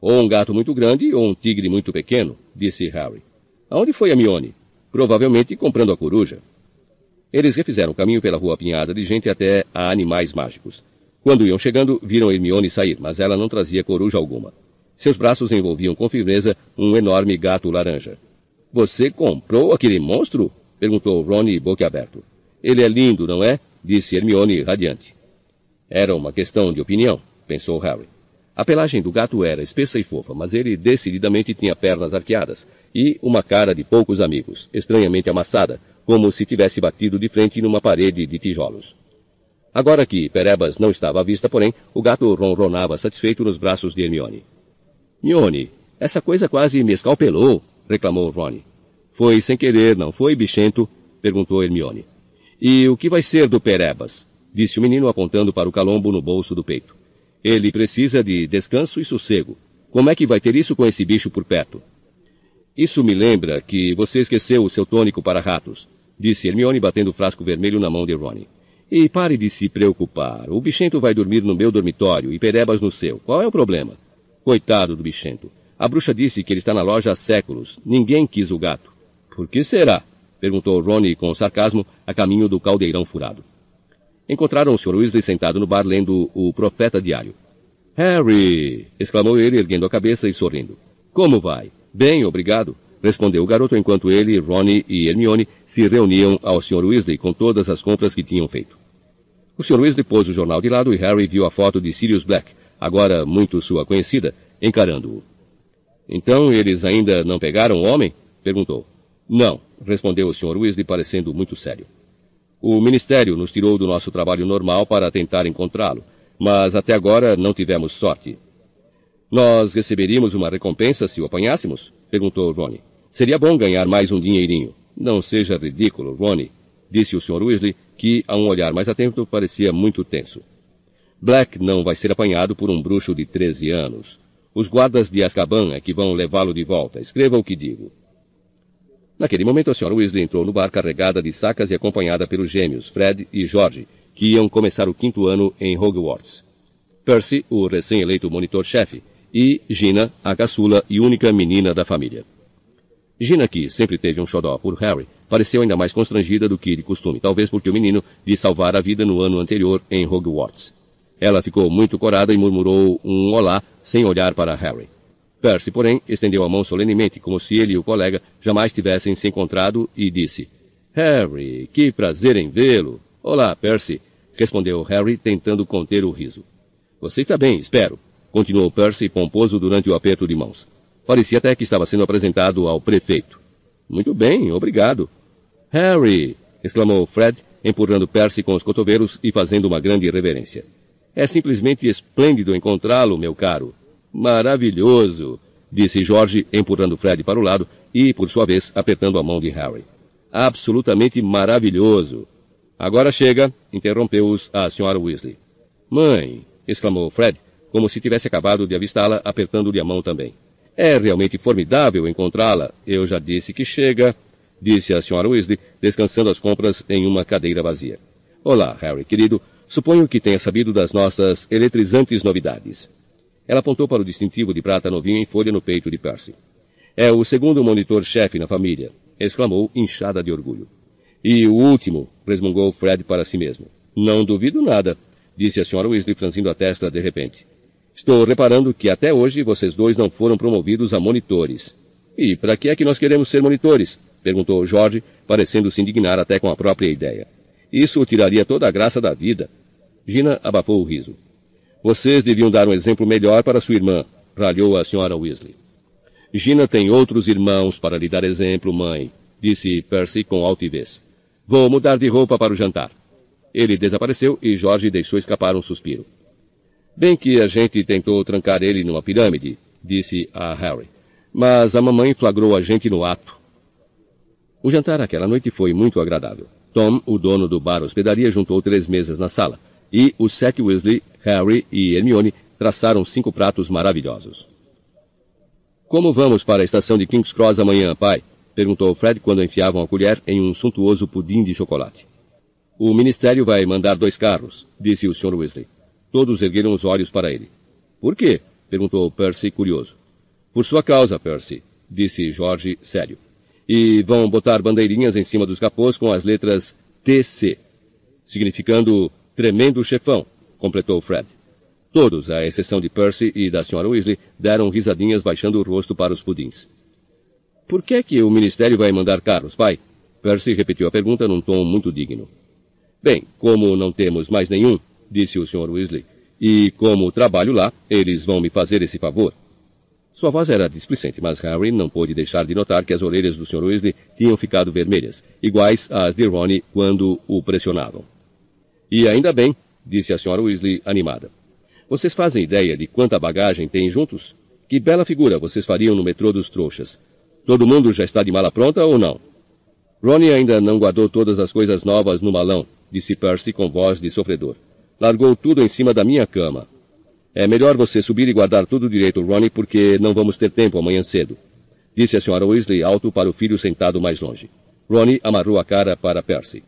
Ou um gato muito grande ou um tigre muito pequeno, disse Harry. Aonde foi a Mione? Provavelmente comprando a coruja. Eles refizeram o caminho pela rua apinhada de gente até a Animais Mágicos. Quando iam chegando, viram Hermione sair, mas ela não trazia coruja alguma. Seus braços envolviam com firmeza um enorme gato laranja. Você comprou aquele monstro? perguntou Ronnie boquiaberto. Ele é lindo, não é? disse Hermione radiante. Era uma questão de opinião, pensou Harry. A pelagem do gato era espessa e fofa, mas ele decididamente tinha pernas arqueadas e uma cara de poucos amigos, estranhamente amassada, como se tivesse batido de frente numa parede de tijolos. Agora que Perebas não estava à vista, porém, o gato ronronava satisfeito nos braços de Hermione. Mione, essa coisa quase me escalpelou, reclamou Ronnie. Foi sem querer, não foi, bichento? perguntou Hermione. E o que vai ser do Perebas? disse o menino apontando para o calombo no bolso do peito. Ele precisa de descanso e sossego. Como é que vai ter isso com esse bicho por perto? Isso me lembra que você esqueceu o seu tônico para ratos, disse Hermione batendo o frasco vermelho na mão de Ronnie. E pare de se preocupar. O bichento vai dormir no meu dormitório e Perebas no seu. Qual é o problema? Coitado do bichento. A bruxa disse que ele está na loja há séculos. Ninguém quis o gato. Por que será? Perguntou Ronnie com sarcasmo, a caminho do caldeirão furado. Encontraram o Sr. Weasley sentado no bar lendo o Profeta Diário. Harry! exclamou ele, erguendo a cabeça e sorrindo. Como vai? Bem, obrigado, respondeu o garoto enquanto ele, Ronnie e Hermione se reuniam ao Sr. Weasley com todas as compras que tinham feito. O Sr. Weasley pôs o jornal de lado e Harry viu a foto de Sirius Black, agora muito sua conhecida, encarando-o. Então eles ainda não pegaram o homem? perguntou. Não, respondeu o Sr. Weasley parecendo muito sério. O Ministério nos tirou do nosso trabalho normal para tentar encontrá-lo, mas até agora não tivemos sorte. Nós receberíamos uma recompensa se o apanhássemos? perguntou Ronnie. Seria bom ganhar mais um dinheirinho. Não seja ridículo, Ronnie, disse o Sr. Weasley, que, a um olhar mais atento, parecia muito tenso. Black não vai ser apanhado por um bruxo de 13 anos. Os guardas de Azkaban é que vão levá-lo de volta. Escreva o que digo. Naquele momento, a Sra. Weasley entrou no bar carregada de sacas e acompanhada pelos gêmeos, Fred e George, que iam começar o quinto ano em Hogwarts. Percy, o recém-eleito monitor-chefe, e Gina, a caçula e única menina da família. Gina, que sempre teve um xodó por Harry, pareceu ainda mais constrangida do que de costume, talvez porque o menino lhe salvara a vida no ano anterior em Hogwarts. Ela ficou muito corada e murmurou um olá sem olhar para Harry. Percy, porém, estendeu a mão solenemente, como se ele e o colega jamais tivessem se encontrado, e disse: Harry, que prazer em vê-lo. Olá, Percy, respondeu Harry, tentando conter o riso. Você está bem, espero, continuou Percy, pomposo durante o aperto de mãos. Parecia até que estava sendo apresentado ao prefeito. Muito bem, obrigado. Harry! exclamou Fred, empurrando Percy com os cotovelos e fazendo uma grande reverência. É simplesmente esplêndido encontrá-lo, meu caro. Maravilhoso, disse Jorge, empurrando Fred para o lado e, por sua vez, apertando a mão de Harry. Absolutamente maravilhoso. Agora chega, interrompeu-os a senhora Weasley. Mãe, exclamou Fred, como se tivesse acabado de avistá-la, apertando-lhe a mão também. É realmente formidável encontrá-la. Eu já disse que chega, disse a senhora Weasley, descansando as compras em uma cadeira vazia. Olá, Harry, querido. Suponho que tenha sabido das nossas eletrizantes novidades. Ela apontou para o distintivo de prata novinho em folha no peito de Percy. É o segundo monitor-chefe na família, exclamou, inchada de orgulho. E o último, resmungou Fred para si mesmo. Não duvido nada, disse a senhora Weasley franzindo a testa de repente. Estou reparando que até hoje vocês dois não foram promovidos a monitores. E para que é que nós queremos ser monitores? perguntou Jorge, parecendo se indignar até com a própria ideia. Isso tiraria toda a graça da vida. Gina abafou o riso. Vocês deviam dar um exemplo melhor para sua irmã, ralhou a senhora Weasley. Gina tem outros irmãos para lhe dar exemplo, mãe, disse Percy com altivez. Vou mudar de roupa para o jantar. Ele desapareceu e Jorge deixou escapar um suspiro. Bem que a gente tentou trancar ele numa pirâmide, disse a Harry. Mas a mamãe flagrou a gente no ato. O jantar aquela noite foi muito agradável. Tom, o dono do bar hospedaria, juntou três mesas na sala, e os sete Weasley, Harry e Hermione traçaram cinco pratos maravilhosos. Como vamos para a estação de King's Cross amanhã, pai? perguntou Fred quando enfiavam a colher em um suntuoso pudim de chocolate. O ministério vai mandar dois carros, disse o Sr. Weasley. Todos ergueram os olhos para ele. Por quê? perguntou Percy curioso. Por sua causa, Percy, disse Jorge sério. E vão botar bandeirinhas em cima dos capôs com as letras TC, significando tremendo chefão, completou Fred. Todos, à exceção de Percy e da Sra. Weasley, deram risadinhas baixando o rosto para os pudins. Por que é que o ministério vai mandar carros, pai? Percy repetiu a pergunta num tom muito digno. Bem, como não temos mais nenhum, disse o Sr. Weasley, e como trabalho lá, eles vão me fazer esse favor. Sua voz era displicente, mas Harry não pôde deixar de notar que as orelhas do Sr. Weasley tinham ficado vermelhas, iguais às de Ronnie quando o pressionavam. E ainda bem, disse a Sra. Weasley, animada. Vocês fazem ideia de quanta bagagem têm juntos? Que bela figura vocês fariam no metrô dos trouxas. Todo mundo já está de mala pronta ou não? Ronnie ainda não guardou todas as coisas novas no malão, disse Percy com voz de sofredor. Largou tudo em cima da minha cama. É melhor você subir e guardar tudo direito, Ronnie, porque não vamos ter tempo amanhã cedo. Disse a senhora Weasley alto para o filho sentado mais longe. Ronnie amarrou a cara para Percy.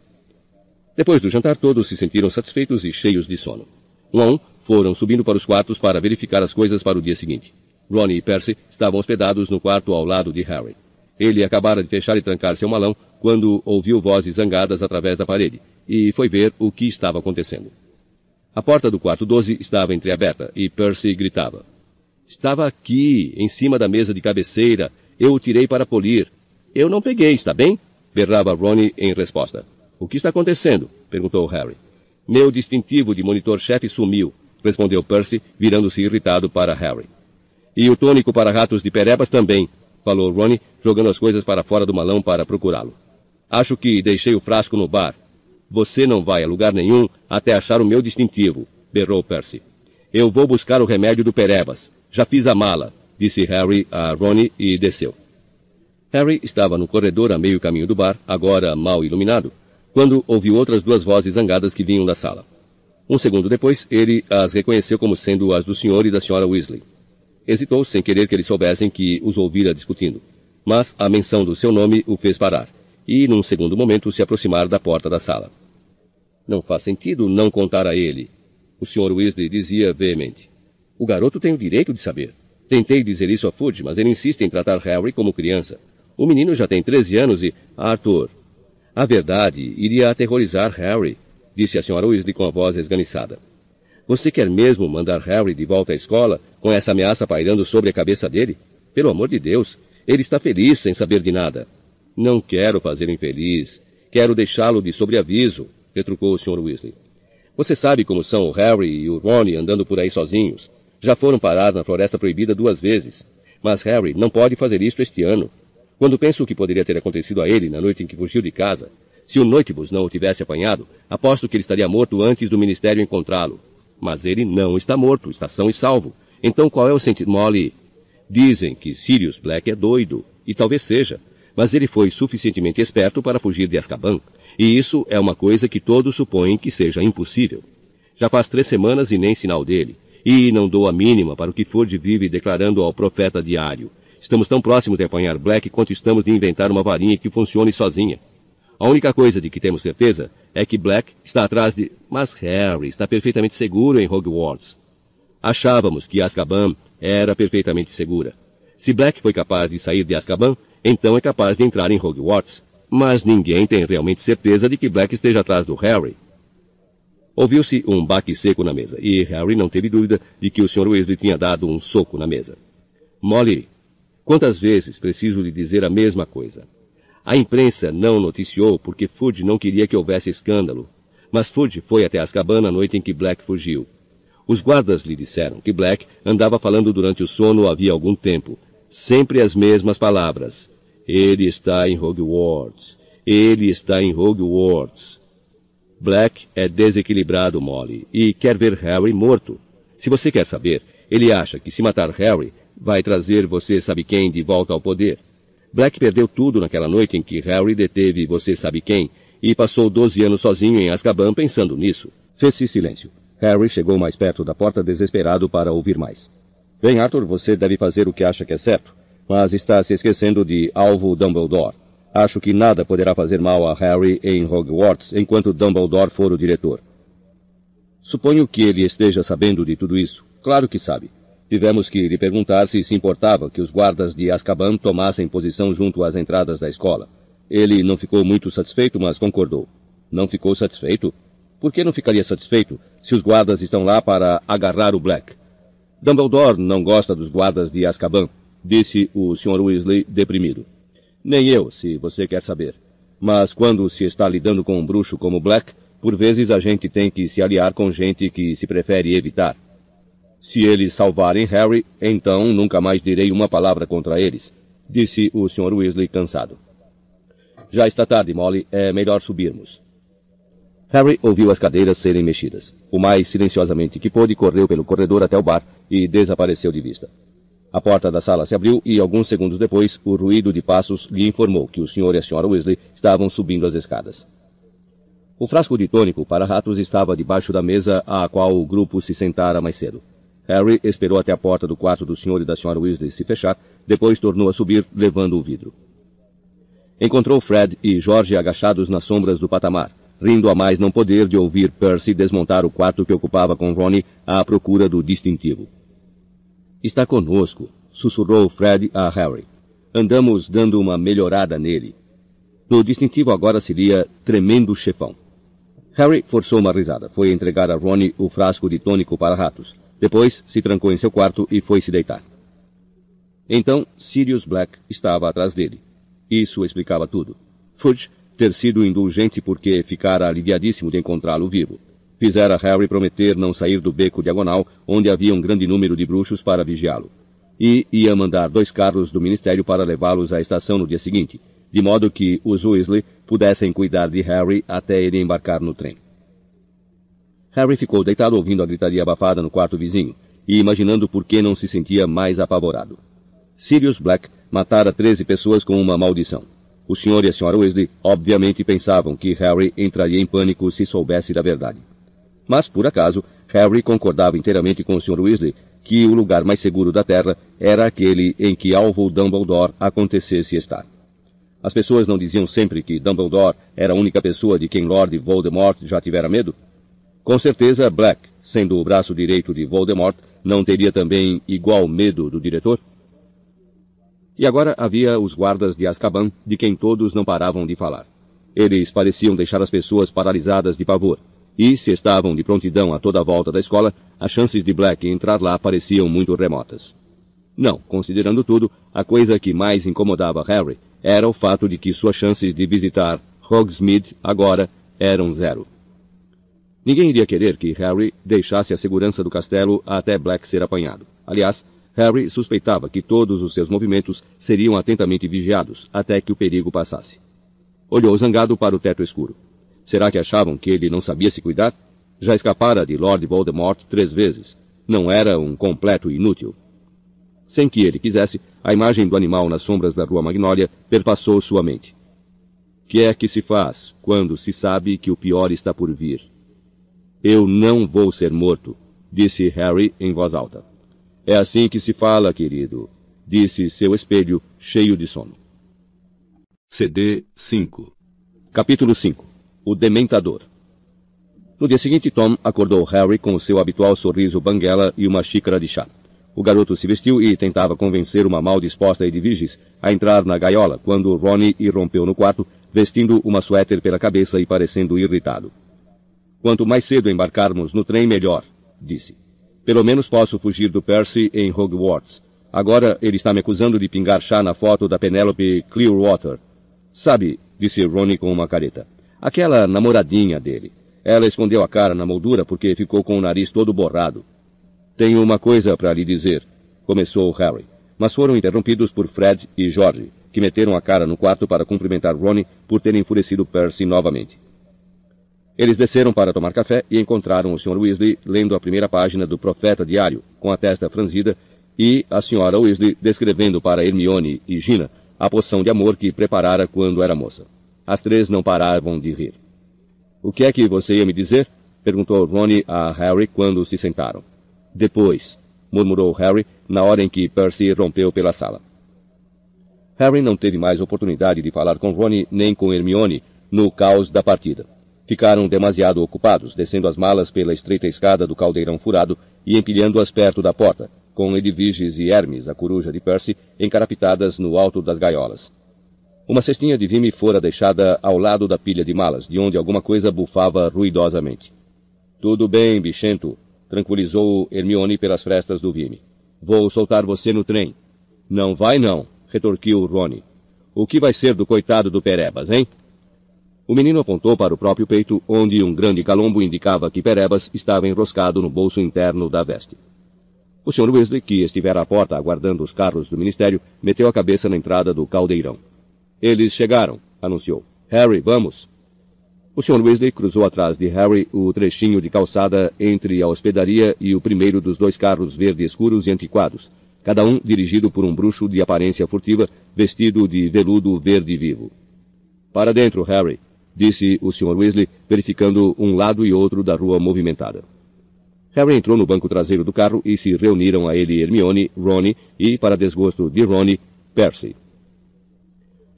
Depois do jantar, todos se sentiram satisfeitos e cheios de sono. Um, foram subindo para os quartos para verificar as coisas para o dia seguinte. Ronnie e Percy estavam hospedados no quarto ao lado de Harry. Ele acabara de fechar e trancar seu malão quando ouviu vozes zangadas através da parede e foi ver o que estava acontecendo. A porta do quarto 12 estava entreaberta e Percy gritava. Estava aqui, em cima da mesa de cabeceira. Eu o tirei para polir. Eu não peguei, está bem? Berrava Ronnie em resposta. O que está acontecendo? perguntou Harry. Meu distintivo de monitor-chefe sumiu, respondeu Percy, virando-se irritado para Harry. E o tônico para ratos de perebas também, falou Ronnie, jogando as coisas para fora do malão para procurá-lo. Acho que deixei o frasco no bar. Você não vai a lugar nenhum até achar o meu distintivo, berrou Percy. Eu vou buscar o remédio do Perebas. Já fiz a mala, disse Harry a Ronnie e desceu. Harry estava no corredor a meio caminho do bar, agora mal iluminado, quando ouviu outras duas vozes zangadas que vinham da sala. Um segundo depois, ele as reconheceu como sendo as do senhor e da senhora Weasley. Hesitou sem querer que eles soubessem que os ouvira discutindo, mas a menção do seu nome o fez parar, e num segundo momento se aproximar da porta da sala. Não faz sentido não contar a ele. O Sr. Weasley dizia veemente. O garoto tem o direito de saber. Tentei dizer isso a Fudge, mas ele insiste em tratar Harry como criança. O menino já tem 13 anos e... Arthur. A verdade iria aterrorizar Harry, disse a Sra. Weasley com a voz esganiçada. Você quer mesmo mandar Harry de volta à escola com essa ameaça pairando sobre a cabeça dele? Pelo amor de Deus, ele está feliz sem saber de nada. Não quero fazê-lo infeliz. Quero deixá-lo de sobreaviso retrucou o Sr. Weasley. Você sabe como são o Harry e o Ron andando por aí sozinhos. Já foram parar na Floresta Proibida duas vezes. Mas Harry não pode fazer isto este ano. Quando penso o que poderia ter acontecido a ele na noite em que fugiu de casa, se o Noitibus não o tivesse apanhado, aposto que ele estaria morto antes do Ministério encontrá-lo. Mas ele não está morto, está são e salvo. Então qual é o sentido? Molly, dizem que Sirius Black é doido, e talvez seja, mas ele foi suficientemente esperto para fugir de Azkaban. E isso é uma coisa que todos supõem que seja impossível. Já faz três semanas e nem sinal dele. E não dou a mínima para o que Ford vive declarando ao profeta diário. Estamos tão próximos de apanhar Black quanto estamos de inventar uma varinha que funcione sozinha. A única coisa de que temos certeza é que Black está atrás de... Mas Harry está perfeitamente seguro em Hogwarts. Achávamos que Azkaban era perfeitamente segura. Se Black foi capaz de sair de Azkaban, então é capaz de entrar em Hogwarts. Mas ninguém tem realmente certeza de que Black esteja atrás do Harry. Ouviu-se um baque seco na mesa, e Harry não teve dúvida de que o Sr. Weasley tinha dado um soco na mesa. Molly, quantas vezes preciso lhe dizer a mesma coisa? A imprensa não noticiou porque Fudge não queria que houvesse escândalo. Mas Fudge foi até Azkaban na noite em que Black fugiu. Os guardas lhe disseram que Black andava falando durante o sono havia algum tempo. Sempre as mesmas palavras. Ele está em Hogwarts. Ele está em Hogwarts. Black é desequilibrado, Molly, e quer ver Harry morto. Se você quer saber, ele acha que se matar Harry, vai trazer você sabe quem de volta ao poder. Black perdeu tudo naquela noite em que Harry deteve você sabe quem, e passou 12 anos sozinho em Azkaban pensando nisso. Fez-se silêncio. Harry chegou mais perto da porta desesperado para ouvir mais. Bem, Arthur, você deve fazer o que acha que é certo, mas está se esquecendo de alvo Dumbledore. Acho que nada poderá fazer mal a Harry em Hogwarts enquanto Dumbledore for o diretor. Suponho que ele esteja sabendo de tudo isso. Claro que sabe. Tivemos que lhe perguntar se se importava que os guardas de Azkaban tomassem posição junto às entradas da escola. Ele não ficou muito satisfeito, mas concordou. Não ficou satisfeito? Por que não ficaria satisfeito se os guardas estão lá para agarrar o Black? Dumbledore não gosta dos guardas de Azkaban, disse o Sr. Weasley deprimido. Nem eu, se você quer saber. Mas quando se está lidando com um bruxo como Black, por vezes a gente tem que se aliar com gente que se prefere evitar. Se eles salvarem Harry, então nunca mais direi uma palavra contra eles, disse o Sr. Weasley cansado. Já está tarde, Molly, é melhor subirmos. Harry ouviu as cadeiras serem mexidas. O mais silenciosamente que pôde correu pelo corredor até o bar e desapareceu de vista. A porta da sala se abriu e, alguns segundos depois, o ruído de passos lhe informou que o Sr. e a Sra. Weasley estavam subindo as escadas. O frasco de tônico para ratos estava debaixo da mesa à qual o grupo se sentara mais cedo. Harry esperou até a porta do quarto do Sr. e da Sra. Weasley se fechar, depois tornou a subir, levando o vidro. Encontrou Fred e George agachados nas sombras do patamar, rindo a mais não poder de ouvir Percy desmontar o quarto que ocupava com Ronnie à procura do distintivo. Está conosco, sussurrou Fred a Harry. Andamos dando uma melhorada nele. No distintivo agora seria tremendo chefão. Harry forçou uma risada. Foi entregar a Ronnie o frasco de tônico para ratos. Depois se trancou em seu quarto e foi se deitar. Então, Sirius Black estava atrás dele. Isso explicava tudo. Fudge ter sido indulgente porque ficara aliviadíssimo de encontrá-lo vivo fizera Harry prometer não sair do beco diagonal, onde havia um grande número de bruxos para vigiá-lo. E ia mandar dois carros do ministério para levá-los à estação no dia seguinte, de modo que os Weasley pudessem cuidar de Harry até ele embarcar no trem. Harry ficou deitado ouvindo a gritaria abafada no quarto vizinho e imaginando por que não se sentia mais apavorado. Sirius Black matara 13 pessoas com uma maldição. O senhor e a senhora Weasley obviamente pensavam que Harry entraria em pânico se soubesse da verdade. Mas, por acaso, Harry concordava inteiramente com o Sr. Weasley que o lugar mais seguro da Terra era aquele em que alvo Dumbledore acontecesse estar. As pessoas não diziam sempre que Dumbledore era a única pessoa de quem Lord Voldemort já tivera medo? Com certeza, Black, sendo o braço direito de Voldemort, não teria também igual medo do diretor? E agora havia os guardas de Azkaban, de quem todos não paravam de falar. Eles pareciam deixar as pessoas paralisadas de pavor, e, se estavam de prontidão a toda a volta da escola, as chances de Black entrar lá pareciam muito remotas. Não, considerando tudo, a coisa que mais incomodava Harry era o fato de que suas chances de visitar Hogsmeade agora eram zero. Ninguém iria querer que Harry deixasse a segurança do castelo até Black ser apanhado. Aliás, Harry suspeitava que todos os seus movimentos seriam atentamente vigiados até que o perigo passasse. Olhou zangado para o teto escuro. Será que achavam que ele não sabia se cuidar? Já escapara de Lord Voldemort três vezes. Não era um completo inútil. Sem que ele quisesse, a imagem do animal nas sombras da Rua Magnólia perpassou sua mente. Que é que se faz quando se sabe que o pior está por vir? Eu não vou ser morto, disse Harry em voz alta. É assim que se fala, querido, disse seu espelho, cheio de sono. CD 5 Capítulo 5 o Dementador. No dia seguinte, Tom acordou Harry com o seu habitual sorriso banguela e uma xícara de chá. O garoto se vestiu e tentava convencer uma mal disposta Edviges a entrar na gaiola quando Ronnie irrompeu no quarto, vestindo uma suéter pela cabeça e parecendo irritado. Quanto mais cedo embarcarmos no trem, melhor, disse. Pelo menos posso fugir do Percy em Hogwarts. Agora ele está me acusando de pingar chá na foto da Penelope Clearwater. Sabe, disse Ronnie com uma careta. Aquela namoradinha dele. Ela escondeu a cara na moldura porque ficou com o nariz todo borrado. Tenho uma coisa para lhe dizer, começou Harry, mas foram interrompidos por Fred e George, que meteram a cara no quarto para cumprimentar Ronnie por ter enfurecido Percy novamente. Eles desceram para tomar café e encontraram o Sr. Weasley lendo a primeira página do Profeta Diário, com a testa franzida, e a Sra. Weasley descrevendo para Hermione e Gina a poção de amor que preparara quando era moça. As três não paravam de rir. O que é que você ia me dizer? perguntou Ronnie a Harry quando se sentaram. Depois, murmurou Harry na hora em que Percy rompeu pela sala. Harry não teve mais oportunidade de falar com Rony nem com Hermione no caos da partida. Ficaram demasiado ocupados, descendo as malas pela estreita escada do caldeirão furado e empilhando-as perto da porta, com Edviges e Hermes, a coruja de Percy, encarapitadas no alto das gaiolas. Uma cestinha de vime fora deixada ao lado da pilha de malas, de onde alguma coisa bufava ruidosamente. Tudo bem, bichento, tranquilizou Hermione pelas frestas do vime. Vou soltar você no trem. Não vai não, retorquiu Rony. O que vai ser do coitado do Perebas, hein? O menino apontou para o próprio peito, onde um grande calombo indicava que Perebas estava enroscado no bolso interno da veste. O Sr. Weasley, que estivera à porta aguardando os carros do ministério, meteu a cabeça na entrada do caldeirão. Eles chegaram, anunciou. Harry, vamos. O Sr. Weasley cruzou atrás de Harry o trechinho de calçada entre a hospedaria e o primeiro dos dois carros verde escuros e antiquados, cada um dirigido por um bruxo de aparência furtiva, vestido de veludo verde vivo. Para dentro, Harry, disse o Sr. Weasley, verificando um lado e outro da rua movimentada. Harry entrou no banco traseiro do carro e se reuniram a ele Hermione, Ronnie e, para desgosto de Ronnie, Percy.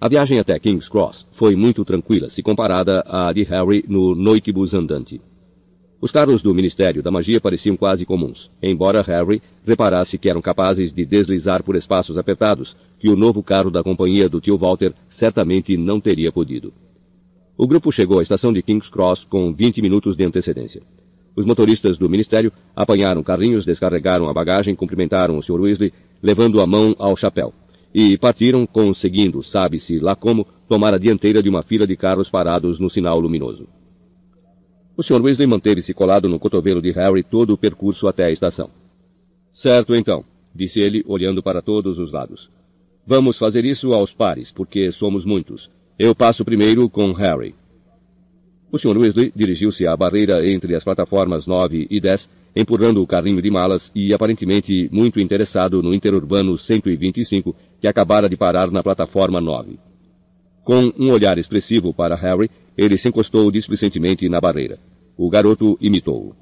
A viagem até King's Cross foi muito tranquila se comparada à de Harry no noitibus andante. Os carros do Ministério da Magia pareciam quase comuns, embora Harry reparasse que eram capazes de deslizar por espaços apertados, que o novo carro da companhia do tio Walter certamente não teria podido. O grupo chegou à estação de King's Cross com 20 minutos de antecedência. Os motoristas do Ministério apanharam carrinhos, descarregaram a bagagem, cumprimentaram o Sr. Weasley, levando a mão ao chapéu e partiram conseguindo, sabe-se lá como, tomar a dianteira de uma fila de carros parados no sinal luminoso. O Sr. Weasley manteve-se colado no cotovelo de Harry todo o percurso até a estação. Certo, então, disse ele, olhando para todos os lados. Vamos fazer isso aos pares, porque somos muitos. Eu passo primeiro com Harry. O Sr. Weasley dirigiu-se à barreira entre as plataformas 9 e 10 empurrando o carrinho de malas e aparentemente muito interessado no interurbano 125 que acabara de parar na plataforma 9. Com um olhar expressivo para Harry, ele se encostou displicentemente na barreira. O garoto imitou-o.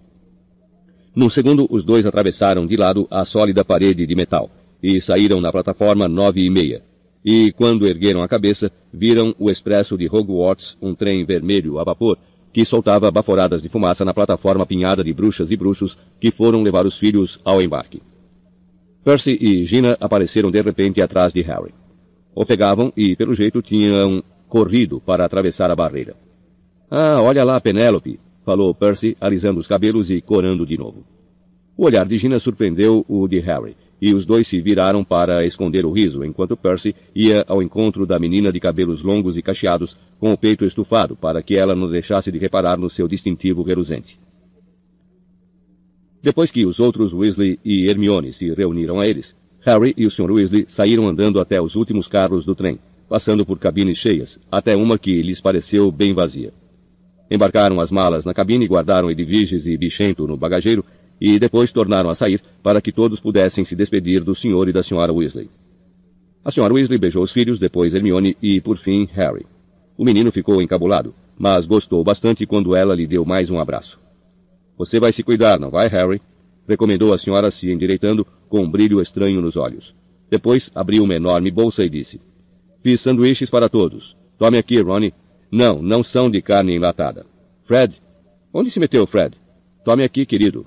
Num segundo, os dois atravessaram de lado a sólida parede de metal e saíram na plataforma nove e meia. E, quando ergueram a cabeça, viram o expresso de Hogwarts, um trem vermelho a vapor, que soltava baforadas de fumaça na plataforma apinhada de bruxas e bruxos que foram levar os filhos ao embarque. Percy e Gina apareceram de repente atrás de Harry. Ofegavam e, pelo jeito, tinham corrido para atravessar a barreira. Ah, olha lá, Penélope, falou Percy, alisando os cabelos e corando de novo. O olhar de Gina surpreendeu o de Harry, e os dois se viraram para esconder o riso, enquanto Percy ia ao encontro da menina de cabelos longos e cacheados, com o peito estufado, para que ela não deixasse de reparar no seu distintivo reluzente. Depois que os outros Weasley e Hermione se reuniram a eles, Harry e o Sr. Weasley saíram andando até os últimos carros do trem, passando por cabines cheias, até uma que lhes pareceu bem vazia. Embarcaram as malas na cabine guardaram Edviges e Bichento no bagageiro, e depois tornaram a sair para que todos pudessem se despedir do Sr. e da Sra. Weasley. A Sra. Weasley beijou os filhos, depois Hermione e, por fim, Harry. O menino ficou encabulado, mas gostou bastante quando ela lhe deu mais um abraço. Você vai se cuidar, não vai, Harry? Recomendou a senhora se endireitando, com um brilho estranho nos olhos. Depois abriu uma enorme bolsa e disse: Fiz sanduíches para todos. Tome aqui, Ronnie. Não, não são de carne enlatada. Fred? Onde se meteu, Fred? Tome aqui, querido.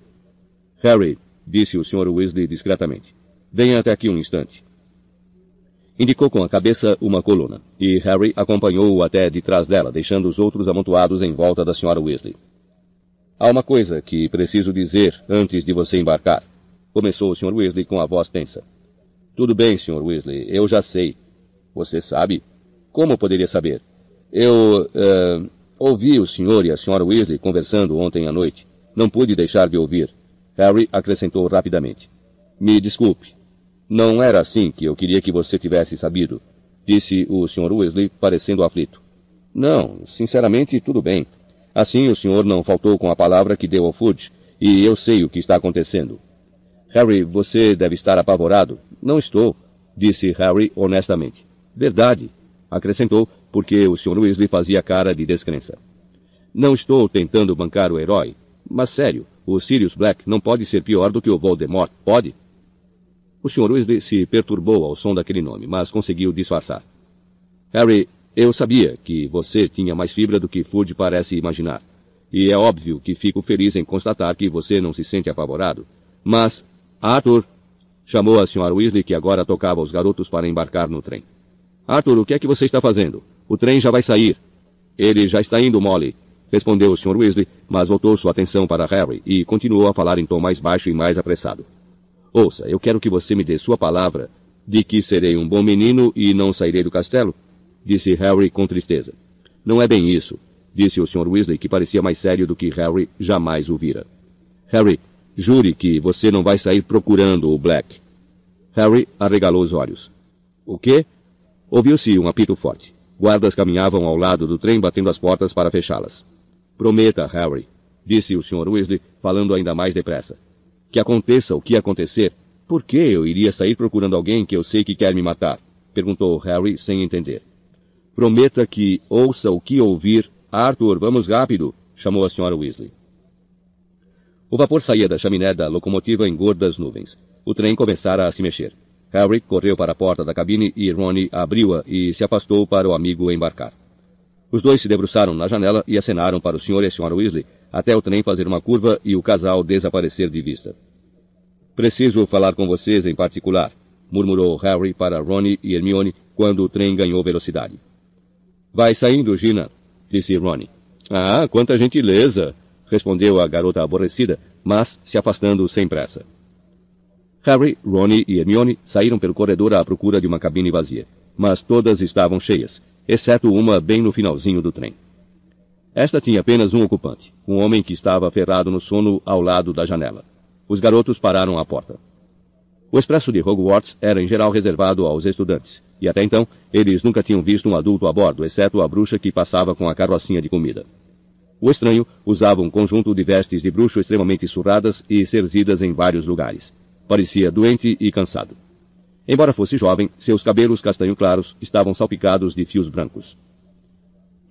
Harry, disse o Sr. Weasley discretamente. Venha até aqui um instante. Indicou com a cabeça uma coluna, e Harry acompanhou-o até de trás dela, deixando os outros amontoados em volta da Sra. Weasley. Há uma coisa que preciso dizer antes de você embarcar, começou o Sr. Weasley com a voz tensa. Tudo bem, Sr. Weasley, eu já sei. Você sabe? Como poderia saber? Eu, uh, ouvi o senhor e a Sra. Weasley conversando ontem à noite. Não pude deixar de ouvir. Harry acrescentou rapidamente. Me desculpe, não era assim que eu queria que você tivesse sabido, disse o Sr. Weasley, parecendo aflito. Não, sinceramente, tudo bem. Assim o senhor não faltou com a palavra que deu ao Fudge, e eu sei o que está acontecendo. Harry, você deve estar apavorado. Não estou, disse Harry honestamente. Verdade, acrescentou, porque o Sr. Weasley fazia cara de descrença. Não estou tentando bancar o herói, mas sério, o Sirius Black não pode ser pior do que o Voldemort, pode? O Sr. Weasley se perturbou ao som daquele nome, mas conseguiu disfarçar. Harry, eu sabia que você tinha mais fibra do que Fudge parece imaginar. E é óbvio que fico feliz em constatar que você não se sente apavorado. Mas, Arthur, chamou a Sra. Weasley que agora tocava os garotos para embarcar no trem. Arthur, o que é que você está fazendo? O trem já vai sair. Ele já está indo, Molly, respondeu o Sr. Weasley, mas voltou sua atenção para Harry e continuou a falar em tom mais baixo e mais apressado. Ouça, eu quero que você me dê sua palavra de que serei um bom menino e não sairei do castelo, disse Harry com tristeza. Não é bem isso, disse o Sr. Weasley, que parecia mais sério do que Harry jamais o vira. Harry, jure que você não vai sair procurando o Black. Harry arregalou os olhos. O quê? Ouviu-se um apito forte. Guardas caminhavam ao lado do trem batendo as portas para fechá-las. Prometa, Harry, disse o Sr. Weasley, falando ainda mais depressa. Que aconteça o que acontecer, por que eu iria sair procurando alguém que eu sei que quer me matar? Perguntou Harry sem entender. Prometa que ouça o que ouvir. Arthur, vamos rápido, chamou a senhora Weasley. O vapor saía da chaminé da locomotiva em gordas nuvens. O trem começara a se mexer. Harry correu para a porta da cabine e Ronnie abriu-a e se afastou para o amigo embarcar. Os dois se debruçaram na janela e acenaram para o senhor e a senhora Weasley, até o trem fazer uma curva e o casal desaparecer de vista. Preciso falar com vocês em particular, murmurou Harry para Ronnie e Hermione quando o trem ganhou velocidade. Vai saindo, Gina, disse Ronnie. Ah, quanta gentileza, respondeu a garota aborrecida, mas se afastando sem pressa. Harry, Ronnie e Hermione saíram pelo corredor à procura de uma cabine vazia, mas todas estavam cheias, exceto uma bem no finalzinho do trem. Esta tinha apenas um ocupante, um homem que estava aferrado no sono ao lado da janela. Os garotos pararam à porta. O expresso de Hogwarts era em geral reservado aos estudantes, e até então eles nunca tinham visto um adulto a bordo, exceto a bruxa que passava com a carrocinha de comida. O estranho usava um conjunto de vestes de bruxo extremamente surradas e cerzidas em vários lugares. Parecia doente e cansado. Embora fosse jovem, seus cabelos castanho claros estavam salpicados de fios brancos.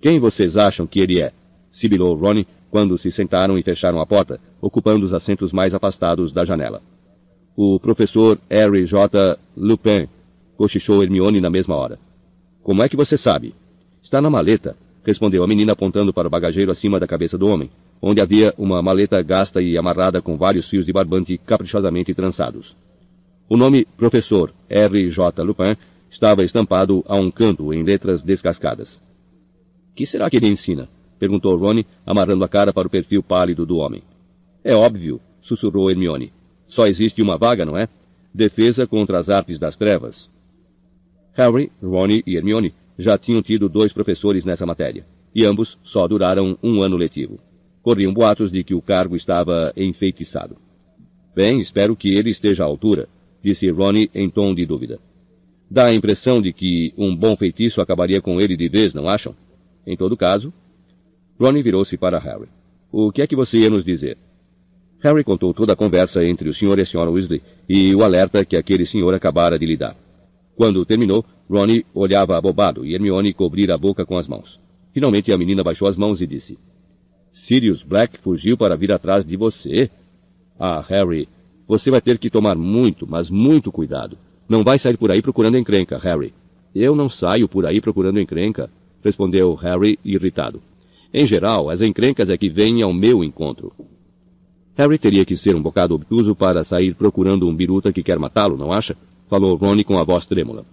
Quem vocês acham que ele é? sibilou Ronnie quando se sentaram e fecharam a porta, ocupando os assentos mais afastados da janela. O professor Harry J. Lupin, cochichou Hermione na mesma hora. Como é que você sabe? Está na maleta, respondeu a menina apontando para o bagageiro acima da cabeça do homem, onde havia uma maleta gasta e amarrada com vários fios de barbante caprichosamente trançados. O nome Professor R. J. Lupin estava estampado a um canto em letras descascadas. Que será que ele ensina? Perguntou Ronnie, amarrando a cara para o perfil pálido do homem. É óbvio, sussurrou Hermione. Só existe uma vaga, não é? Defesa contra as artes das trevas. Harry, Ronnie e Hermione já tinham tido dois professores nessa matéria, e ambos só duraram um ano letivo. Corriam boatos de que o cargo estava enfeitiçado. Bem, espero que ele esteja à altura, disse Ronnie em tom de dúvida. Dá a impressão de que um bom feitiço acabaria com ele de vez, não acham? Em todo caso, Ronnie virou-se para Harry. O que é que você ia nos dizer? Harry contou toda a conversa entre o senhor e a senhora Weasley e o alerta que aquele senhor acabara de lhe dar. Quando terminou, Ronnie olhava abobado e Hermione cobrira a boca com as mãos. Finalmente a menina baixou as mãos e disse: Sirius Black fugiu para vir atrás de você? Ah, Harry, você vai ter que tomar muito, mas muito cuidado. Não vai sair por aí procurando encrenca, Harry. Eu não saio por aí procurando encrenca respondeu Harry irritado. Em geral, as encrencas é que vêm ao meu encontro. Harry teria que ser um bocado obtuso para sair procurando um biruta que quer matá-lo, não acha? Falou Ron com a voz trêmula.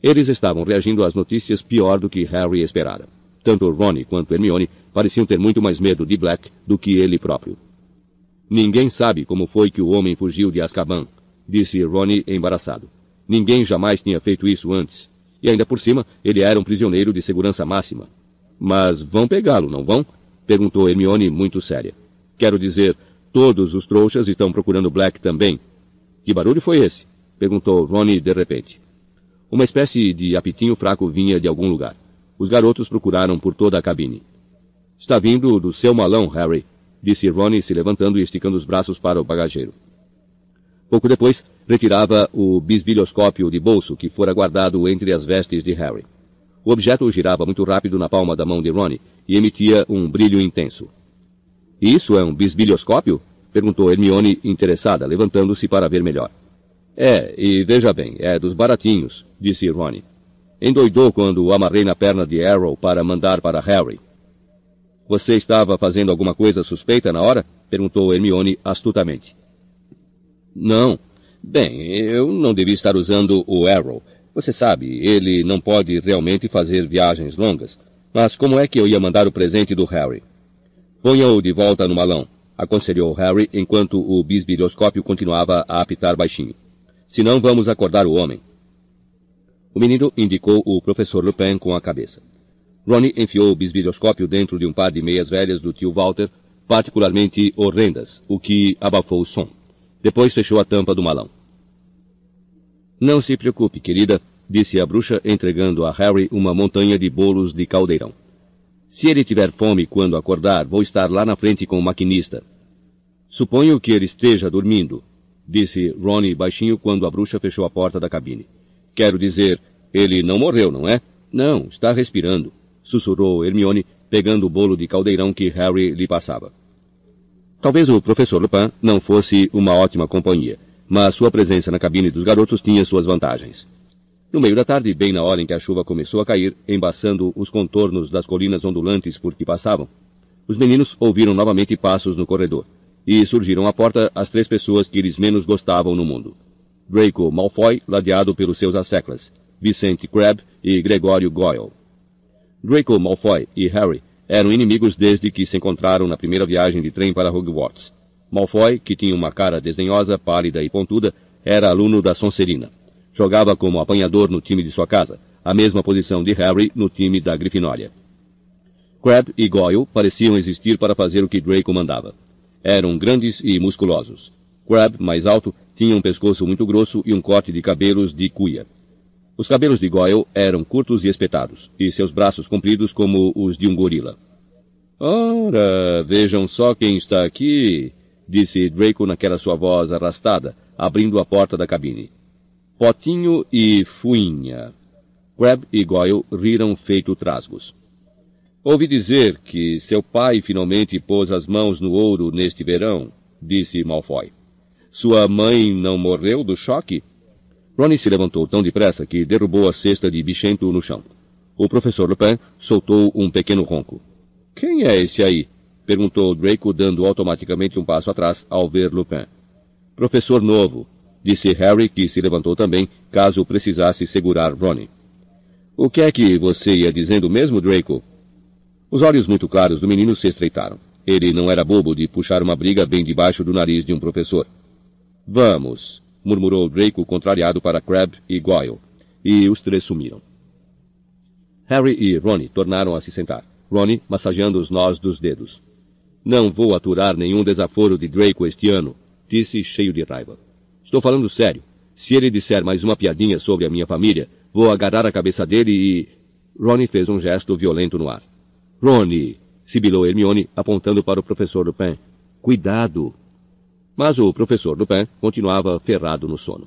Eles estavam reagindo às notícias pior do que Harry esperara. Tanto Ron quanto Hermione pareciam ter muito mais medo de Black do que ele próprio. Ninguém sabe como foi que o homem fugiu de Azkaban, disse Ron embaraçado. Ninguém jamais tinha feito isso antes. E ainda por cima, ele era um prisioneiro de segurança máxima. Mas vão pegá-lo, não vão? perguntou Hermione muito séria. Quero dizer, Todos os trouxas estão procurando Black também. Que barulho foi esse? Perguntou Ronnie de repente. Uma espécie de apitinho fraco vinha de algum lugar. Os garotos procuraram por toda a cabine. Está vindo do seu malão, Harry, disse Ronnie se levantando e esticando os braços para o bagageiro. Pouco depois, retirava o bisbilhoscópio de bolso que fora guardado entre as vestes de Harry. O objeto girava muito rápido na palma da mão de Ronnie e emitia um brilho intenso. Isso é um bisbilhoscópio? Perguntou Hermione interessada, levantando-se para ver melhor. É, e veja bem, é dos baratinhos, disse Ronnie. Endoidou quando o amarrei na perna de Arrow para mandar para Harry. Você estava fazendo alguma coisa suspeita na hora? Perguntou Hermione astutamente. Não. Bem, eu não devia estar usando o Arrow. Você sabe, ele não pode realmente fazer viagens longas. Mas como é que eu ia mandar o presente do Harry? Ponha-o de volta no malão, aconselhou Harry enquanto o bisbilhoscópio continuava a apitar baixinho. Senão vamos acordar o homem. O menino indicou o professor Lupin com a cabeça. Ronnie enfiou o bisbilhoscópio dentro de um par de meias velhas do tio Walter, particularmente horrendas, o que abafou o som. Depois fechou a tampa do malão. Não se preocupe, querida, disse a bruxa, entregando a Harry uma montanha de bolos de caldeirão. Se ele tiver fome quando acordar, vou estar lá na frente com o maquinista. Suponho que ele esteja dormindo, disse Ronnie baixinho quando a bruxa fechou a porta da cabine. Quero dizer, ele não morreu, não é? Não, está respirando, sussurrou Hermione, pegando o bolo de caldeirão que Harry lhe passava. Talvez o professor Lupin não fosse uma ótima companhia, mas sua presença na cabine dos garotos tinha suas vantagens. No meio da tarde, bem na hora em que a chuva começou a cair, embaçando os contornos das colinas ondulantes por que passavam, os meninos ouviram novamente passos no corredor, e surgiram à porta as três pessoas que eles menos gostavam no mundo. Draco Malfoy, ladeado pelos seus asseclas, Vicente Crabbe e Gregório Goyle. Draco Malfoy e Harry eram inimigos desde que se encontraram na primeira viagem de trem para Hogwarts. Malfoy, que tinha uma cara desdenhosa, pálida e pontuda, era aluno da Sonserina. Jogava como apanhador no time de sua casa, a mesma posição de Harry no time da Grifinória. Crabbe e Goyle pareciam existir para fazer o que Draco mandava. Eram grandes e musculosos. Crabbe, mais alto, tinha um pescoço muito grosso e um corte de cabelos de cuia. Os cabelos de Goyle eram curtos e espetados, e seus braços compridos como os de um gorila. Ora, vejam só quem está aqui, disse Draco naquela sua voz arrastada, abrindo a porta da cabine. Potinho e Fuinha. Crab e Goyle riram feito trasgos. Ouvi dizer que seu pai finalmente pôs as mãos no ouro neste verão, disse Malfoy. Sua mãe não morreu do choque? Ronnie se levantou tão depressa que derrubou a cesta de bichento no chão. O professor Lupin soltou um pequeno ronco. Quem é esse aí? perguntou Draco, dando automaticamente um passo atrás ao ver Lupin. Professor novo, disse Harry, que se levantou também, caso precisasse segurar Ronnie. O que é que você ia dizendo mesmo, Draco? Os olhos muito claros do menino se estreitaram. Ele não era bobo de puxar uma briga bem debaixo do nariz de um professor. Vamos, murmurou Draco contrariado para Crabbe e Goyle, e os três sumiram. Harry e Ronnie tornaram a se sentar, Ronnie massageando os nós dos dedos. Não vou aturar nenhum desaforo de Draco este ano, disse cheio de raiva. Estou falando sério. Se ele disser mais uma piadinha sobre a minha família, vou agarrar a cabeça dele e... Ronnie fez um gesto violento no ar. Ronnie! sibilou Hermione, apontando para o professor Lupin. Cuidado! Mas o professor Lupin continuava ferrado no sono.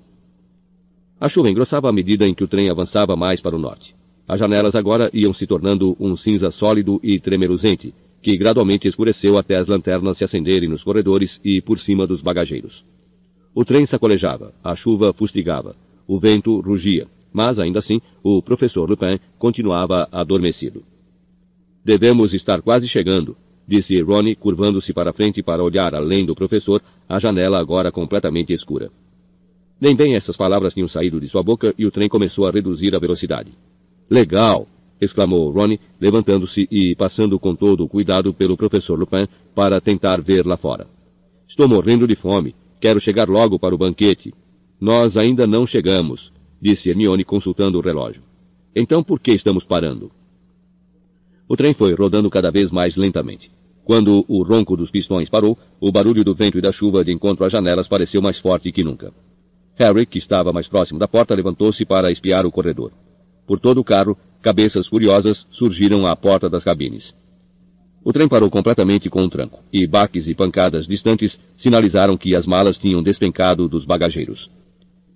A chuva engrossava à medida em que o trem avançava mais para o norte. As janelas agora iam se tornando um cinza sólido e tremeluzente, que gradualmente escureceu até as lanternas se acenderem nos corredores e por cima dos bagageiros. O trem sacolejava, a chuva fustigava, o vento rugia, mas ainda assim o professor Lupin continuava adormecido. Devemos estar quase chegando, disse Ronnie, curvando-se para frente para olhar além do professor, a janela agora completamente escura. Nem bem essas palavras tinham saído de sua boca e o trem começou a reduzir a velocidade. Legal! exclamou Ronnie, levantando-se e passando com todo o cuidado pelo professor Lupin para tentar ver lá fora. Estou morrendo de fome. Quero chegar logo para o banquete. Nós ainda não chegamos, disse Hermione consultando o relógio. Então por que estamos parando? O trem foi rodando cada vez mais lentamente. Quando o ronco dos pistões parou, o barulho do vento e da chuva de encontro às janelas pareceu mais forte que nunca. Harry, que estava mais próximo da porta, levantou-se para espiar o corredor. Por todo o carro, cabeças curiosas surgiram à porta das cabines. O trem parou completamente com um tranco, e baques e pancadas distantes sinalizaram que as malas tinham despencado dos bagageiros.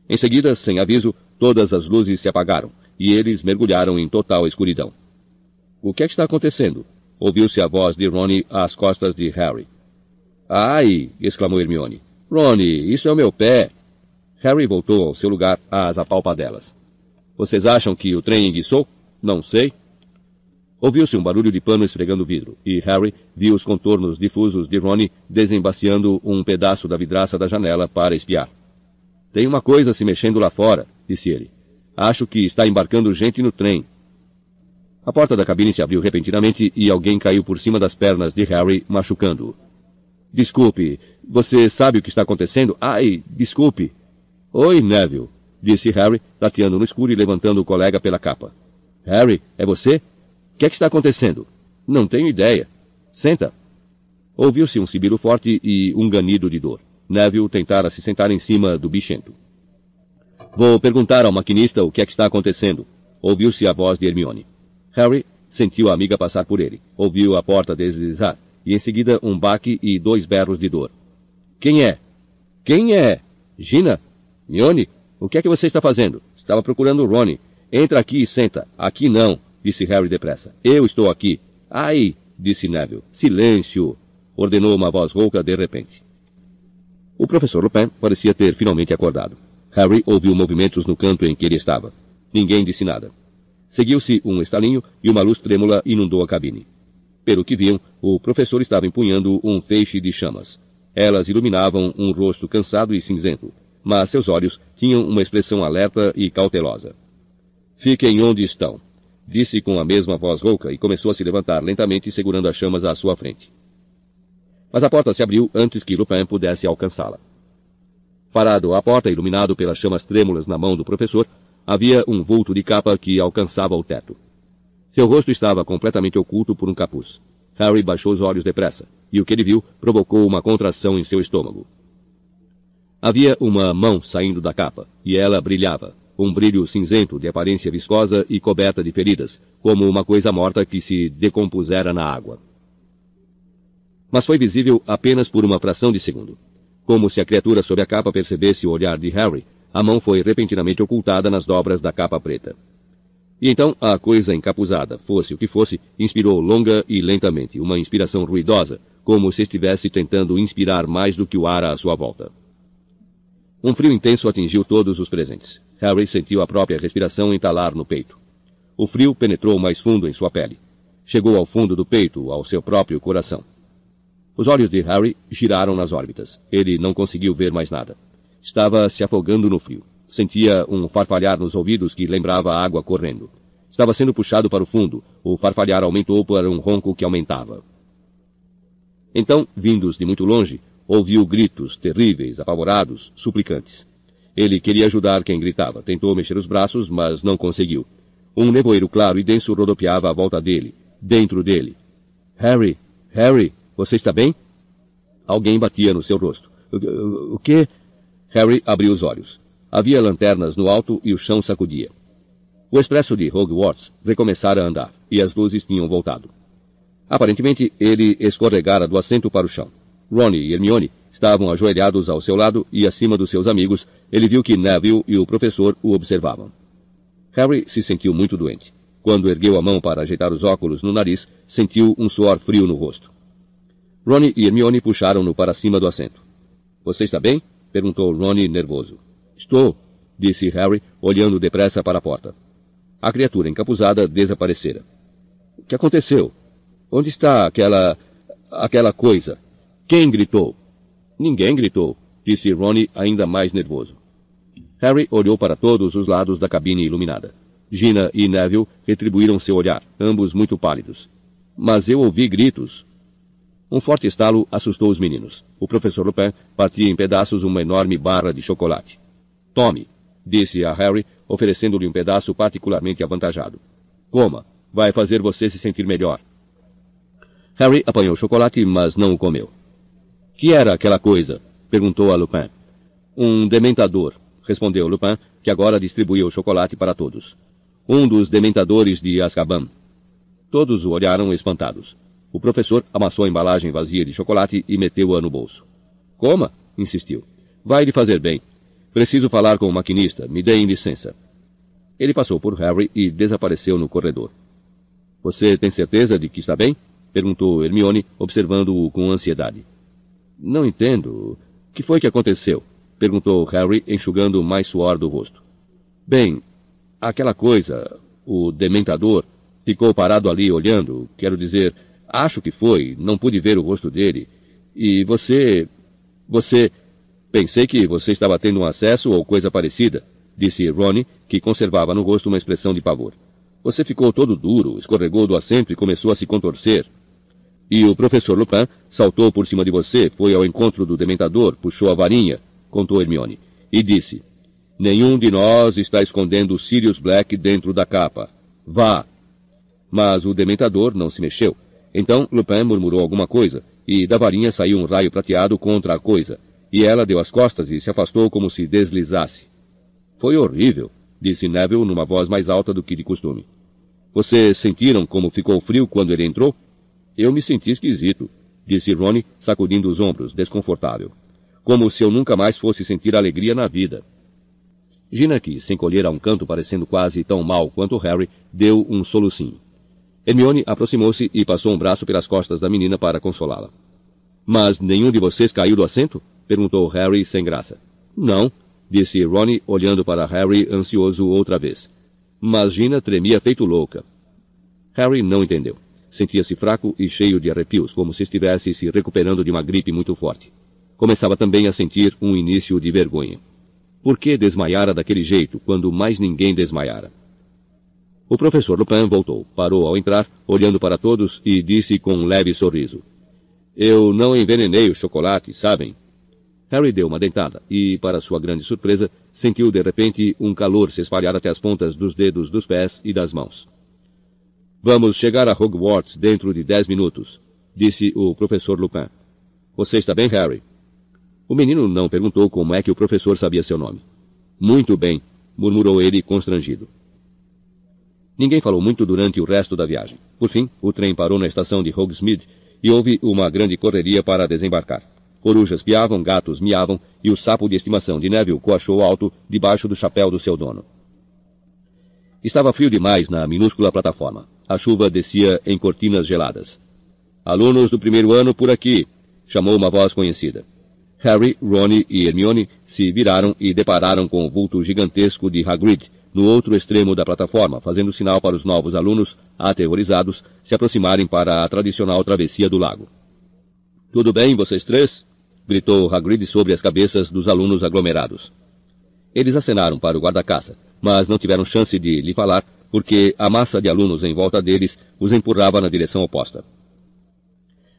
Em seguida, sem aviso, todas as luzes se apagaram, e eles mergulharam em total escuridão. O que é que está acontecendo? Ouviu-se a voz de Ronnie às costas de Harry. Ai! exclamou Hermione. Ronnie, isso é o meu pé! Harry voltou ao seu lugar às apalpadelas. Vocês acham que o trem enguiçou? Não sei. Ouviu-se um barulho de pano esfregando o vidro, e Harry viu os contornos difusos de Ronnie desembaciando um pedaço da vidraça da janela para espiar. Tem uma coisa se mexendo lá fora, disse ele. Acho que está embarcando gente no trem. A porta da cabine se abriu repentinamente e alguém caiu por cima das pernas de Harry, machucando-o. Desculpe, você sabe o que está acontecendo? Ai, desculpe. Oi, Neville, disse Harry, tateando no escuro e levantando o colega pela capa. Harry, é você? O que é que está acontecendo? Não tenho ideia. Senta. Ouviu-se um sibilo forte e um ganido de dor. Neville tentara se sentar em cima do bichento. Vou perguntar ao maquinista o que é que está acontecendo. Ouviu-se a voz de Hermione. Harry sentiu a amiga passar por ele. Ouviu a porta deslizar. E em seguida um baque e dois berros de dor. Quem é? Quem é? Gina? Hermione? O que é que você está fazendo? Estava procurando Ronnie. Entra aqui e senta. Aqui não, disse Harry depressa. Eu estou aqui. Ai, disse Neville. Silêncio, ordenou uma voz rouca de repente. O professor Lupin parecia ter finalmente acordado. Harry ouviu movimentos no canto em que ele estava. Ninguém disse nada. Seguiu-se um estalinho e uma luz trêmula inundou a cabine. Pelo que viam, o professor estava empunhando um feixe de chamas. Elas iluminavam um rosto cansado e cinzento, mas seus olhos tinham uma expressão alerta e cautelosa. Fiquem onde estão, disse com a mesma voz rouca e começou a se levantar lentamente segurando as chamas à sua frente. Mas a porta se abriu antes que Lupin pudesse alcançá-la. Parado à porta, iluminado pelas chamas trêmulas na mão do professor, havia um vulto de capa que alcançava o teto. Seu rosto estava completamente oculto por um capuz. Harry baixou os olhos depressa, e o que ele viu provocou uma contração em seu estômago. Havia uma mão saindo da capa, e ela brilhava, um brilho cinzento de aparência viscosa e coberta de feridas, como uma coisa morta que se decompusera na água mas foi visível apenas por uma fração de segundo. Como se a criatura sob a capa percebesse o olhar de Harry, a mão foi repentinamente ocultada nas dobras da capa preta. E então a coisa encapuzada, fosse o que fosse, inspirou longa e lentamente, uma inspiração ruidosa, como se estivesse tentando inspirar mais do que o ar à sua volta. Um frio intenso atingiu todos os presentes. Harry sentiu a própria respiração entalar no peito. O frio penetrou mais fundo em sua pele. Chegou ao fundo do peito, ao seu próprio coração. Os olhos de Harry giraram nas órbitas. Ele não conseguiu ver mais nada. Estava se afogando no frio. Sentia um farfalhar nos ouvidos que lembrava a água correndo. Estava sendo puxado para o fundo. O farfalhar aumentou para um ronco que aumentava. Então, vindos de muito longe, ouviu gritos terríveis, apavorados, suplicantes. Ele queria ajudar quem gritava. Tentou mexer os braços, mas não conseguiu. Um nevoeiro claro e denso rodopiava à volta dele, dentro dele. Harry! Harry! Você está bem? Alguém batia no seu rosto. O, o que? Harry abriu os olhos. Havia lanternas no alto e o chão sacudia. O expresso de Hogwarts recomeçara a andar, e as luzes tinham voltado. Aparentemente, ele escorregara do assento para o chão. Ronnie e Hermione estavam ajoelhados ao seu lado e acima dos seus amigos, ele viu que Neville e o professor o observavam. Harry se sentiu muito doente. Quando ergueu a mão para ajeitar os óculos no nariz, sentiu um suor frio no rosto. Ronnie e Hermione puxaram-no para cima do assento. Você está bem? Perguntou Ronnie nervoso. Estou, disse Harry, olhando depressa para a porta. A criatura encapuzada desaparecera. O que aconteceu? Onde está aquela... aquela coisa. Quem gritou? Ninguém gritou, disse Ronnie ainda mais nervoso. Harry olhou para todos os lados da cabine iluminada. Gina e Neville retribuíram seu olhar, ambos muito pálidos. Mas eu ouvi gritos. Um forte estalo assustou os meninos. O professor Lupin partia em pedaços uma enorme barra de chocolate. Tome, disse a Harry, oferecendo-lhe um pedaço particularmente avantajado. Coma, vai fazer você se sentir melhor. Harry apanhou o chocolate, mas não o comeu. Que era aquela coisa? perguntou a Lupin. Um dementador, respondeu Lupin, que agora distribuía o chocolate para todos. Um dos dementadores de Azkaban. Todos o olharam espantados. O professor amassou a embalagem vazia de chocolate e meteu-a no bolso. Coma, insistiu. Vai lhe fazer bem. Preciso falar com o maquinista. Me deem licença. Ele passou por Harry e desapareceu no corredor. Você tem certeza de que está bem? perguntou Hermione, observando-o com ansiedade. Não entendo. Que foi que aconteceu? perguntou Harry, enxugando mais suor do rosto. Bem, aquela coisa, o dementador, ficou parado ali olhando, quero dizer, acho que foi, não pude ver o rosto dele. E você. Você. Pensei que você estava tendo um acesso ou coisa parecida, disse Ronnie, que conservava no rosto uma expressão de pavor. Você ficou todo duro, escorregou do assento e começou a se contorcer. E o professor Lupin saltou por cima de você, foi ao encontro do dementador, puxou a varinha, contou Hermione, e disse: Nenhum de nós está escondendo Sirius Black dentro da capa. Vá! Mas o dementador não se mexeu. Então Lupin murmurou alguma coisa, e da varinha saiu um raio prateado contra a coisa, e ela deu as costas e se afastou como se deslizasse. Foi horrível, disse Neville numa voz mais alta do que de costume. Vocês sentiram como ficou frio quando ele entrou? Eu me senti esquisito, disse Ronnie, sacudindo os ombros, desconfortável. Como se eu nunca mais fosse sentir alegria na vida. Gina, que se encolhera a um canto parecendo quase tão mal quanto Harry, deu um solucinho. Hermione aproximou-se e passou um braço pelas costas da menina para consolá-la. Mas nenhum de vocês caiu do assento? perguntou Harry sem graça. Não, disse Ronnie, olhando para Harry ansioso outra vez. Mas Gina tremia feito louca. Harry não entendeu. Sentia-se fraco e cheio de arrepios, como se estivesse se recuperando de uma gripe muito forte. Começava também a sentir um início de vergonha. Por que desmaiara daquele jeito, quando mais ninguém desmaiara? O professor Lupin voltou, parou ao entrar, olhando para todos e disse com um leve sorriso. Eu não envenenei o chocolate, sabem? Harry deu uma dentada e, para sua grande surpresa, sentiu de repente um calor se espalhar até as pontas dos dedos dos pés e das mãos. Vamos chegar a Hogwarts dentro de dez minutos, disse o professor Lupin. Você está bem, Harry? O menino não perguntou como é que o professor sabia seu nome. Muito bem, murmurou ele constrangido. Ninguém falou muito durante o resto da viagem. Por fim, o trem parou na estação de Hogsmeade e houve uma grande correria para desembarcar. Corujas piavam, gatos miavam e o sapo de estimação de Neville coachou alto debaixo do chapéu do seu dono. Estava frio demais na minúscula plataforma. A chuva descia em cortinas geladas. Alunos do primeiro ano por aqui, chamou uma voz conhecida. Harry, Ron e Hermione se viraram e depararam com o vulto gigantesco de Hagrid no outro extremo da plataforma, fazendo sinal para os novos alunos, aterrorizados, se aproximarem para a tradicional travessia do lago. Tudo bem, vocês três? gritou Hagrid sobre as cabeças dos alunos aglomerados. Eles acenaram para o guarda-caça, mas não tiveram chance de lhe falar porque a massa de alunos em volta deles os empurrava na direção oposta.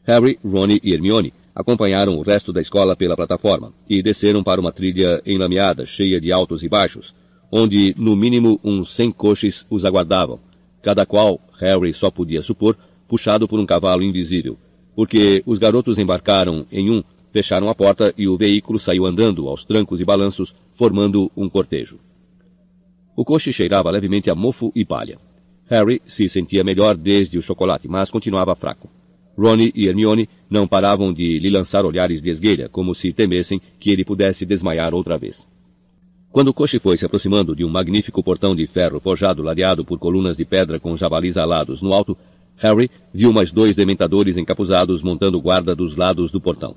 Harry, Ron e Hermione acompanharam o resto da escola pela plataforma e desceram para uma trilha enlameada, cheia de altos e baixos, onde no mínimo uns cem coches os aguardavam, cada qual, Harry só podia supor, puxado por um cavalo invisível, porque os garotos embarcaram em um, fecharam a porta e o veículo saiu andando aos trancos e balanços, formando um cortejo. O coche cheirava levemente a mofo e palha. Harry se sentia melhor desde o chocolate, mas continuava fraco. Ronnie e Hermione não paravam de lhe lançar olhares de esguelha, como se temessem que ele pudesse desmaiar outra vez. Quando o coche foi se aproximando de um magnífico portão de ferro forjado ladeado por colunas de pedra com javalis alados no alto, Harry viu mais dois dementadores encapuzados montando guarda dos lados do portão.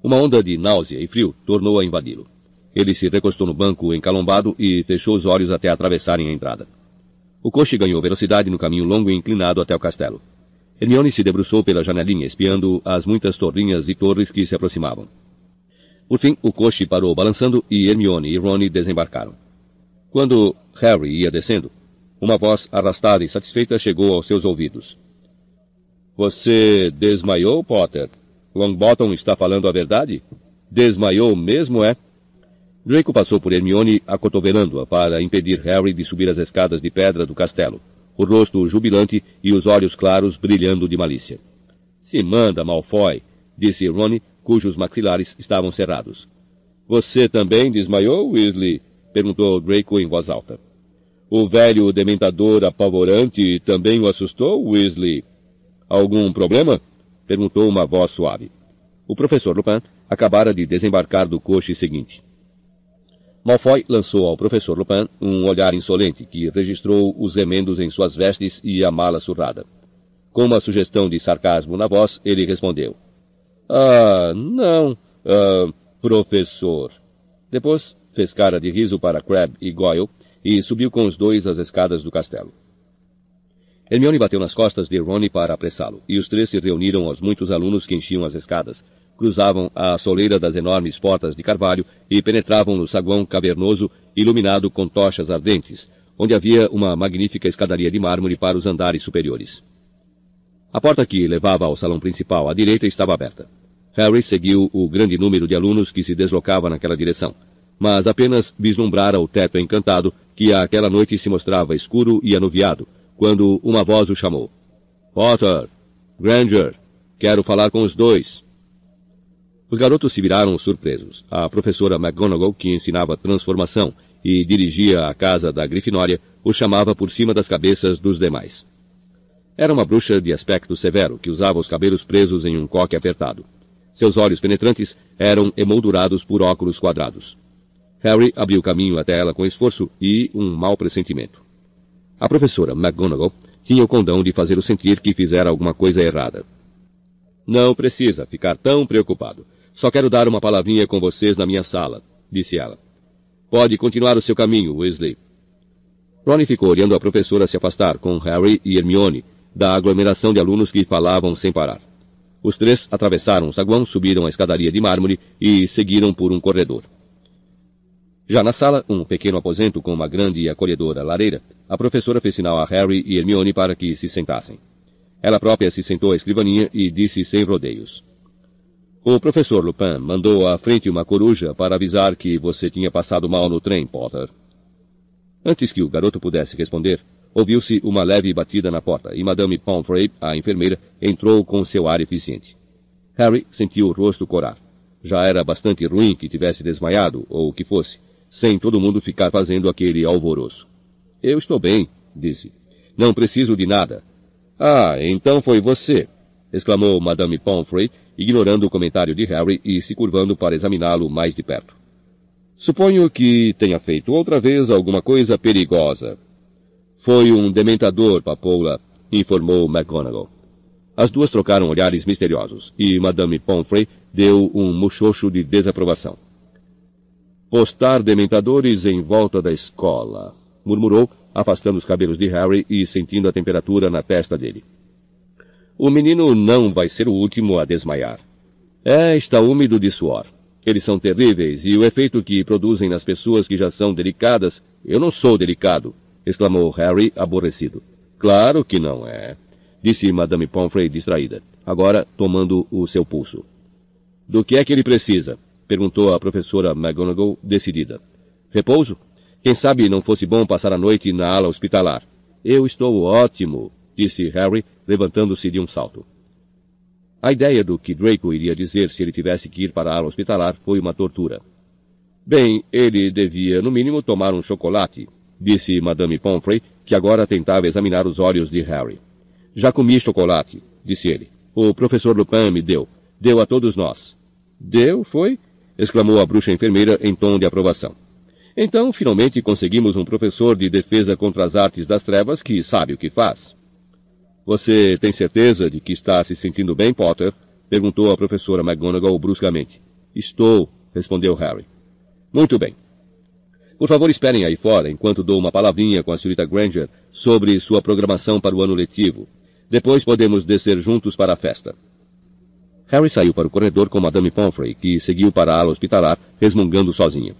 Uma onda de náusea e frio tornou a invadi-lo. Ele se recostou no banco encalombado e fechou os olhos até atravessarem a entrada. O coche ganhou velocidade no caminho longo e inclinado até o castelo. Hermione se debruçou pela janelinha, espiando as muitas torrinhas e torres que se aproximavam. Por fim, o coche parou balançando e Hermione e Rony desembarcaram. Quando Harry ia descendo, uma voz arrastada e satisfeita chegou aos seus ouvidos. Você desmaiou, Potter? Longbottom está falando a verdade? Desmaiou mesmo, é? Draco passou por Hermione acotovelando-a para impedir Harry de subir as escadas de pedra do castelo o rosto jubilante e os olhos claros brilhando de malícia. Se manda, Malfoy, disse Rony, cujos maxilares estavam cerrados. Você também desmaiou, Weasley? perguntou Draco em voz alta. O velho dementador apavorante também o assustou, Weasley? Algum problema? perguntou uma voz suave. O professor Lupin acabara de desembarcar do coche seguinte. Malfoy lançou ao professor Lupin um olhar insolente que registrou os remendos em suas vestes e a mala surrada. Com uma sugestão de sarcasmo na voz, ele respondeu. Ah, não, ah, professor. Depois fez cara de riso para Crabbe e Goyle e subiu com os dois as escadas do castelo. Hermione bateu nas costas de Rony para apressá-lo, e os três se reuniram aos muitos alunos que enchiam as escadas, cruzavam a soleira das enormes portas de carvalho e penetravam no saguão cavernoso iluminado com tochas ardentes, onde havia uma magnífica escadaria de mármore para os andares superiores. A porta que levava ao salão principal à direita estava aberta. Harry seguiu o grande número de alunos que se deslocava naquela direção, mas apenas vislumbrara o teto encantado que àquela noite se mostrava escuro e anuviado, quando uma voz o chamou. Potter! Granger! Quero falar com os dois. Os garotos se viraram surpresos. A professora McGonagall, que ensinava transformação e dirigia a casa da Grifinória, os chamava por cima das cabeças dos demais. Era uma bruxa de aspecto severo, que usava os cabelos presos em um coque apertado. Seus olhos penetrantes eram emoldurados por óculos quadrados. Harry abriu caminho até ela com esforço e um mau pressentimento. A professora McGonagall tinha o condão de fazê-lo sentir que fizera alguma coisa errada. Não precisa ficar tão preocupado. Só quero dar uma palavrinha com vocês na minha sala, disse ela. Pode continuar o seu caminho, Weasley. Ronnie ficou olhando a professora se afastar com Harry e Hermione da aglomeração de alunos que falavam sem parar. Os três atravessaram o saguão, subiram a escadaria de mármore e seguiram por um corredor. Já na sala, um pequeno aposento com uma grande e acolhedora lareira, a professora fez sinal a Harry e Hermione para que se sentassem. Ela própria se sentou à escrivaninha e disse sem rodeios. O professor Lupin mandou à frente uma coruja para avisar que você tinha passado mal no trem, Potter. Antes que o garoto pudesse responder, ouviu-se uma leve batida na porta e Madame Pomfrey, a enfermeira, entrou com seu ar eficiente. Harry sentiu o rosto corar. Já era bastante ruim que tivesse desmaiado, ou o que fosse, sem todo mundo ficar fazendo aquele alvoroço. Eu estou bem, disse. Não preciso de nada. Ah, então foi você, exclamou Madame Pomfrey, ignorando o comentário de Harry e se curvando para examiná-lo mais de perto. Suponho que tenha feito outra vez alguma coisa perigosa. Foi um dementador, papoula, informou McGonagall. As duas trocaram olhares misteriosos e Madame Pomfrey deu um muxoxo de desaprovação. Postar dementadores em volta da escola, murmurou, afastando os cabelos de Harry e sentindo a temperatura na testa dele. O menino não vai ser o último a desmaiar. É, está úmido de suor. Eles são terríveis e o efeito que produzem nas pessoas que já são delicadas. Eu não sou delicado, exclamou Harry, aborrecido. Claro que não é, disse Madame Pomfrey distraída, agora tomando o seu pulso. Do que é que ele precisa? perguntou a professora McGonagall, decidida. Repouso? Quem sabe não fosse bom passar a noite na ala hospitalar. Eu estou ótimo, disse Harry, levantando-se de um salto. A ideia do que Draco iria dizer se ele tivesse que ir para a ala hospitalar foi uma tortura. Bem, ele devia, no mínimo, tomar um chocolate, disse Madame Pomfrey, que agora tentava examinar os olhos de Harry. Já comi chocolate, disse ele. O professor Lupin me deu. Deu a todos nós. Deu, foi? exclamou a bruxa enfermeira em tom de aprovação. Então, finalmente conseguimos um professor de defesa contra as artes das trevas que sabe o que faz. Você tem certeza de que está se sentindo bem, Potter? Perguntou a professora McGonagall bruscamente. Estou, respondeu Harry. Muito bem. Por favor, esperem aí fora enquanto dou uma palavrinha com a senhorita Granger sobre sua programação para o ano letivo. Depois podemos descer juntos para a festa. Harry saiu para o corredor com Madame Pomfrey, que seguiu para a ala hospitalar, resmungando sozinha.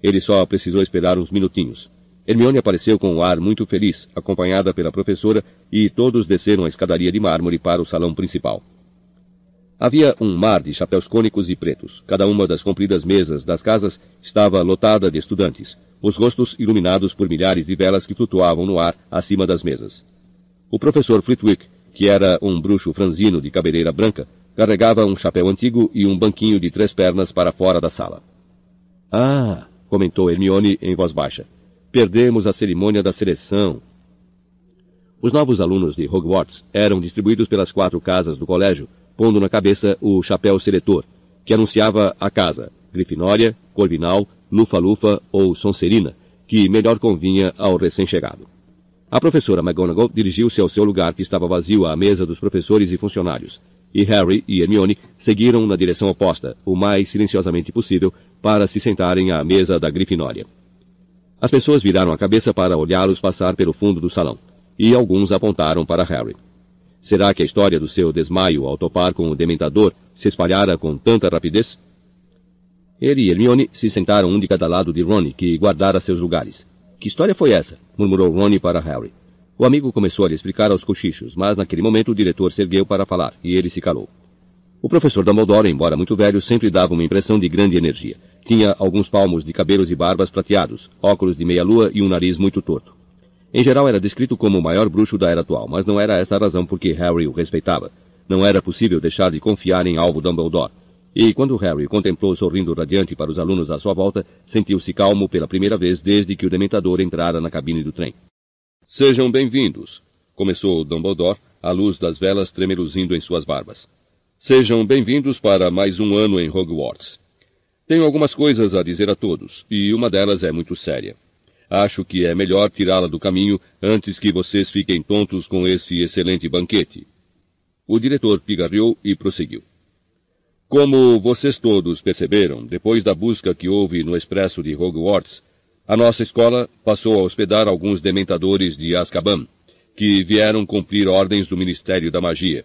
Ele só precisou esperar uns minutinhos. Hermione apareceu com um ar muito feliz, acompanhada pela professora, e todos desceram a escadaria de mármore para o salão principal. Havia um mar de chapéus cônicos e pretos. Cada uma das compridas mesas das casas estava lotada de estudantes, os rostos iluminados por milhares de velas que flutuavam no ar acima das mesas. O professor Flitwick, que era um bruxo franzino de cabeleira branca, carregava um chapéu antigo e um banquinho de três pernas para fora da sala. Ah, comentou Hermione em voz baixa. Perdemos a cerimônia da seleção. Os novos alunos de Hogwarts eram distribuídos pelas quatro casas do colégio, pondo na cabeça o chapéu seletor, que anunciava a casa, Grifinória, Corvinal, Lufa-Lufa ou Sonserina, que melhor convinha ao recém-chegado. A professora McGonagall dirigiu-se ao seu lugar que estava vazio à mesa dos professores e funcionários, e Harry e Hermione seguiram na direção oposta, o mais silenciosamente possível, para se sentarem à mesa da Grifinória. As pessoas viraram a cabeça para olhá-los passar pelo fundo do salão, e alguns apontaram para Harry. Será que a história do seu desmaio ao topar com o Dementador se espalhara com tanta rapidez? Ele e Hermione se sentaram um de cada lado de Ron, que guardara seus lugares. Que história foi essa? murmurou Ron para Harry. O amigo começou a lhe explicar aos cochichos, mas naquele momento o diretor se ergueu para falar, e ele se calou. O professor Dumbledore, embora muito velho, sempre dava uma impressão de grande energia. Tinha alguns palmos de cabelos e barbas prateados, óculos de meia-lua e um nariz muito torto. Em geral era descrito como o maior bruxo da era atual, mas não era esta a razão por que Harry o respeitava. Não era possível deixar de confiar em alvo Dumbledore. E quando Harry contemplou sorrindo radiante para os alunos à sua volta, sentiu-se calmo pela primeira vez desde que o Dementador entrara na cabine do trem. Sejam bem-vindos, começou Dumbledore, a luz das velas tremeluzindo em suas barbas. Sejam bem-vindos para mais um ano em Hogwarts. Tenho algumas coisas a dizer a todos, e uma delas é muito séria. Acho que é melhor tirá-la do caminho antes que vocês fiquem tontos com esse excelente banquete. O diretor pigarreou e prosseguiu. Como vocês todos perceberam, depois da busca que houve no expresso de Hogwarts, a nossa escola passou a hospedar alguns dementadores de Azkaban, que vieram cumprir ordens do Ministério da Magia.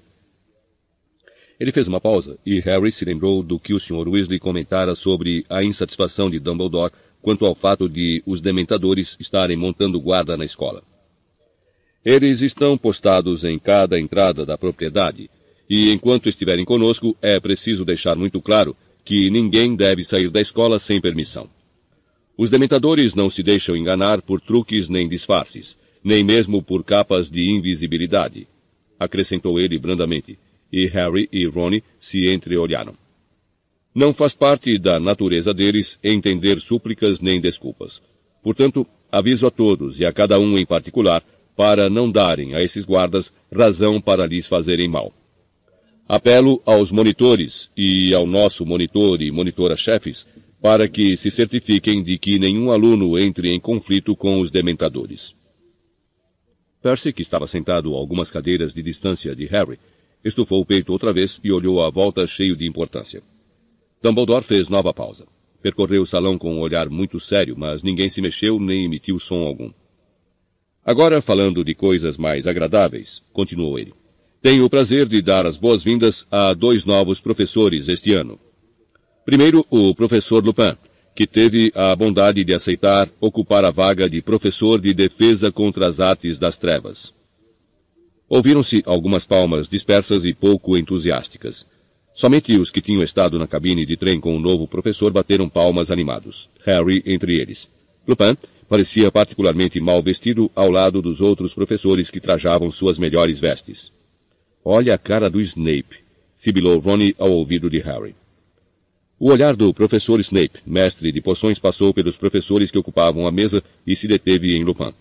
Ele fez uma pausa e Harry se lembrou do que o Sr. Weasley comentara sobre a insatisfação de Dumbledore quanto ao fato de os dementadores estarem montando guarda na escola. Eles estão postados em cada entrada da propriedade, e enquanto estiverem conosco, é preciso deixar muito claro que ninguém deve sair da escola sem permissão. Os dementadores não se deixam enganar por truques nem disfarces, nem mesmo por capas de invisibilidade, acrescentou ele brandamente e Harry e Ron se entreolharam. Não faz parte da natureza deles entender súplicas nem desculpas. Portanto, aviso a todos e a cada um em particular para não darem a esses guardas razão para lhes fazerem mal. Apelo aos monitores e ao nosso monitor e monitora-chefes para que se certifiquem de que nenhum aluno entre em conflito com os dementadores. Percy, que estava sentado a algumas cadeiras de distância de Harry, Estufou o peito outra vez e olhou à volta cheio de importância. Dumbledore fez nova pausa. Percorreu o salão com um olhar muito sério, mas ninguém se mexeu nem emitiu som algum. Agora, falando de coisas mais agradáveis, continuou ele. Tenho o prazer de dar as boas-vindas a dois novos professores este ano. Primeiro, o professor Lupin, que teve a bondade de aceitar ocupar a vaga de professor de defesa contra as artes das trevas. Ouviram-se algumas palmas dispersas e pouco entusiásticas. Somente os que tinham estado na cabine de trem com o novo professor bateram palmas animados, Harry entre eles. Lupin parecia particularmente mal vestido ao lado dos outros professores que trajavam suas melhores vestes. Olha a cara do Snape, sibilou Ronnie ao ouvido de Harry. O olhar do professor Snape, mestre de poções, passou pelos professores que ocupavam a mesa e se deteve em Lupin.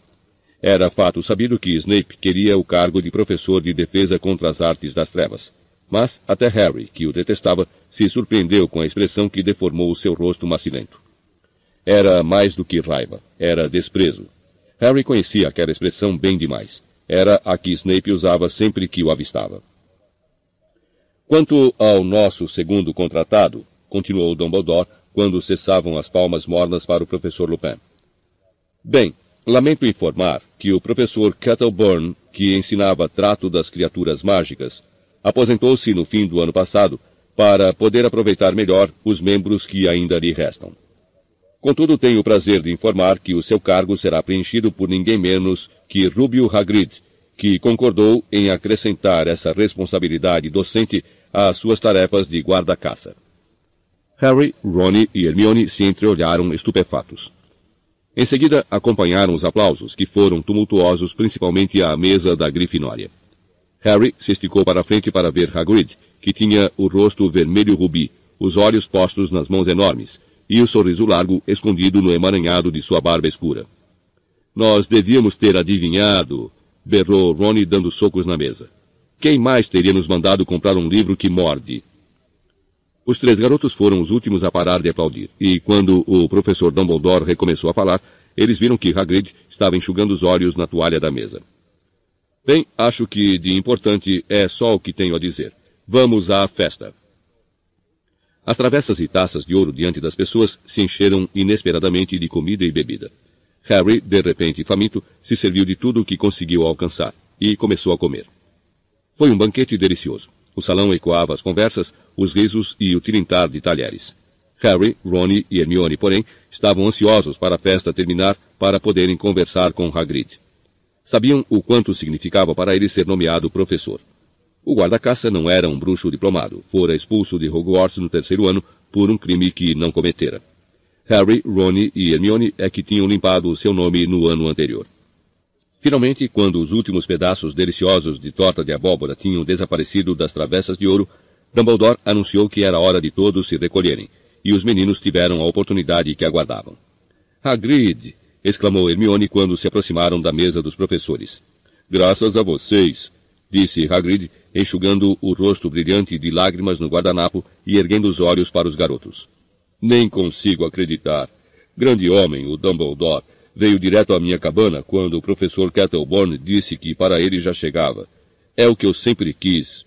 Era fato sabido que Snape queria o cargo de professor de defesa contra as artes das trevas. Mas até Harry, que o detestava, se surpreendeu com a expressão que deformou o seu rosto macilento. Era mais do que raiva, era desprezo. Harry conhecia aquela expressão bem demais. Era a que Snape usava sempre que o avistava. Quanto ao nosso segundo contratado, continuou Dumbledore, quando cessavam as palmas mornas para o professor Lupin. Bem, Lamento informar que o professor Kettleburn, que ensinava trato das criaturas mágicas, aposentou-se no fim do ano passado para poder aproveitar melhor os membros que ainda lhe restam. Contudo, tenho o prazer de informar que o seu cargo será preenchido por ninguém menos que Rubio Hagrid, que concordou em acrescentar essa responsabilidade docente às suas tarefas de guarda-caça. Harry, Ron e Hermione se entreolharam estupefatos. Em seguida, acompanharam os aplausos, que foram tumultuosos principalmente à mesa da Grifinória. Harry se esticou para frente para ver Hagrid, que tinha o rosto vermelho rubi, os olhos postos nas mãos enormes, e o sorriso largo escondido no emaranhado de sua barba escura. Nós devíamos ter adivinhado, berrou Ronnie dando socos na mesa. Quem mais teria nos mandado comprar um livro que morde? Os três garotos foram os últimos a parar de aplaudir, e quando o professor Dumbledore recomeçou a falar, eles viram que Hagrid estava enxugando os olhos na toalha da mesa. Bem, acho que de importante é só o que tenho a dizer. Vamos à festa. As travessas e taças de ouro diante das pessoas se encheram inesperadamente de comida e bebida. Harry, de repente faminto, se serviu de tudo o que conseguiu alcançar e começou a comer. Foi um banquete delicioso. O salão ecoava as conversas, os risos e o tilintar de talheres. Harry, Ron e Hermione, porém, estavam ansiosos para a festa terminar para poderem conversar com Hagrid. Sabiam o quanto significava para ele ser nomeado professor. O guarda-caça não era um bruxo diplomado, fora expulso de Hogwarts no terceiro ano por um crime que não cometera. Harry, Ron e Hermione é que tinham limpado o seu nome no ano anterior. Finalmente, quando os últimos pedaços deliciosos de torta de abóbora tinham desaparecido das travessas de ouro, Dumbledore anunciou que era hora de todos se recolherem, e os meninos tiveram a oportunidade que aguardavam. Hagrid! Exclamou Hermione quando se aproximaram da mesa dos professores. Graças a vocês, disse Hagrid, enxugando o rosto brilhante de lágrimas no guardanapo e erguendo os olhos para os garotos. Nem consigo acreditar. Grande homem, o Dumbledore, veio direto à minha cabana quando o professor Kettleborn disse que para ele já chegava. É o que eu sempre quis.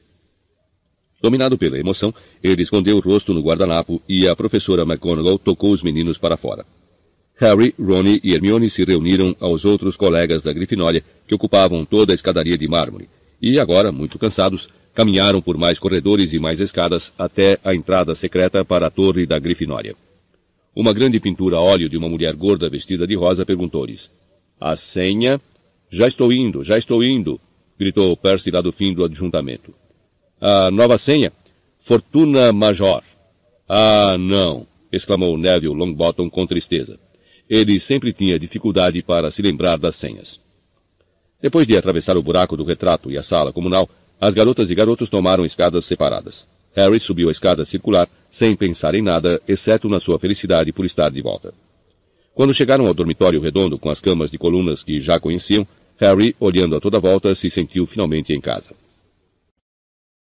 Dominado pela emoção, ele escondeu o rosto no guardanapo e a professora McGonagall tocou os meninos para fora. Harry, Ron e Hermione se reuniram aos outros colegas da Grifinória, que ocupavam toda a escadaria de mármore, e agora, muito cansados, caminharam por mais corredores e mais escadas até a entrada secreta para a torre da Grifinória. Uma grande pintura a óleo de uma mulher gorda vestida de rosa perguntou-lhes. A senha? Já estou indo, já estou indo, gritou Percy lá do fim do adjuntamento. A nova senha? Fortuna Major. Ah, não, exclamou Neville Longbottom com tristeza. Ele sempre tinha dificuldade para se lembrar das senhas. Depois de atravessar o buraco do retrato e a sala comunal, as garotas e garotos tomaram escadas separadas. Harry subiu a escada circular, sem pensar em nada, exceto na sua felicidade por estar de volta. Quando chegaram ao dormitório redondo com as camas de colunas que já conheciam, Harry, olhando a toda volta, se sentiu finalmente em casa.